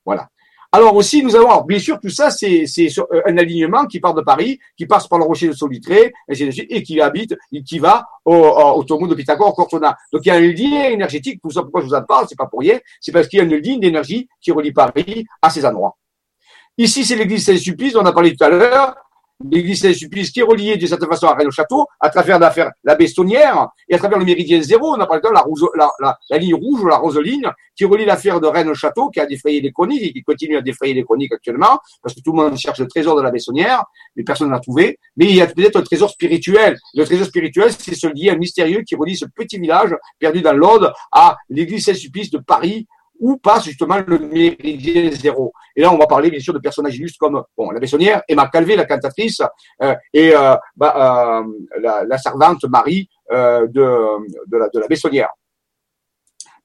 S1: Voilà. Alors aussi, nous avons, bien sûr, tout ça, c'est euh, un alignement qui part de Paris, qui passe par le rocher de Solitré, et qui habite, qui va au, au, tombeau de Pythagore, Cortona. Donc il y a un lien énergétique, tout ça, pourquoi je vous en parle, c'est pas pour rien, c'est parce qu'il y a une ligne d'énergie qui relie Paris à ces endroits. Ici, c'est l'église Saint-Sulpice, on a parlé tout à l'heure, l'église Saint-Sulpice qui est reliée d'une certaine façon à Rennes-au-Château, à travers l'affaire la Bestonnière et à travers le méridien zéro, on a parlé de la, ligne rouge ou la roseline qui relie l'affaire de Rennes-au-Château qui a défrayé les chroniques et qui continue à défrayer les chroniques actuellement parce que tout le monde cherche le trésor de la Bestonnière, mais personne ne l'a trouvé. Mais il y a peut-être un trésor spirituel. Le trésor spirituel, c'est ce lien mystérieux qui relie ce petit village perdu dans l'Aude à l'église Saint-Sulpice de Paris où passe justement le méridien zéro. Et là, on va parler bien sûr de personnages illustres comme bon, la Bessonnière, Emma Calvé, la cantatrice, euh, et euh, bah, euh, la, la, servante Marie euh, de, de, la, de la Bessonnière.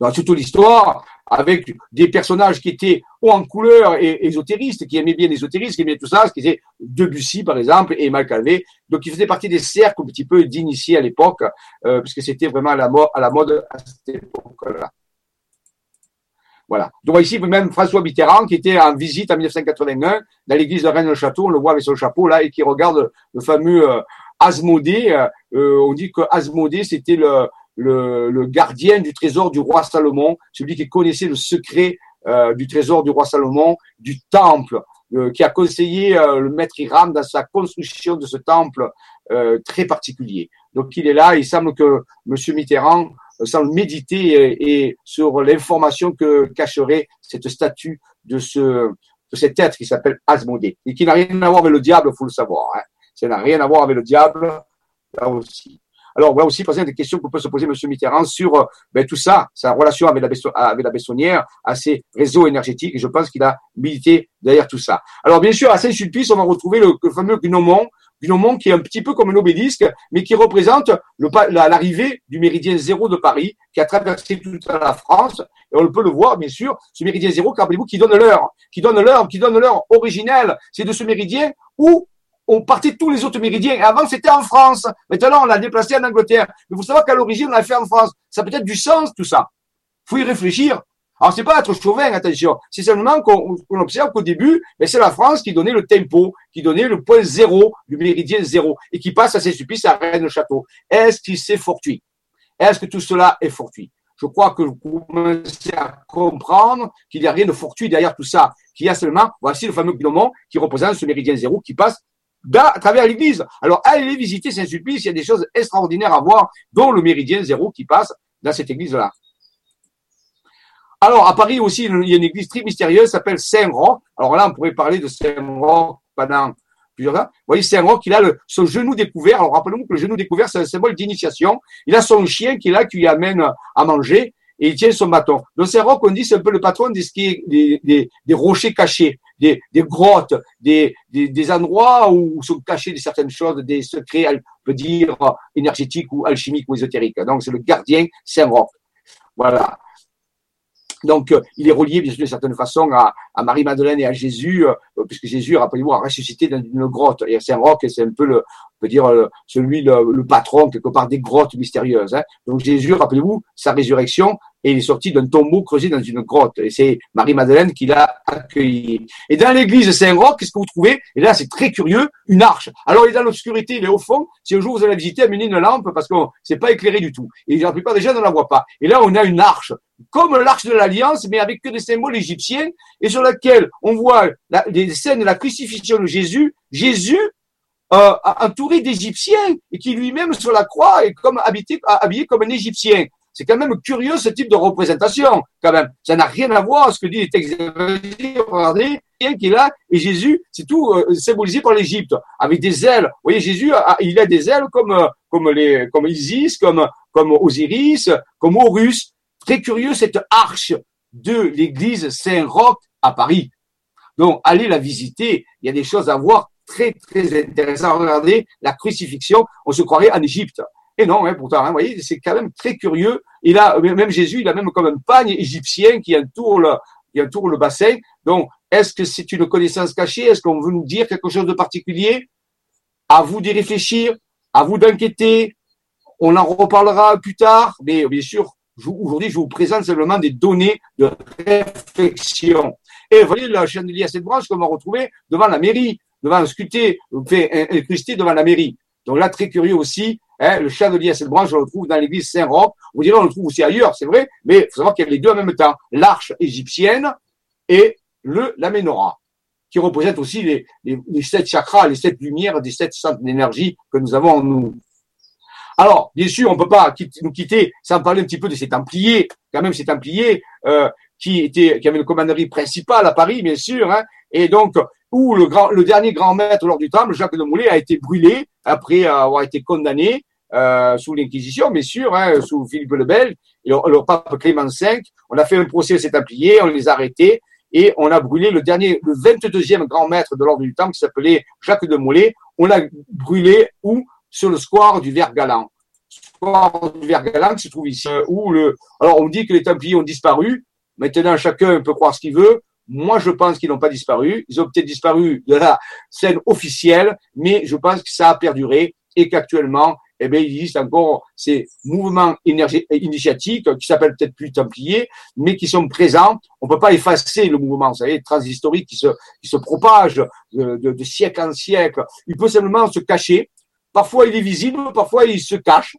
S1: Dans toute l'histoire, avec des personnages qui étaient haut en couleur et ésotéristes, qui aimaient bien l'ésotérisme, qui aimaient tout ça, ce qui était Debussy par exemple et Emma Calvé, donc ils faisaient partie des cercles un petit peu d'initiés à l'époque, euh, puisque c'était vraiment à la mode à cette époque-là. Voilà. Donc ici, même François Mitterrand, qui était en visite en 1981 dans l'église de Rennes-le-Château, on le voit avec son chapeau là, et qui regarde le fameux euh, Asmodée. Euh, euh, on dit que Asmodée, c'était le, le, gardien du trésor du roi Salomon, celui qui connaissait le secret du trésor du roi Salomon, du temple, qui a conseillé le maître Hiram dans sa construction de ce temple très particulier. Donc il est là, il semble que M. Mitterrand sans méditer et, sur l'information que cacherait cette statue de ce de cet être qui s'appelle Asmodée et qui n'a rien à voir avec le diable, faut le savoir. Hein. Ça n'a rien à voir avec le diable, là aussi. Alors, voilà aussi poser des questions que peut se poser M. Mitterrand sur ben, tout ça, sa relation avec la, avec la Bessonnière, à ses réseaux énergétiques, et je pense qu'il a milité derrière tout ça. Alors, bien sûr, à Saint-Sulpice, on va retrouver le, le fameux gnomon, Gnomon qui est un petit peu comme un obélisque, mais qui représente l'arrivée du méridien zéro de Paris, qui a traversé toute la France. Et on peut le voir, bien sûr, ce méridien zéro, rappelez-vous, qui donne l'heure, qui donne l'heure, qui donne l'heure originelle. C'est de ce méridien où on partait tous les autres méridiens. avant, c'était en France. Maintenant, on l'a déplacé en Angleterre. Mais vous savez qu'à l'origine, on l'a fait en France. Ça peut être du sens, tout ça. Faut y réfléchir. Alors, c'est pas être chauvin, attention. C'est seulement qu'on observe qu'au début, ben, c'est la France qui donnait le tempo, qui donnait le point zéro du méridien zéro et qui passe à supplices à Rennes-le-Château. Est-ce qu'il s'est fortuit? Est-ce que tout cela est fortuit? Je crois que vous commencez à comprendre qu'il n'y a rien de fortuit derrière tout ça, qu'il y a seulement, voici le fameux gnomon qui représente ce méridien zéro qui passe à travers l'église. Alors, allez visiter Saint-Sulpice, il y a des choses extraordinaires à voir, dont le méridien zéro qui passe dans cette église-là. Alors, à Paris aussi, il y a une église très mystérieuse, s'appelle Saint-Roch. Alors là, on pourrait parler de Saint-Roch pendant plusieurs ans. Vous voyez, Saint-Roch, il a le, son genou découvert. Alors, rappelez-vous que le genou découvert, c'est un symbole d'initiation. Il a son chien qui est là, qui lui amène à manger, et il tient son bâton. Donc, Saint-Roch, on dit, c'est un peu le patron des, des, des, rochers cachés, des, des grottes, des, des, des, endroits où sont cachées certaines choses, des secrets, on peut dire, énergétiques ou alchimiques ou ésotériques. Donc, c'est le gardien Saint-Roch. Voilà. Donc, euh, il est relié, bien sûr, d'une certaine façon, à, Marie-Madeleine et à Jésus, euh, puisque Jésus, rappelez-vous, a ressuscité dans une grotte. Et Saint-Roch, c'est un peu le, on peut dire, celui, le, le, patron, quelque part, des grottes mystérieuses. Hein. Donc, Jésus, rappelez-vous, sa résurrection, et il est sorti d'un tombeau creusé dans une grotte. Et c'est Marie-Madeleine qui l'a accueilli. Et dans l'église Saint-Roch, qu'est-ce que vous trouvez? Et là, c'est très curieux, une arche. Alors, il est dans l'obscurité, il est au fond. Si un jour vous allez visiter, amenez une lampe parce que c'est pas éclairé du tout. Et la plupart des gens ne la voient pas. Et là, on a une arche, comme l'arche de l'Alliance, mais avec que des symboles égyptiens, et sur laquelle on voit des scènes de la crucifixion de Jésus. Jésus euh, entouré d'Égyptiens et qui lui-même sur la croix est comme habillé comme un Égyptien. C'est quand même curieux ce type de représentation, quand même. Ça n'a rien à voir avec ce que dit les textes Regardez, qui est là, et Jésus, c'est tout euh, symbolisé par l'Égypte, avec des ailes. Vous voyez, Jésus, il a des ailes comme, euh, comme les, comme Isis, comme, comme Osiris, comme Horus. Très curieux, cette arche de l'église Saint-Roch à Paris. Donc, allez la visiter. Il y a des choses à voir très, très intéressantes. Regardez la crucifixion. On se croirait en Égypte. Et non, hein, pourtant, hein, vous voyez, c'est quand même très curieux. Il a, même Jésus, il a même comme un pagne égyptien qui entoure le, qui entoure le bassin. Donc, est-ce que c'est une connaissance cachée? Est-ce qu'on veut nous dire quelque chose de particulier? À vous d'y réfléchir, à vous d'inquiéter. On en reparlera plus tard, mais bien sûr, aujourd'hui, je vous présente simplement des données de réflexion. Et vous voyez le chandelier à cette branche qu'on va retrouver devant la mairie, devant sculpté, fait incrusté devant la mairie. Donc là, très curieux aussi, hein, le chandelier à cette branche, on le trouve dans l'église Saint-Roch. Vous direz, on le trouve aussi ailleurs, c'est vrai, mais il faut savoir qu'il y a les deux en même temps. L'arche égyptienne et le, la menorah, qui représente aussi les sept chakras, les sept lumières des sept centres d'énergie que nous avons en nous. Alors, bien sûr, on ne peut pas nous quitter sans parler un petit peu de ces Templiers, quand même ces Templiers euh, qui étaient, qui avaient une commanderie principale à Paris, bien sûr, hein, et donc où le, grand, le dernier grand maître lors du temple, Jacques de Molay, a été brûlé après avoir été condamné euh, sous l'Inquisition, bien sûr, hein, sous Philippe le Bel, et le, pape Clément V. On a fait un procès à ces Templiers, on les a arrêtés, et on a brûlé le dernier, le 22e grand maître de l'ordre du temple qui s'appelait Jacques de Molay. On l'a brûlé où? Sur le square du Vert Galant. Se trouve ici. Euh, où le, alors on dit que les Templiers ont disparu. Maintenant, chacun peut croire ce qu'il veut. Moi, je pense qu'ils n'ont pas disparu. Ils ont peut-être disparu de la scène officielle, mais je pense que ça a perduré et qu'actuellement, eh bien, il existe encore ces mouvements initiatiques qui s'appellent peut-être plus templiers, mais qui sont présents. On ne peut pas effacer le mouvement, vous savez, transhistorique qui se, propage de siècle en siècle. Il peut simplement se cacher. Parfois, il est visible, parfois, il se cache.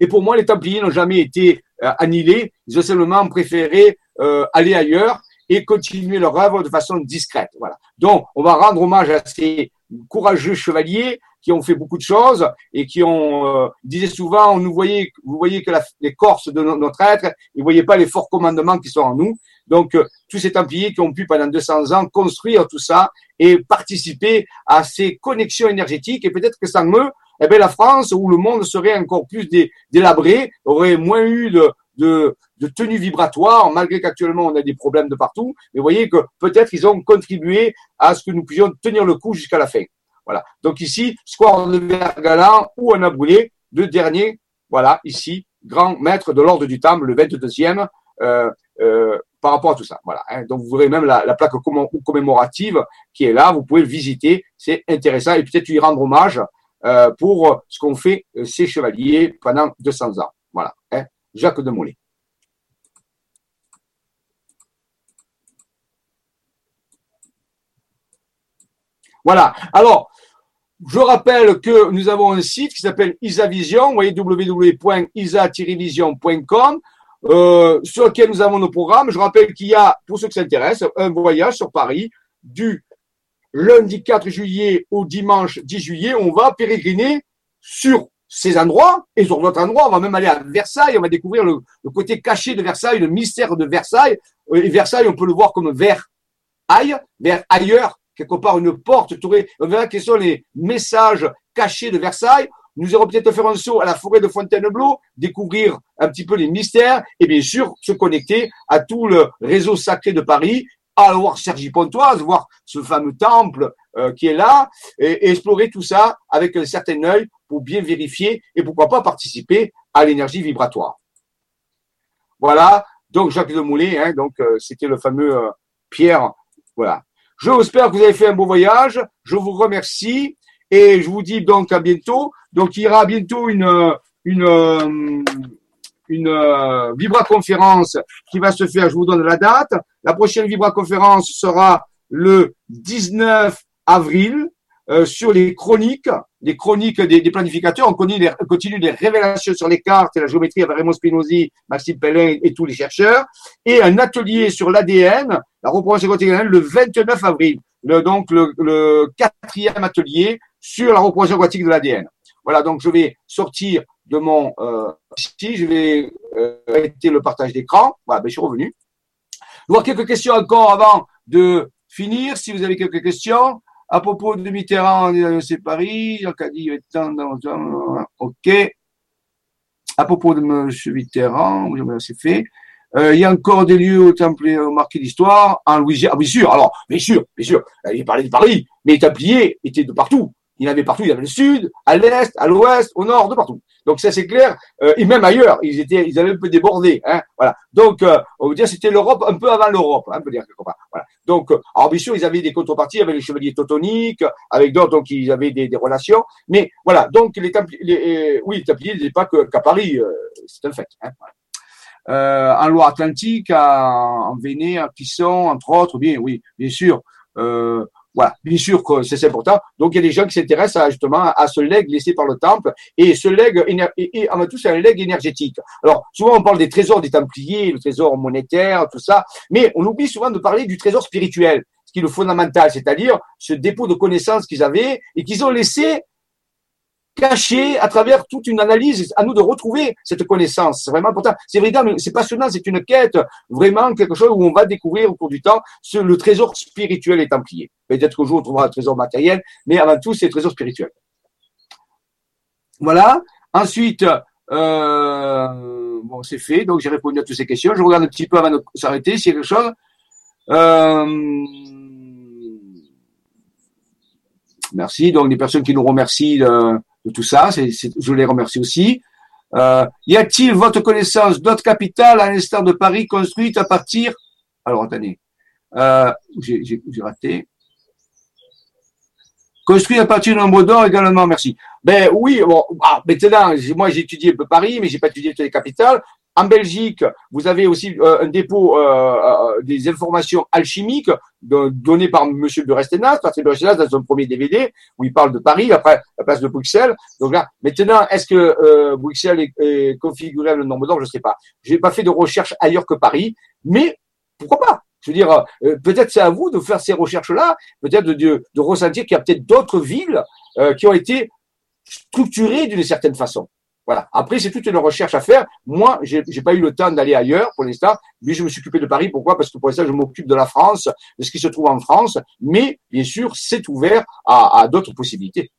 S1: Et pour moi, les Templiers n'ont jamais été euh, annihilés. Ils ont simplement préféré euh, aller ailleurs et continuer leur œuvre de façon discrète. Voilà. Donc, on va rendre hommage à ces courageux chevaliers qui ont fait beaucoup de choses et qui ont euh, disait souvent, nous voyez, vous voyez que la, les Corses de notre être, ils voyaient pas les forts commandements qui sont en nous. Donc, euh, tous ces Templiers qui ont pu pendant 200 ans construire tout ça et participer à ces connexions énergétiques et peut-être que sans eux, eh bien, la France ou le monde serait encore plus délabré, aurait moins eu de, de, de tenue vibratoire, malgré qu'actuellement on a des problèmes de partout. Mais vous voyez que peut-être ils ont contribué à ce que nous puissions tenir le coup jusqu'à la fin. Voilà. Donc ici, square de Vergalan, où on a brûlé le dernier, voilà, ici, grand maître de l'ordre du temple, le 22e, euh, euh, par rapport à tout ça. Voilà. Hein. Donc vous verrez même la, plaque commémorative qui est là, vous pouvez le visiter, c'est intéressant et peut-être lui rendre hommage euh, pour ce qu'ont fait euh, ces chevaliers pendant 200 ans. Voilà. Hein. Jacques de Molay. Voilà. Alors, je rappelle que nous avons un site qui s'appelle IsaVision, vous voyez www.isa-vision.com, euh, sur lequel nous avons nos programmes. Je rappelle qu'il y a, pour ceux qui s'intéressent, un voyage sur Paris du lundi 4 juillet au dimanche 10 juillet. On va pérégriner sur ces endroits et sur d'autres endroits. On va même aller à Versailles. On va découvrir le, côté caché de Versailles, le mystère de Versailles. Et Versailles, on peut le voir comme vers aille, vers ailleurs, quelque part une porte. On verra quels sont les messages cachés de Versailles. Nous irons peut-être faire un saut à la forêt de Fontainebleau, découvrir un petit peu les mystères et bien sûr se connecter à tout le réseau sacré de Paris, à voir Sergi Pontoise, voir ce fameux temple euh, qui est là et, explorer tout ça avec un certain œil pour bien vérifier et pourquoi pas participer à l'énergie vibratoire. Voilà, donc Jacques de Moulet, hein, donc euh, c'était le fameux euh, Pierre, voilà, je espère que vous avez fait un beau voyage. Je vous remercie et je vous dis donc à bientôt. Donc il y aura bientôt une une une euh, vibra-conférence qui va se faire. Je vous donne la date. La prochaine vibra-conférence sera le 19 avril euh, sur les chroniques, les chroniques des, planificateurs. On continue les, révélations sur les cartes et la géométrie avec Raymond Spinozzi, Maxime Pellin et tous les chercheurs. Et un atelier sur l'ADN, la représentation quotidienne, le 29 avril. Donc le, quatrième atelier sur la représentation quantique de l'ADN. Voilà, donc je vais sortir de mon euh, je vais euh, arrêter le partage d'écran. Voilà, ben, je suis revenu. Voir quelques questions encore avant de finir. Si vous avez quelques questions, à propos de Mitterrand, c'est Paris. Ok. À propos de M. Mitterrand, c'est fait. Euh, il y a encore des lieux au temple marqués d'histoire en Louisiane. Ah, bien sûr. Alors, bien sûr, bien sûr. Il parlait de Paris, mais les Templiers étaient de partout. Il y en avait partout. Il y avait le sud, à l'est, à l'ouest, au nord, de partout. Donc ça c'est clair. Euh, et même ailleurs, ils étaient, ils avaient un peu débordé. Hein, voilà. Donc euh, on veut dire c'était l'Europe un peu avant l'Europe, hein, on peut dire. Voilà. Donc euh, alors bien sûr ils avaient des contreparties avec les chevaliers teutoniques, avec d'autres donc ils avaient des, relations. Mais voilà. Donc les, Templiers, oui les Templiers n'étaient pas qu'à Paris, c'est un fait. Hein, en Loire-Atlantique, en, Véné, en Clisson, entre autres, bien, oui, bien sûr. Voilà, bien sûr que c'est important. Donc il y a des gens qui s'intéressent à, justement à ce legs laissé par le temple et ce legs et, tout c'est un legs énergétique. Alors souvent on parle des trésors des Templiers, le trésor monétaire, tout ça, mais on oublie souvent de parler du trésor spirituel, ce qui est le fondamental, c'est-à-dire ce dépôt de connaissances qu'ils avaient et qu'ils ont laissé caché à travers toute une analyse, à nous de retrouver cette connaissance. C'est vraiment important. C'est véritable, c'est passionnant, c'est une quête, vraiment quelque chose où on va découvrir au cours du temps ce, le trésor spirituel est templier. Peut-être qu'un jour on trouvera un trésor matériel, mais avant tout, c'est le trésor spirituel. Voilà. Ensuite, euh, bon, c'est fait, donc j'ai répondu à toutes ces questions. Je regarde un petit peu avant de s'arrêter s'il y a quelque chose. Euh, merci. Donc, les personnes qui nous remercient de, de tout ça. Je les remercie aussi. Euh, y a-t-il votre connaissance d'autres capitales à l'instar de Paris construites à partir Alors attendez, euh, j'ai, raté. Construit à partir d'un nombre d'or également, merci. Ben oui, bon, ah, maintenant, moi j'ai étudié un peu Paris, mais j'ai pas étudié toutes les capitales. En Belgique, vous avez aussi euh, un dépôt euh, euh, des informations alchimiques données par Monsieur Burestenas, Patrick Burestenas dans son premier DVD où il parle de Paris, après la place de Bruxelles. Donc là, maintenant, est-ce que Bruxelles est, est, configuré le nombre d'or? Je ne sais pas. Je n'ai pas fait de recherche ailleurs que Paris, mais pourquoi pas? Je veux dire, peut-être c'est à vous de faire ces recherches-là, peut-être de, de, de, ressentir qu'il y a peut-être d'autres villes qui ont été structurées d'une certaine façon. Voilà. Après, c'est toute une recherche à faire. Moi, j'ai, j'ai pas eu le temps d'aller ailleurs pour l'instant, mais je me suis occupé de Paris. Pourquoi? Parce que pour l'instant, je m'occupe de la France, de ce qui se trouve en France. Mais bien sûr, c'est ouvert à, à d'autres possibilités.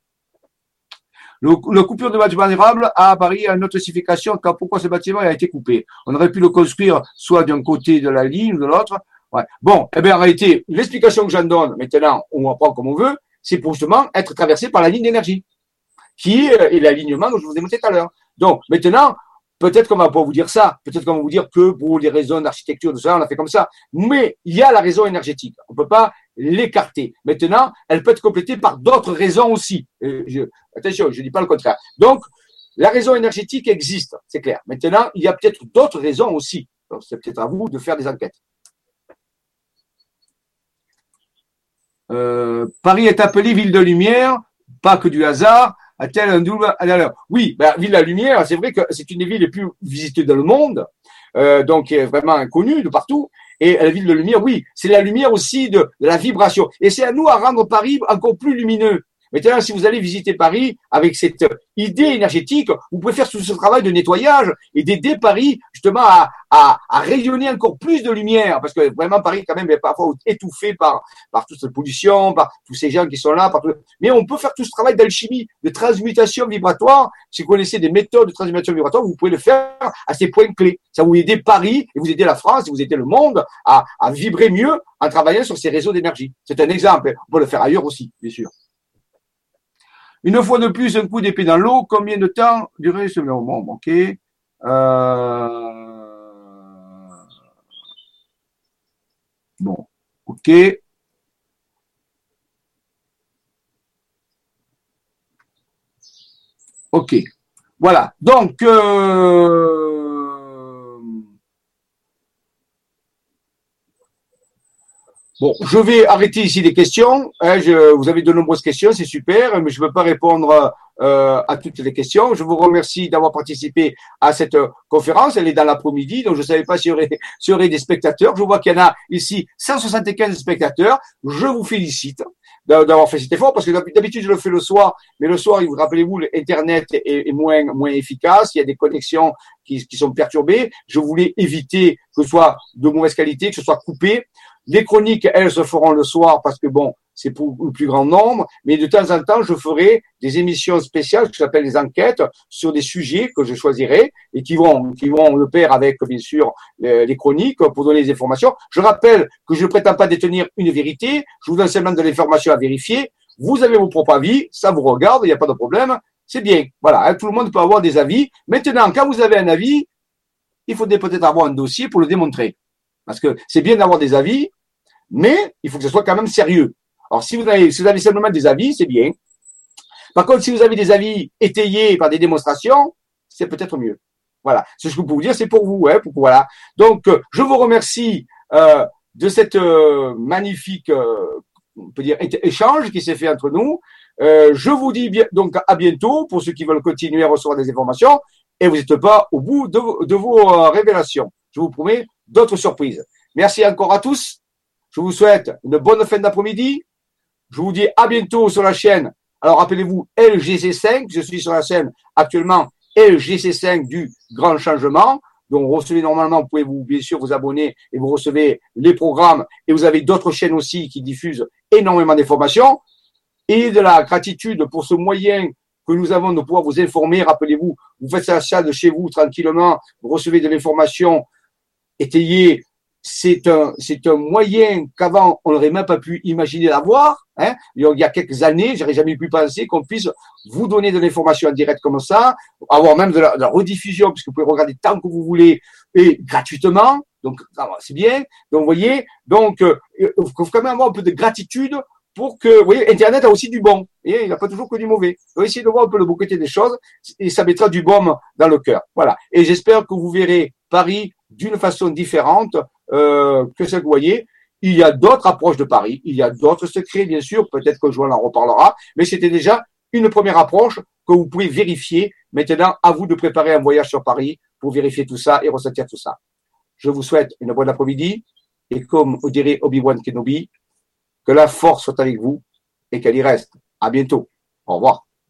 S1: Le, le, coupure de bâtiment durable à Paris a une notification car pourquoi ce bâtiment a été coupé? On aurait pu le construire soit d'un côté de la ligne ou de l'autre. Ouais. Bon, eh bien en réalité, l'explication que j'en donne maintenant, on apprend comme on veut, c'est pour justement être traversé par la ligne d'énergie qui est l'alignement que je vous ai montré tout à l'heure. Donc, maintenant, peut-être qu'on va pas vous dire ça, peut-être qu'on va vous dire que pour les raisons d'architecture, de ça, on a fait comme ça. Mais il y a la raison énergétique. On peut pas l'écarter. Maintenant, elle peut être complétée par d'autres raisons aussi. Je, attention, je dis pas le contraire. Donc, la raison énergétique existe, c'est clair. Maintenant, il y a peut-être d'autres raisons aussi. C'est peut-être à vous de faire des enquêtes. Euh, Paris est appelée ville de lumière, pas que du hasard a-t-elle alors Oui, ben, Ville la Lumière, c'est vrai que c'est une des villes les plus visitées dans le monde, euh, donc est vraiment inconnue de partout. Et la ville de lumière, oui, c'est la lumière aussi de, de la vibration. Et c'est à nous à rendre Paris encore plus lumineux. Maintenant, si vous allez visiter Paris avec cette idée énergétique, vous pouvez faire tout ce travail de nettoyage et d'aider Paris justement à, à, à, rayonner encore plus de lumière, parce que vraiment Paris quand même est parfois étouffé par, par toute cette pollution, par tous ces gens qui sont là. Par Mais on peut faire tout ce travail d'alchimie, de transmutation vibratoire. Si vous connaissez des méthodes de transmutation vibratoire, vous pouvez le faire à ces points clés. Ça vous aider Paris et vous aider la France et vous aider le monde à, à vibrer mieux en travaillant sur ces réseaux d'énergie. C'est un exemple. On peut le faire ailleurs aussi, bien sûr. Une fois de plus, un coup d'épée dans l'eau. Combien de temps durait ce moment Ok. Euh... Bon. Ok. Ok. Voilà. Donc, euh... Bon, je vais arrêter ici les questions. Hein, je, vous avez de nombreuses questions, c'est super, mais je ne peux pas répondre euh, à toutes les questions. Je vous remercie d'avoir participé à cette conférence. Elle est dans l'après-midi, donc je ne savais pas s'il y, aurait, y aurait des spectateurs. Je vois qu'il y en a ici 175 spectateurs. Je vous félicite d'avoir fait cet effort parce que d'habitude je le fais le soir, mais le soir, vous rappelez-vous, l'internet est, est, moins moins efficace, il y a des connexions qui, qui sont perturbées. Je voulais éviter que ce soit de mauvaise qualité, que ce soit coupé. Les chroniques, elles, se feront le soir parce que bon, c'est pour le plus grand nombre, mais de temps en temps, je ferai des émissions spéciales, que j'appelle des enquêtes, sur des sujets que je choisirai et qui vont, qui vont le pair avec, bien sûr, les chroniques pour donner des informations. Je rappelle que je ne prétends pas détenir une vérité, je vous donne seulement de l'information à vérifier. Vous avez vos propres avis, ça vous regarde, il n'y a pas de problème, c'est bien. Voilà, hein, tout le monde peut avoir des avis. Maintenant, quand vous avez un avis, il faudrait peut-être avoir un dossier pour le démontrer. Parce que c'est bien d'avoir des avis, mais il faut que ce soit quand même sérieux. Alors, si vous avez, si vous avez simplement des avis, c'est bien. Par contre, si vous avez des avis étayés par des démonstrations, c'est peut-être mieux. Voilà, c'est ce que je peux vous dire, c'est pour vous. Hein, voilà. Donc, euh, je vous remercie euh, de cette euh, magnifique, on peut dire, échange qui s'est fait entre nous. je vous dis bien, donc à bientôt pour ceux qui veulent continuer à recevoir des informations. Et vous n'êtes pas au bout de, de vos révélations. Je vous promets d'autres surprises. Merci encore à tous. Je vous souhaite une bonne fin d'après-midi. Je vous dis à bientôt sur la chaîne. Alors rappelez-vous LGC5, je suis sur la chaîne actuellement LGC5 du Grand Changement. Donc, vous recevez normalement, vous pouvez vous, bien sûr vous abonner et vous recevez les programmes et vous avez d'autres chaînes aussi qui diffusent énormément d'informations et de la gratitude pour ce moyen que nous avons de pouvoir vous informer. Rappelez-vous, vous faites ça de chez vous tranquillement, vous recevez de l'information étayée c'est un, c'est un moyen qu'avant on n'aurait même pas pu imaginer d'avoir. Hein. Il y a quelques années, j'aurais jamais pu penser qu'on puisse vous donner de l'information en direct comme ça, avoir même de la, rediffusion, puisque vous pouvez regarder tant que vous voulez et gratuitement. Donc c'est bien. Donc vous voyez, donc euh, il faut quand même avoir un peu de gratitude pour que, vous voyez, Internet a aussi du bon. Et il n'a pas toujours que du mauvais. Faut essayer de voir un peu le beau côté des choses et ça mettra du baume dans le cœur. Voilà. Et j'espère que vous verrez Paris d'une façon différente euh, que ce que vous voyez. Il y a d'autres approches de Paris, il y a d'autres secrets, bien sûr, peut-être que Joël en reparlera, mais c'était déjà une première approche que vous pouvez vérifier. Maintenant, à vous de préparer un voyage sur Paris pour vérifier tout ça et ressentir tout ça. Je vous souhaite une bonne après-midi et comme dirait Obi-Wan Kenobi, que la force soit avec vous et qu'elle y reste. À bientôt. Au revoir.